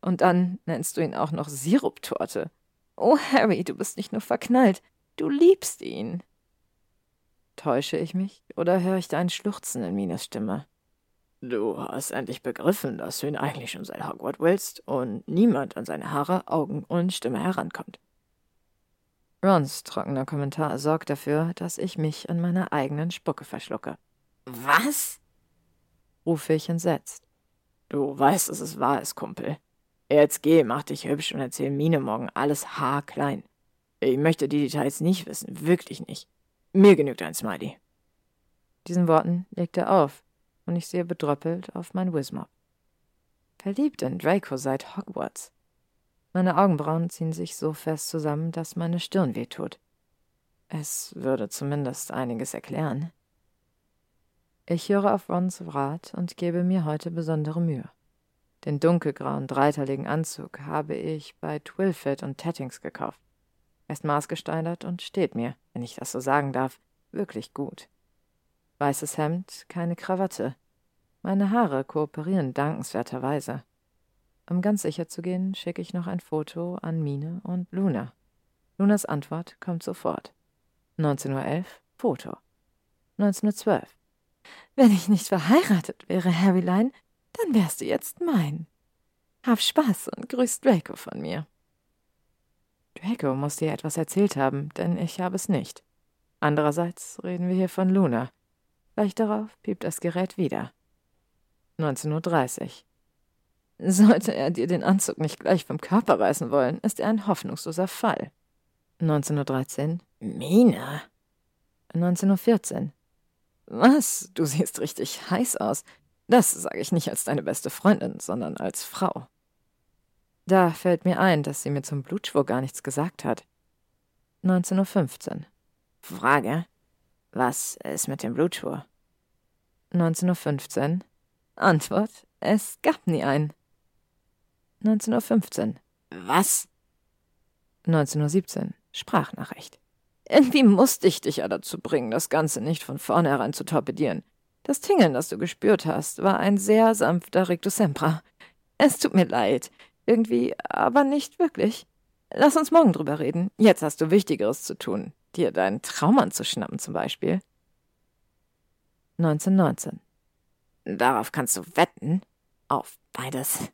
Und dann nennst du ihn auch noch Siruptorte. Oh, Harry, du bist nicht nur verknallt, du liebst ihn. Täusche ich mich oder höre ich da ein Schluchzen in Minas Stimme? Du hast endlich begriffen, dass du ihn eigentlich schon seit Hogwarts willst und niemand an seine Haare, Augen und Stimme herankommt. Rons trockener Kommentar sorgt dafür, dass ich mich an meiner eigenen Spucke verschlucke. Was? rufe ich entsetzt. Du weißt, dass es wahr ist, Kumpel. Jetzt geh, mach dich hübsch und erzähl Mine morgen alles haarklein. Ich möchte die Details nicht wissen, wirklich nicht. Mir genügt ein Smiley. Diesen Worten legt er auf, und ich sehe bedröppelt auf mein Wismop. Verliebt in Draco seit Hogwarts. Meine Augenbrauen ziehen sich so fest zusammen, dass meine Stirn wehtut. Es würde zumindest einiges erklären. Ich höre auf Rons Rat und gebe mir heute besondere Mühe. Den dunkelgrauen, dreiteiligen Anzug habe ich bei Twilfit und Tattings gekauft. Er ist maßgesteigert und steht mir, wenn ich das so sagen darf, wirklich gut. Weißes Hemd, keine Krawatte. Meine Haare kooperieren dankenswerterweise. Um ganz sicher zu gehen, schicke ich noch ein Foto an Mine und Luna. Lunas Antwort kommt sofort. 19.11 Uhr, Foto. 19.12 Uhr. Wenn ich nicht verheiratet wäre, Harryline, dann wärst du jetzt mein. Hab Spaß und grüß Draco von mir. Draco muss dir etwas erzählt haben, denn ich habe es nicht. Andererseits reden wir hier von Luna. Gleich darauf piept das Gerät wieder. 19.30 Uhr. Sollte er dir den Anzug nicht gleich vom Körper reißen wollen, ist er ein hoffnungsloser Fall. 19.13 Uhr. Mina. 19.14 Uhr. Was? Du siehst richtig heiß aus. Das sage ich nicht als deine beste Freundin, sondern als Frau. Da fällt mir ein, dass sie mir zum Blutschwur gar nichts gesagt hat. 19.15 Uhr. Frage. Was ist mit dem Blutschwur? 19.15 Uhr. Antwort. Es gab nie einen. 19.15 Uhr. Was? 19.17 Uhr. Sprachnachricht. Irgendwie musste ich dich ja dazu bringen, das Ganze nicht von vornherein zu torpedieren. Das Tingeln, das du gespürt hast, war ein sehr sanfter Rictus Sempra. Es tut mir leid. Irgendwie, aber nicht wirklich. Lass uns morgen drüber reden. Jetzt hast du Wichtigeres zu tun. Dir deinen Traum anzuschnappen zum Beispiel. 1919. Darauf kannst du wetten. Auf beides.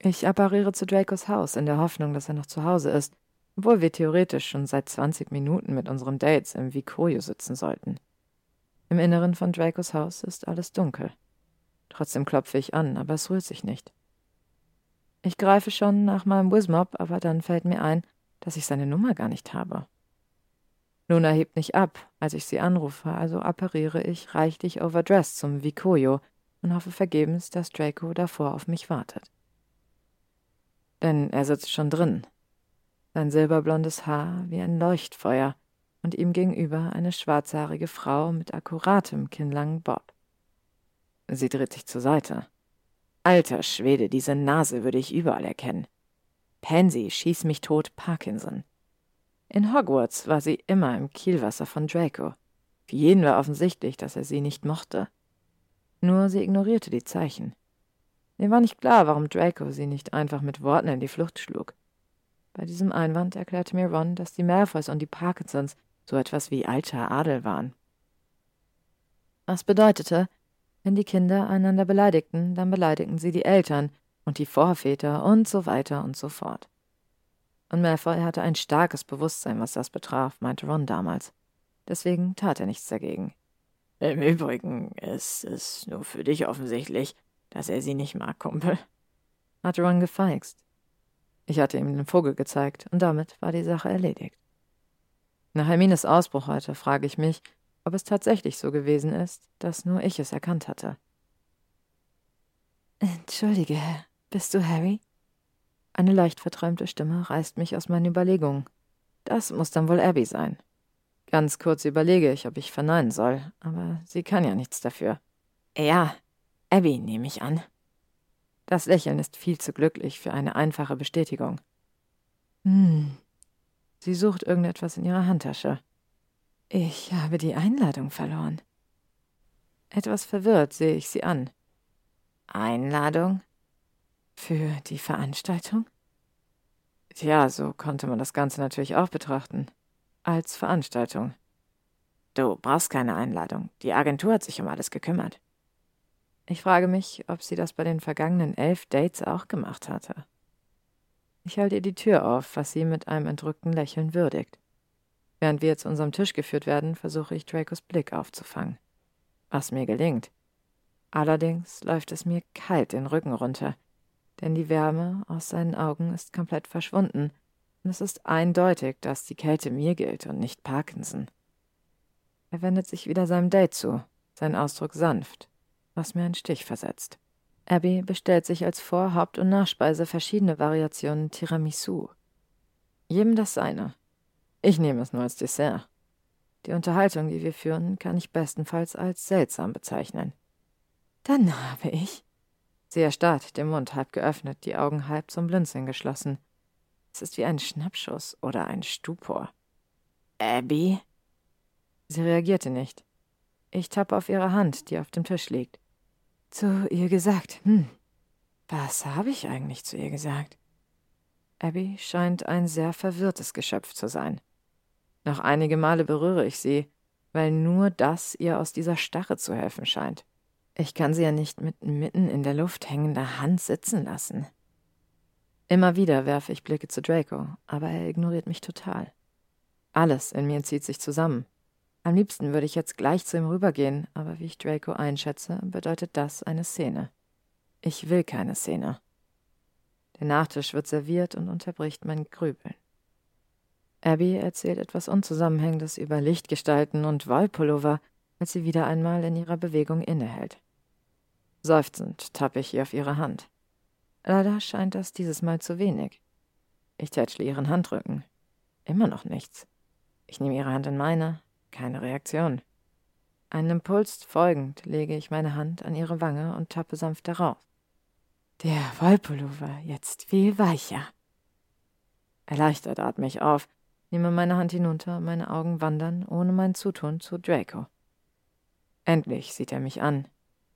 Ich appariere zu Dracos Haus in der Hoffnung, dass er noch zu Hause ist obwohl wir theoretisch schon seit 20 Minuten mit unseren Dates im Vicorio sitzen sollten. Im Inneren von Dracos Haus ist alles dunkel. Trotzdem klopfe ich an, aber es rührt sich nicht. Ich greife schon nach meinem Wismop, aber dann fällt mir ein, dass ich seine Nummer gar nicht habe. Luna hebt nicht ab, als ich sie anrufe, also appariere ich reichlich overdressed zum Vicorio und hoffe vergebens, dass Draco davor auf mich wartet. Denn er sitzt schon drin, sein silberblondes Haar wie ein Leuchtfeuer und ihm gegenüber eine schwarzhaarige Frau mit akkuratem kinnlangen Bob. Sie dreht sich zur Seite. Alter Schwede, diese Nase würde ich überall erkennen. Pansy, schieß mich tot, Parkinson. In Hogwarts war sie immer im Kielwasser von Draco. Für jeden war offensichtlich, dass er sie nicht mochte. Nur sie ignorierte die Zeichen. Mir war nicht klar, warum Draco sie nicht einfach mit Worten in die Flucht schlug. Bei diesem Einwand erklärte mir Ron, dass die Malfoys und die Parkinsons so etwas wie alter Adel waren. Was bedeutete, wenn die Kinder einander beleidigten, dann beleidigten sie die Eltern und die Vorväter und so weiter und so fort. Und Malfoy hatte ein starkes Bewusstsein, was das betraf, meinte Ron damals. Deswegen tat er nichts dagegen. Im Übrigen ist es nur für dich offensichtlich, dass er sie nicht mag, Kumpel. Hatte Ron gefeixt. Ich hatte ihm den Vogel gezeigt, und damit war die Sache erledigt. Nach Hermines Ausbruch heute frage ich mich, ob es tatsächlich so gewesen ist, dass nur ich es erkannt hatte. Entschuldige, bist du Harry? Eine leicht verträumte Stimme reißt mich aus meinen Überlegungen. Das muss dann wohl Abby sein. Ganz kurz überlege ich, ob ich verneinen soll, aber sie kann ja nichts dafür. Ja, Abby nehme ich an. Das Lächeln ist viel zu glücklich für eine einfache Bestätigung. Hm. Sie sucht irgendetwas in ihrer Handtasche. Ich habe die Einladung verloren. Etwas verwirrt sehe ich sie an. Einladung? Für die Veranstaltung? Tja, so konnte man das Ganze natürlich auch betrachten. Als Veranstaltung. Du brauchst keine Einladung. Die Agentur hat sich um alles gekümmert. Ich frage mich, ob sie das bei den vergangenen elf Dates auch gemacht hatte. Ich halte ihr die Tür auf, was sie mit einem entrückten Lächeln würdigt. Während wir zu unserem Tisch geführt werden, versuche ich Dracos Blick aufzufangen. Was mir gelingt. Allerdings läuft es mir kalt den Rücken runter, denn die Wärme aus seinen Augen ist komplett verschwunden, und es ist eindeutig, dass die Kälte mir gilt und nicht Parkinson. Er wendet sich wieder seinem Date zu, sein Ausdruck sanft, was mir einen Stich versetzt. Abby bestellt sich als Vor-, Haupt- und Nachspeise verschiedene Variationen Tiramisu. Jedem das seine. Ich nehme es nur als Dessert. Die Unterhaltung, die wir führen, kann ich bestenfalls als seltsam bezeichnen. Dann habe ich. Sie erstarrt, den Mund halb geöffnet, die Augen halb zum Blinzeln geschlossen. Es ist wie ein Schnappschuss oder ein Stupor. Abby? Sie reagierte nicht. Ich tappe auf ihre Hand, die auf dem Tisch liegt. Zu ihr gesagt. Hm. Was habe ich eigentlich zu ihr gesagt? Abby scheint ein sehr verwirrtes Geschöpf zu sein. Noch einige Male berühre ich sie, weil nur das ihr aus dieser Starre zu helfen scheint. Ich kann sie ja nicht mit mitten in der Luft hängender Hand sitzen lassen. Immer wieder werfe ich Blicke zu Draco, aber er ignoriert mich total. Alles in mir zieht sich zusammen. Am liebsten würde ich jetzt gleich zu ihm rübergehen, aber wie ich Draco einschätze, bedeutet das eine Szene. Ich will keine Szene. Der Nachtisch wird serviert und unterbricht mein Grübeln. Abby erzählt etwas Unzusammenhängendes über Lichtgestalten und Wollpullover, als sie wieder einmal in ihrer Bewegung innehält. Seufzend tappe ich ihr auf ihre Hand. Leider scheint das dieses Mal zu wenig. Ich tätschle ihren Handrücken. Immer noch nichts. Ich nehme ihre Hand in meine. Keine Reaktion. Einem Impuls folgend lege ich meine Hand an ihre Wange und tappe sanft darauf. Der Wollpullover jetzt viel weicher. Erleichtert atme ich auf, nehme meine Hand hinunter, meine Augen wandern ohne mein Zutun zu Draco. Endlich sieht er mich an,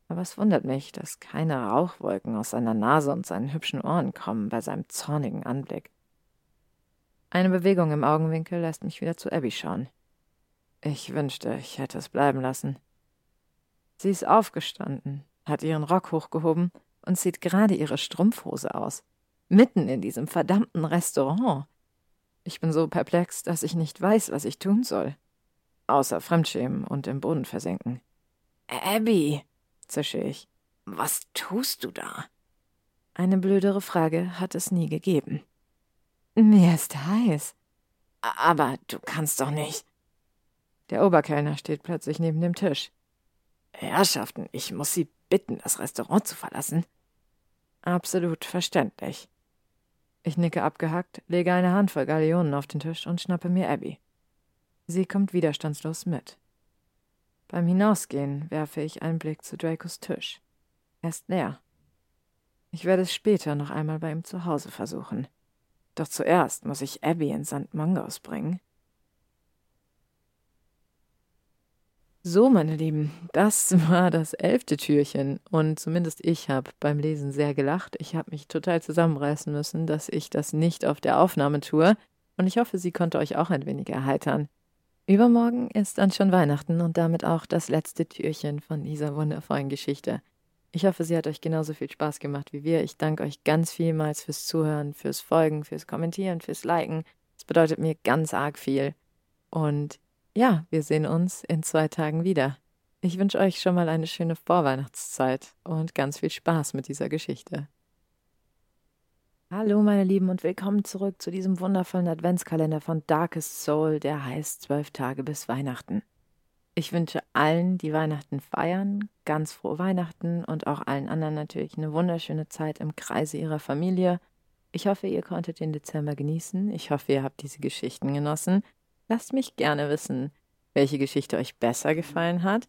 aber es wundert mich, dass keine Rauchwolken aus seiner Nase und seinen hübschen Ohren kommen bei seinem zornigen Anblick. Eine Bewegung im Augenwinkel lässt mich wieder zu Abby schauen. Ich wünschte, ich hätte es bleiben lassen. Sie ist aufgestanden, hat ihren Rock hochgehoben und zieht gerade ihre Strumpfhose aus. Mitten in diesem verdammten Restaurant. Ich bin so perplex, dass ich nicht weiß, was ich tun soll. Außer Fremdschämen und im Boden versenken. Abby, zische ich. Was tust du da? Eine blödere Frage hat es nie gegeben. Mir ist heiß. Aber du kannst doch nicht. Der Oberkellner steht plötzlich neben dem Tisch. Herrschaften, ich muss Sie bitten, das Restaurant zu verlassen. Absolut verständlich. Ich nicke abgehackt, lege eine Handvoll Galeonen auf den Tisch und schnappe mir Abby. Sie kommt widerstandslos mit. Beim Hinausgehen werfe ich einen Blick zu Dracos Tisch. Er ist leer. Ich werde es später noch einmal bei ihm zu Hause versuchen. Doch zuerst muss ich Abby in St. Mangos bringen. So, meine Lieben, das war das elfte Türchen und zumindest ich habe beim Lesen sehr gelacht. Ich habe mich total zusammenreißen müssen, dass ich das nicht auf der Aufnahme tue und ich hoffe, sie konnte euch auch ein wenig erheitern. Übermorgen ist dann schon Weihnachten und damit auch das letzte Türchen von dieser wundervollen Geschichte. Ich hoffe, sie hat euch genauso viel Spaß gemacht wie wir. Ich danke euch ganz vielmals fürs Zuhören, fürs Folgen, fürs Kommentieren, fürs Liken. Es bedeutet mir ganz arg viel. Und ja, wir sehen uns in zwei Tagen wieder. Ich wünsche euch schon mal eine schöne Vorweihnachtszeit und ganz viel Spaß mit dieser Geschichte. Hallo meine Lieben und willkommen zurück zu diesem wundervollen Adventskalender von Darkest Soul, der heißt Zwölf Tage bis Weihnachten. Ich wünsche allen, die Weihnachten feiern, ganz frohe Weihnachten und auch allen anderen natürlich eine wunderschöne Zeit im Kreise ihrer Familie. Ich hoffe, ihr konntet den Dezember genießen. Ich hoffe, ihr habt diese Geschichten genossen. Lasst mich gerne wissen, welche Geschichte euch besser gefallen hat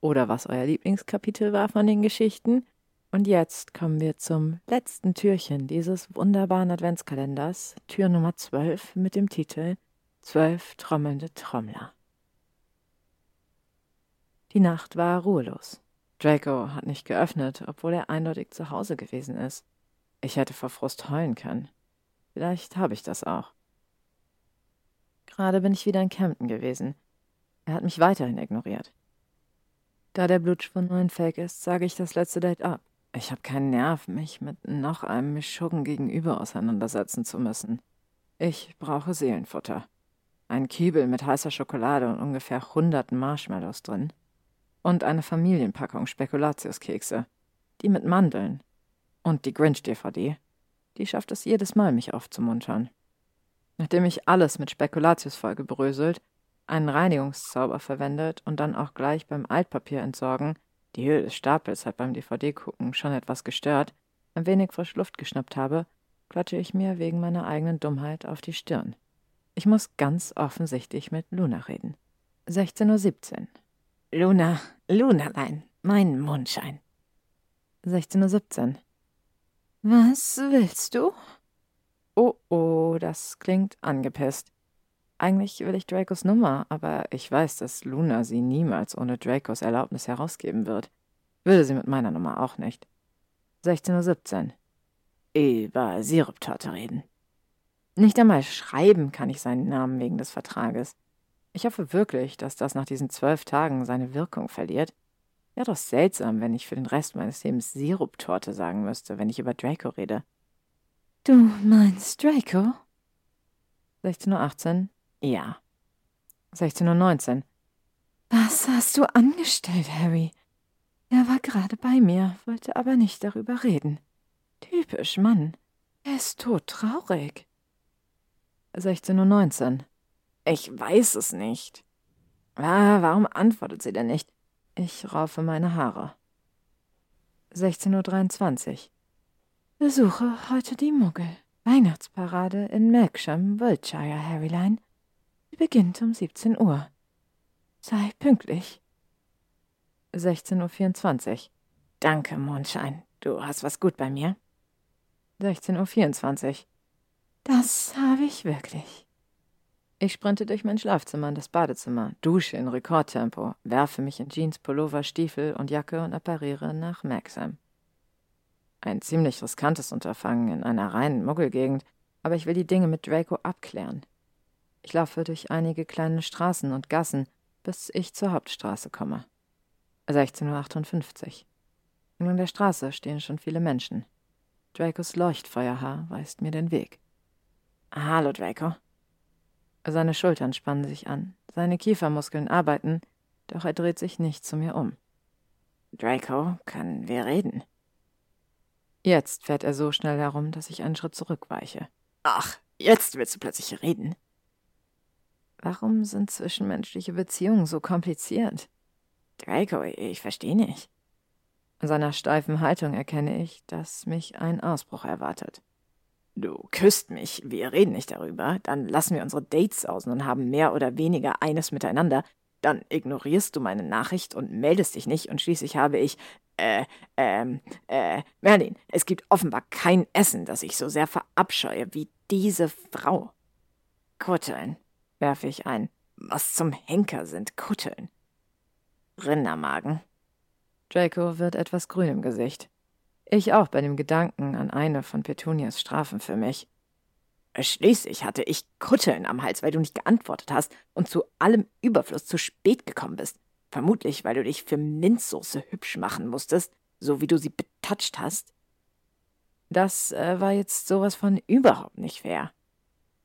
oder was euer Lieblingskapitel war von den Geschichten. Und jetzt kommen wir zum letzten Türchen dieses wunderbaren Adventskalenders, Tür Nummer 12 mit dem Titel Zwölf trommelnde Trommler. Die Nacht war ruhelos. Draco hat nicht geöffnet, obwohl er eindeutig zu Hause gewesen ist. Ich hätte vor Frust heulen können. Vielleicht habe ich das auch. Gerade bin ich wieder in Camden gewesen. Er hat mich weiterhin ignoriert. Da der Blutschwund nur ein Fake ist, sage ich das letzte Date ab. Ich habe keinen Nerv, mich mit noch einem Mischuggen gegenüber auseinandersetzen zu müssen. Ich brauche Seelenfutter. Ein Kiebel mit heißer Schokolade und ungefähr hunderten Marshmallows drin. Und eine Familienpackung Spekulatiuskekse. Die mit Mandeln. Und die Grinch-DVD. Die schafft es jedes Mal, mich aufzumuntern. Nachdem ich alles mit Spekulatius vollgebröselt, einen Reinigungszauber verwendet und dann auch gleich beim Altpapier entsorgen, die Höhe des Stapels hat beim DVD-Gucken schon etwas gestört, ein wenig frische Luft geschnappt habe, klatsche ich mir wegen meiner eigenen Dummheit auf die Stirn. Ich muss ganz offensichtlich mit Luna reden. 16.17 Uhr. Luna, Lunalein, mein Mondschein. 16.17 Uhr. Was willst du? Oh oh, das klingt angepisst. Eigentlich will ich Dracos Nummer, aber ich weiß, dass Luna sie niemals ohne Dracos Erlaubnis herausgeben wird. Würde sie mit meiner Nummer auch nicht. 16.17 Uhr. Über Siruptorte reden. Nicht einmal schreiben kann ich seinen Namen wegen des Vertrages. Ich hoffe wirklich, dass das nach diesen zwölf Tagen seine Wirkung verliert. Wäre doch seltsam, wenn ich für den Rest meines Lebens Siruptorte sagen müsste, wenn ich über Draco rede. Du meinst Draco? 16.18 Uhr. Ja. 16.19 Uhr. Was hast du angestellt, Harry? Er war gerade bei mir, wollte aber nicht darüber reden. Typisch Mann. Er ist todtraurig. 16.19 Uhr. Ich weiß es nicht. Ah, warum antwortet sie denn nicht? Ich raufe meine Haare. 16.23 Uhr. Besuche heute die Muggel. Weihnachtsparade in Melksham, Wiltshire, Harryline. Sie beginnt um 17 Uhr. Sei pünktlich. 16.24 Uhr. Danke, Mondschein. Du hast was gut bei mir. 16.24 Uhr. Das habe ich wirklich. Ich sprinte durch mein Schlafzimmer in das Badezimmer, dusche in Rekordtempo, werfe mich in Jeans, Pullover, Stiefel und Jacke und appariere nach Maxam. Ein ziemlich riskantes Unterfangen in einer reinen Muggelgegend, aber ich will die Dinge mit Draco abklären. Ich laufe durch einige kleine Straßen und Gassen, bis ich zur Hauptstraße komme. 16.58 Uhr. Entlang der Straße stehen schon viele Menschen. Dracos Leuchtfeuerhaar weist mir den Weg. Hallo, Draco. Seine Schultern spannen sich an, seine Kiefermuskeln arbeiten, doch er dreht sich nicht zu mir um. Draco, können wir reden? Jetzt fährt er so schnell herum, dass ich einen Schritt zurückweiche. Ach, jetzt willst du plötzlich reden? Warum sind zwischenmenschliche Beziehungen so kompliziert? Draco, ich verstehe nicht. An seiner steifen Haltung erkenne ich, dass mich ein Ausbruch erwartet. Du küsst mich, wir reden nicht darüber, dann lassen wir unsere Dates aus und haben mehr oder weniger eines miteinander, dann ignorierst du meine Nachricht und meldest dich nicht und schließlich habe ich, äh, ähm, äh, Merlin, es gibt offenbar kein Essen, das ich so sehr verabscheue wie diese Frau. Kutteln werfe ich ein. Was zum Henker sind Kutteln? Rindermagen. Draco wird etwas grün im Gesicht. Ich auch bei dem Gedanken an eine von Petunias Strafen für mich. Schließlich hatte ich Kutteln am Hals, weil du nicht geantwortet hast und zu allem Überfluss zu spät gekommen bist. Vermutlich, weil du dich für Minzsoße hübsch machen musstest, so wie du sie betatscht hast. Das äh, war jetzt sowas von überhaupt nicht fair.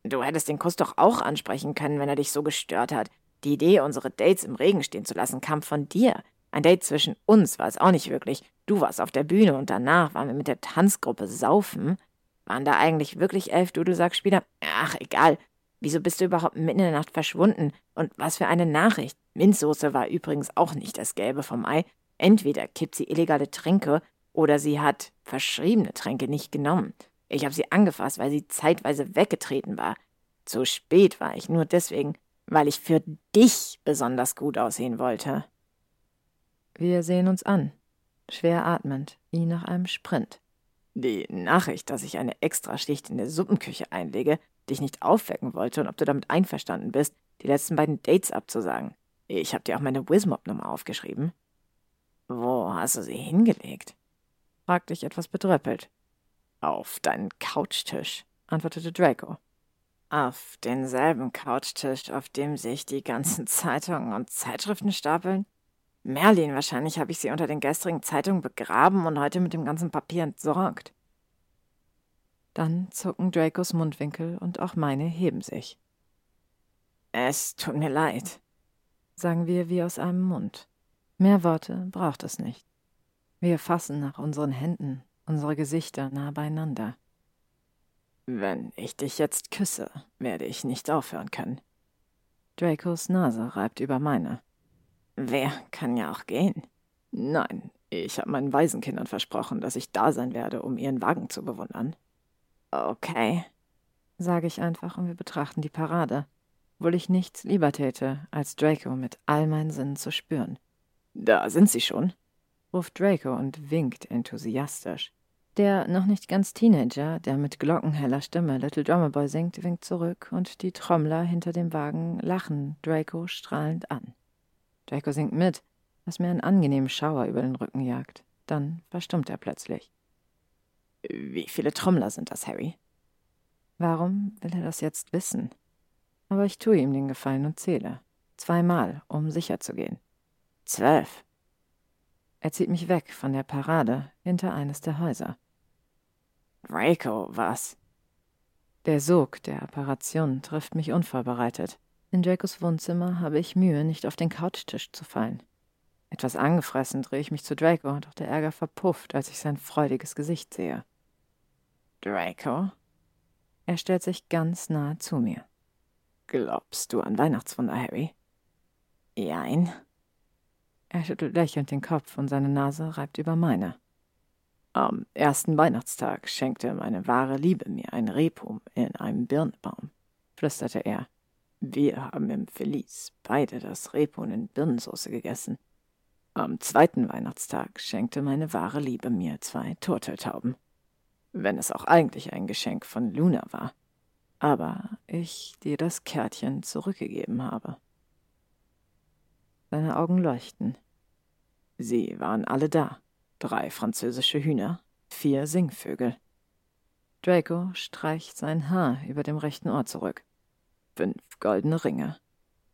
Du hättest den Kuss doch auch ansprechen können, wenn er dich so gestört hat. Die Idee, unsere Dates im Regen stehen zu lassen, kam von dir. Ein Date zwischen uns war es auch nicht wirklich. Du warst auf der Bühne und danach waren wir mit der Tanzgruppe saufen. Waren da eigentlich wirklich elf Dudelsackspieler? Ach, egal. Wieso bist du überhaupt mitten in der Nacht verschwunden? Und was für eine Nachricht. Minzsoße war übrigens auch nicht das Gelbe vom Ei. Entweder kippt sie illegale Tränke oder sie hat verschriebene Tränke nicht genommen. Ich habe sie angefasst, weil sie zeitweise weggetreten war. Zu spät war ich nur deswegen, weil ich für dich besonders gut aussehen wollte. Wir sehen uns an, schwer atmend, wie nach einem Sprint. Die Nachricht, dass ich eine Extraschicht in der Suppenküche einlege, dich nicht aufwecken wollte und ob du damit einverstanden bist, die letzten beiden Dates abzusagen. Ich habe dir auch meine Wismop-Nummer aufgeschrieben. Wo hast du sie hingelegt? fragte ich etwas bedröppelt. Auf deinen Couchtisch, antwortete Draco. Auf denselben Couchtisch, auf dem sich die ganzen Zeitungen und Zeitschriften stapeln? Merlin, wahrscheinlich habe ich sie unter den gestrigen Zeitungen begraben und heute mit dem ganzen Papier entsorgt. Dann zucken Dracos Mundwinkel und auch meine heben sich. Es tut mir leid, sagen wir wie aus einem Mund. Mehr Worte braucht es nicht. Wir fassen nach unseren Händen, unsere Gesichter nah beieinander. Wenn ich dich jetzt küsse, werde ich nicht aufhören können. Dracos Nase reibt über meine. Wer kann ja auch gehen? Nein, ich habe meinen Waisenkindern versprochen, dass ich da sein werde, um ihren Wagen zu bewundern. Okay, sage ich einfach und wir betrachten die Parade, obwohl ich nichts lieber täte, als Draco mit all meinen Sinnen zu spüren. Da sind sie schon, ruft Draco und winkt enthusiastisch. Der noch nicht ganz Teenager, der mit glockenheller Stimme Little Drummer Boy singt, winkt zurück und die Trommler hinter dem Wagen lachen Draco strahlend an. Draco singt mit, was mir einen angenehmen Schauer über den Rücken jagt. Dann verstummt er plötzlich. Wie viele Trommler sind das, Harry? Warum will er das jetzt wissen? Aber ich tue ihm den Gefallen und zähle. Zweimal, um sicher zu gehen. Zwölf. Er zieht mich weg von der Parade hinter eines der Häuser. Draco, was? Der Sog der Apparation trifft mich unvorbereitet. In Dracos Wohnzimmer habe ich Mühe, nicht auf den Couchtisch zu fallen. Etwas angefressen drehe ich mich zu Draco, doch der Ärger verpufft, als ich sein freudiges Gesicht sehe. Draco? Er stellt sich ganz nahe zu mir. Glaubst du an Weihnachtswunder, Harry? Jein. Er schüttelt lächelnd den Kopf und seine Nase reibt über meine. Am ersten Weihnachtstag schenkte meine wahre Liebe mir ein Rebhum in einem Birnbaum, flüsterte er. Wir haben im Feliz beide das Rebhuhn in Birnensoße gegessen. Am zweiten Weihnachtstag schenkte meine wahre Liebe mir zwei Turteltauben. Wenn es auch eigentlich ein Geschenk von Luna war. Aber ich dir das Kärtchen zurückgegeben habe. Seine Augen leuchten. Sie waren alle da. Drei französische Hühner, vier Singvögel. Draco streicht sein Haar über dem rechten Ohr zurück. Fünf goldene Ringe,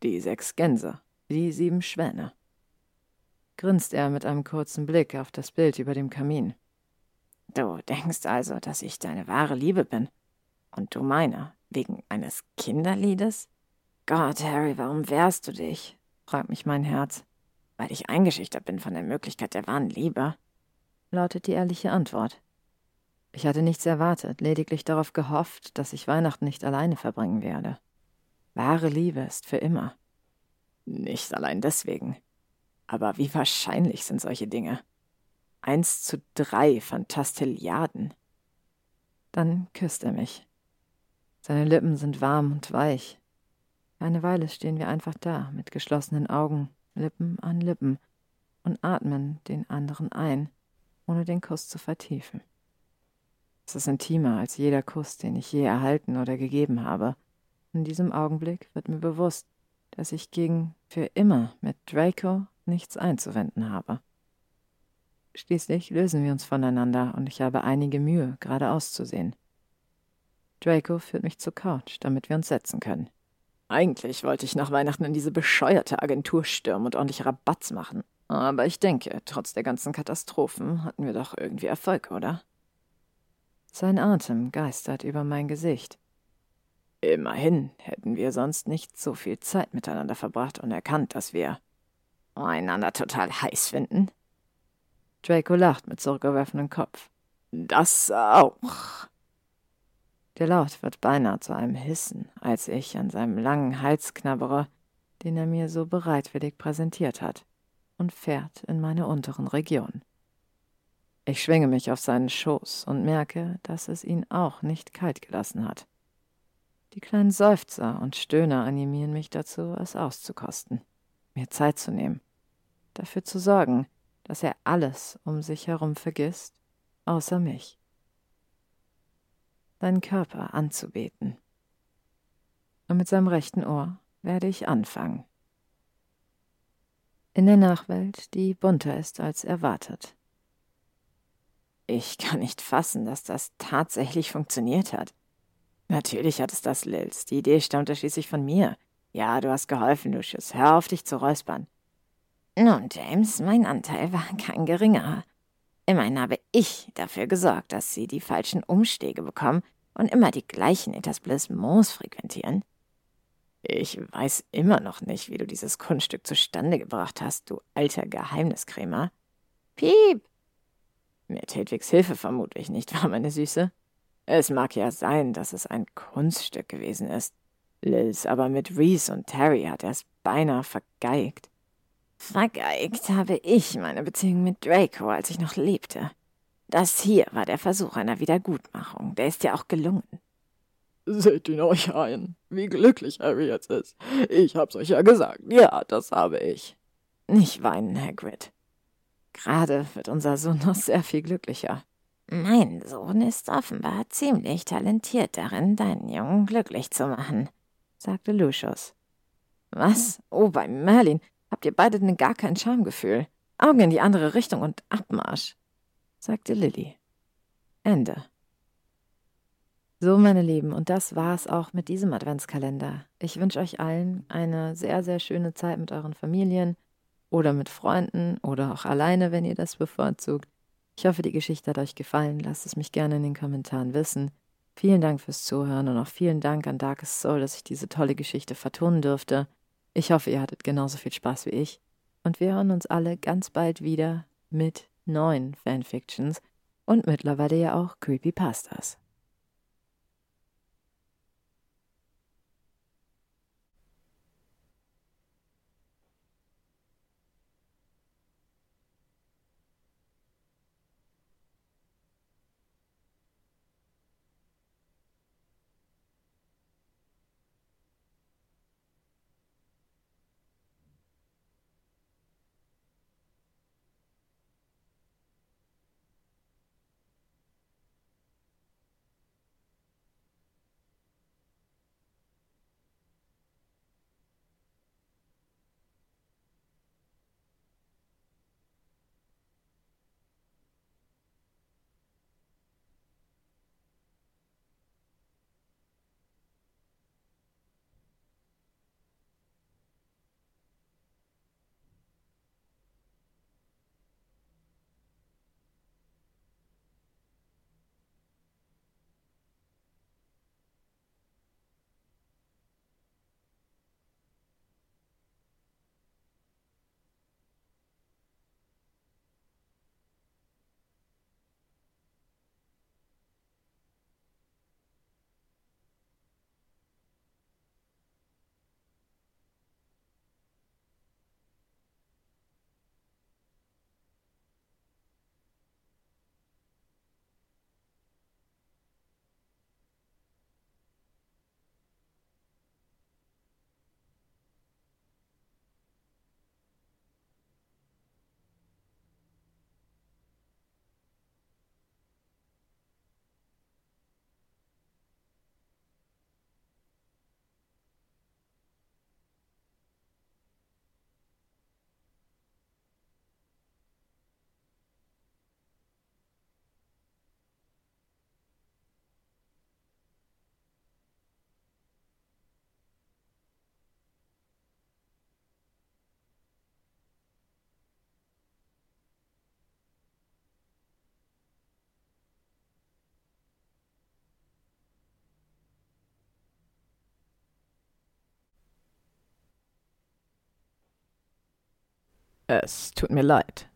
die sechs Gänse, die sieben Schwäne. Grinst er mit einem kurzen Blick auf das Bild über dem Kamin. Du denkst also, dass ich deine wahre Liebe bin? Und du meine, wegen eines Kinderliedes? Gott, Harry, warum wehrst du dich? fragt mich mein Herz. Weil ich eingeschüchtert bin von der Möglichkeit der wahren Liebe, lautet die ehrliche Antwort. Ich hatte nichts erwartet, lediglich darauf gehofft, dass ich Weihnachten nicht alleine verbringen werde. Wahre Liebe ist für immer. Nicht allein deswegen. Aber wie wahrscheinlich sind solche Dinge? Eins zu drei Fantastilliarden. Dann küsst er mich. Seine Lippen sind warm und weich, eine Weile stehen wir einfach da, mit geschlossenen Augen, Lippen an Lippen, und atmen den anderen ein, ohne den Kuss zu vertiefen. Es ist intimer als jeder Kuss, den ich je erhalten oder gegeben habe. In diesem Augenblick wird mir bewusst, dass ich gegen für immer mit Draco nichts einzuwenden habe. Schließlich lösen wir uns voneinander und ich habe einige Mühe, geradeaus zu sehen. Draco führt mich zur Couch, damit wir uns setzen können. Eigentlich wollte ich nach Weihnachten in diese bescheuerte Agentur stürmen und ordentlich Rabatz machen. Aber ich denke, trotz der ganzen Katastrophen hatten wir doch irgendwie Erfolg, oder? Sein Atem geistert über mein Gesicht. Immerhin hätten wir sonst nicht so viel Zeit miteinander verbracht und erkannt, dass wir einander total heiß finden. Draco lacht mit zurückgeworfenem Kopf. Das auch. Der Laut wird beinahe zu einem Hissen, als ich an seinem langen Hals knabbere, den er mir so bereitwillig präsentiert hat, und fährt in meine unteren Regionen. Ich schwinge mich auf seinen Schoß und merke, dass es ihn auch nicht kalt gelassen hat. Die kleinen Seufzer und Stöhner animieren mich dazu, es auszukosten, mir Zeit zu nehmen, dafür zu sorgen, dass er alles um sich herum vergisst, außer mich deinen Körper anzubeten. Und mit seinem rechten Ohr werde ich anfangen. In der Nachwelt, die bunter ist als erwartet. Ich kann nicht fassen, dass das tatsächlich funktioniert hat. Natürlich hat es das, Lils. Die Idee stammte schließlich von mir. Ja, du hast geholfen, Lucius. Hör auf, dich zu räuspern. Nun, James, mein Anteil war kein geringerer. Immerhin habe ich dafür gesorgt, dass sie die falschen Umstege bekommen und immer die gleichen Etablissements frequentieren. Ich weiß immer noch nicht, wie du dieses Kunststück zustande gebracht hast, du alter Geheimniskrämer. Piep! Mit Hedwigs Hilfe vermute ich nicht wahr, meine Süße? Es mag ja sein, dass es ein Kunststück gewesen ist. Liz, aber mit Reese und Terry hat er es beinahe vergeigt. Vergeigt habe ich meine Beziehung mit Draco, als ich noch lebte. Das hier war der Versuch einer Wiedergutmachung. Der ist ja auch gelungen. Seht ihn euch ein, wie glücklich Harry jetzt ist. Ich hab's euch ja gesagt. Ja, das habe ich. Nicht weinen, Hagrid. Gerade wird unser Sohn noch sehr viel glücklicher. Mein Sohn ist offenbar ziemlich talentiert darin, deinen Jungen glücklich zu machen, sagte Lucius. Was? Oh, bei Merlin habt ihr beide denn gar kein Schamgefühl. Augen in die andere Richtung und Abmarsch, sagte Lilly. Ende. So, meine Lieben, und das war's auch mit diesem Adventskalender. Ich wünsche euch allen eine sehr, sehr schöne Zeit mit euren Familien oder mit Freunden oder auch alleine, wenn ihr das bevorzugt. Ich hoffe, die Geschichte hat euch gefallen. Lasst es mich gerne in den Kommentaren wissen. Vielen Dank fürs Zuhören und auch vielen Dank an Darkest Soul, dass ich diese tolle Geschichte vertonen durfte. Ich hoffe, ihr hattet genauso viel Spaß wie ich. Und wir hören uns alle ganz bald wieder mit neuen Fanfictions und mittlerweile ja auch Creepypastas. Es tut mir leid.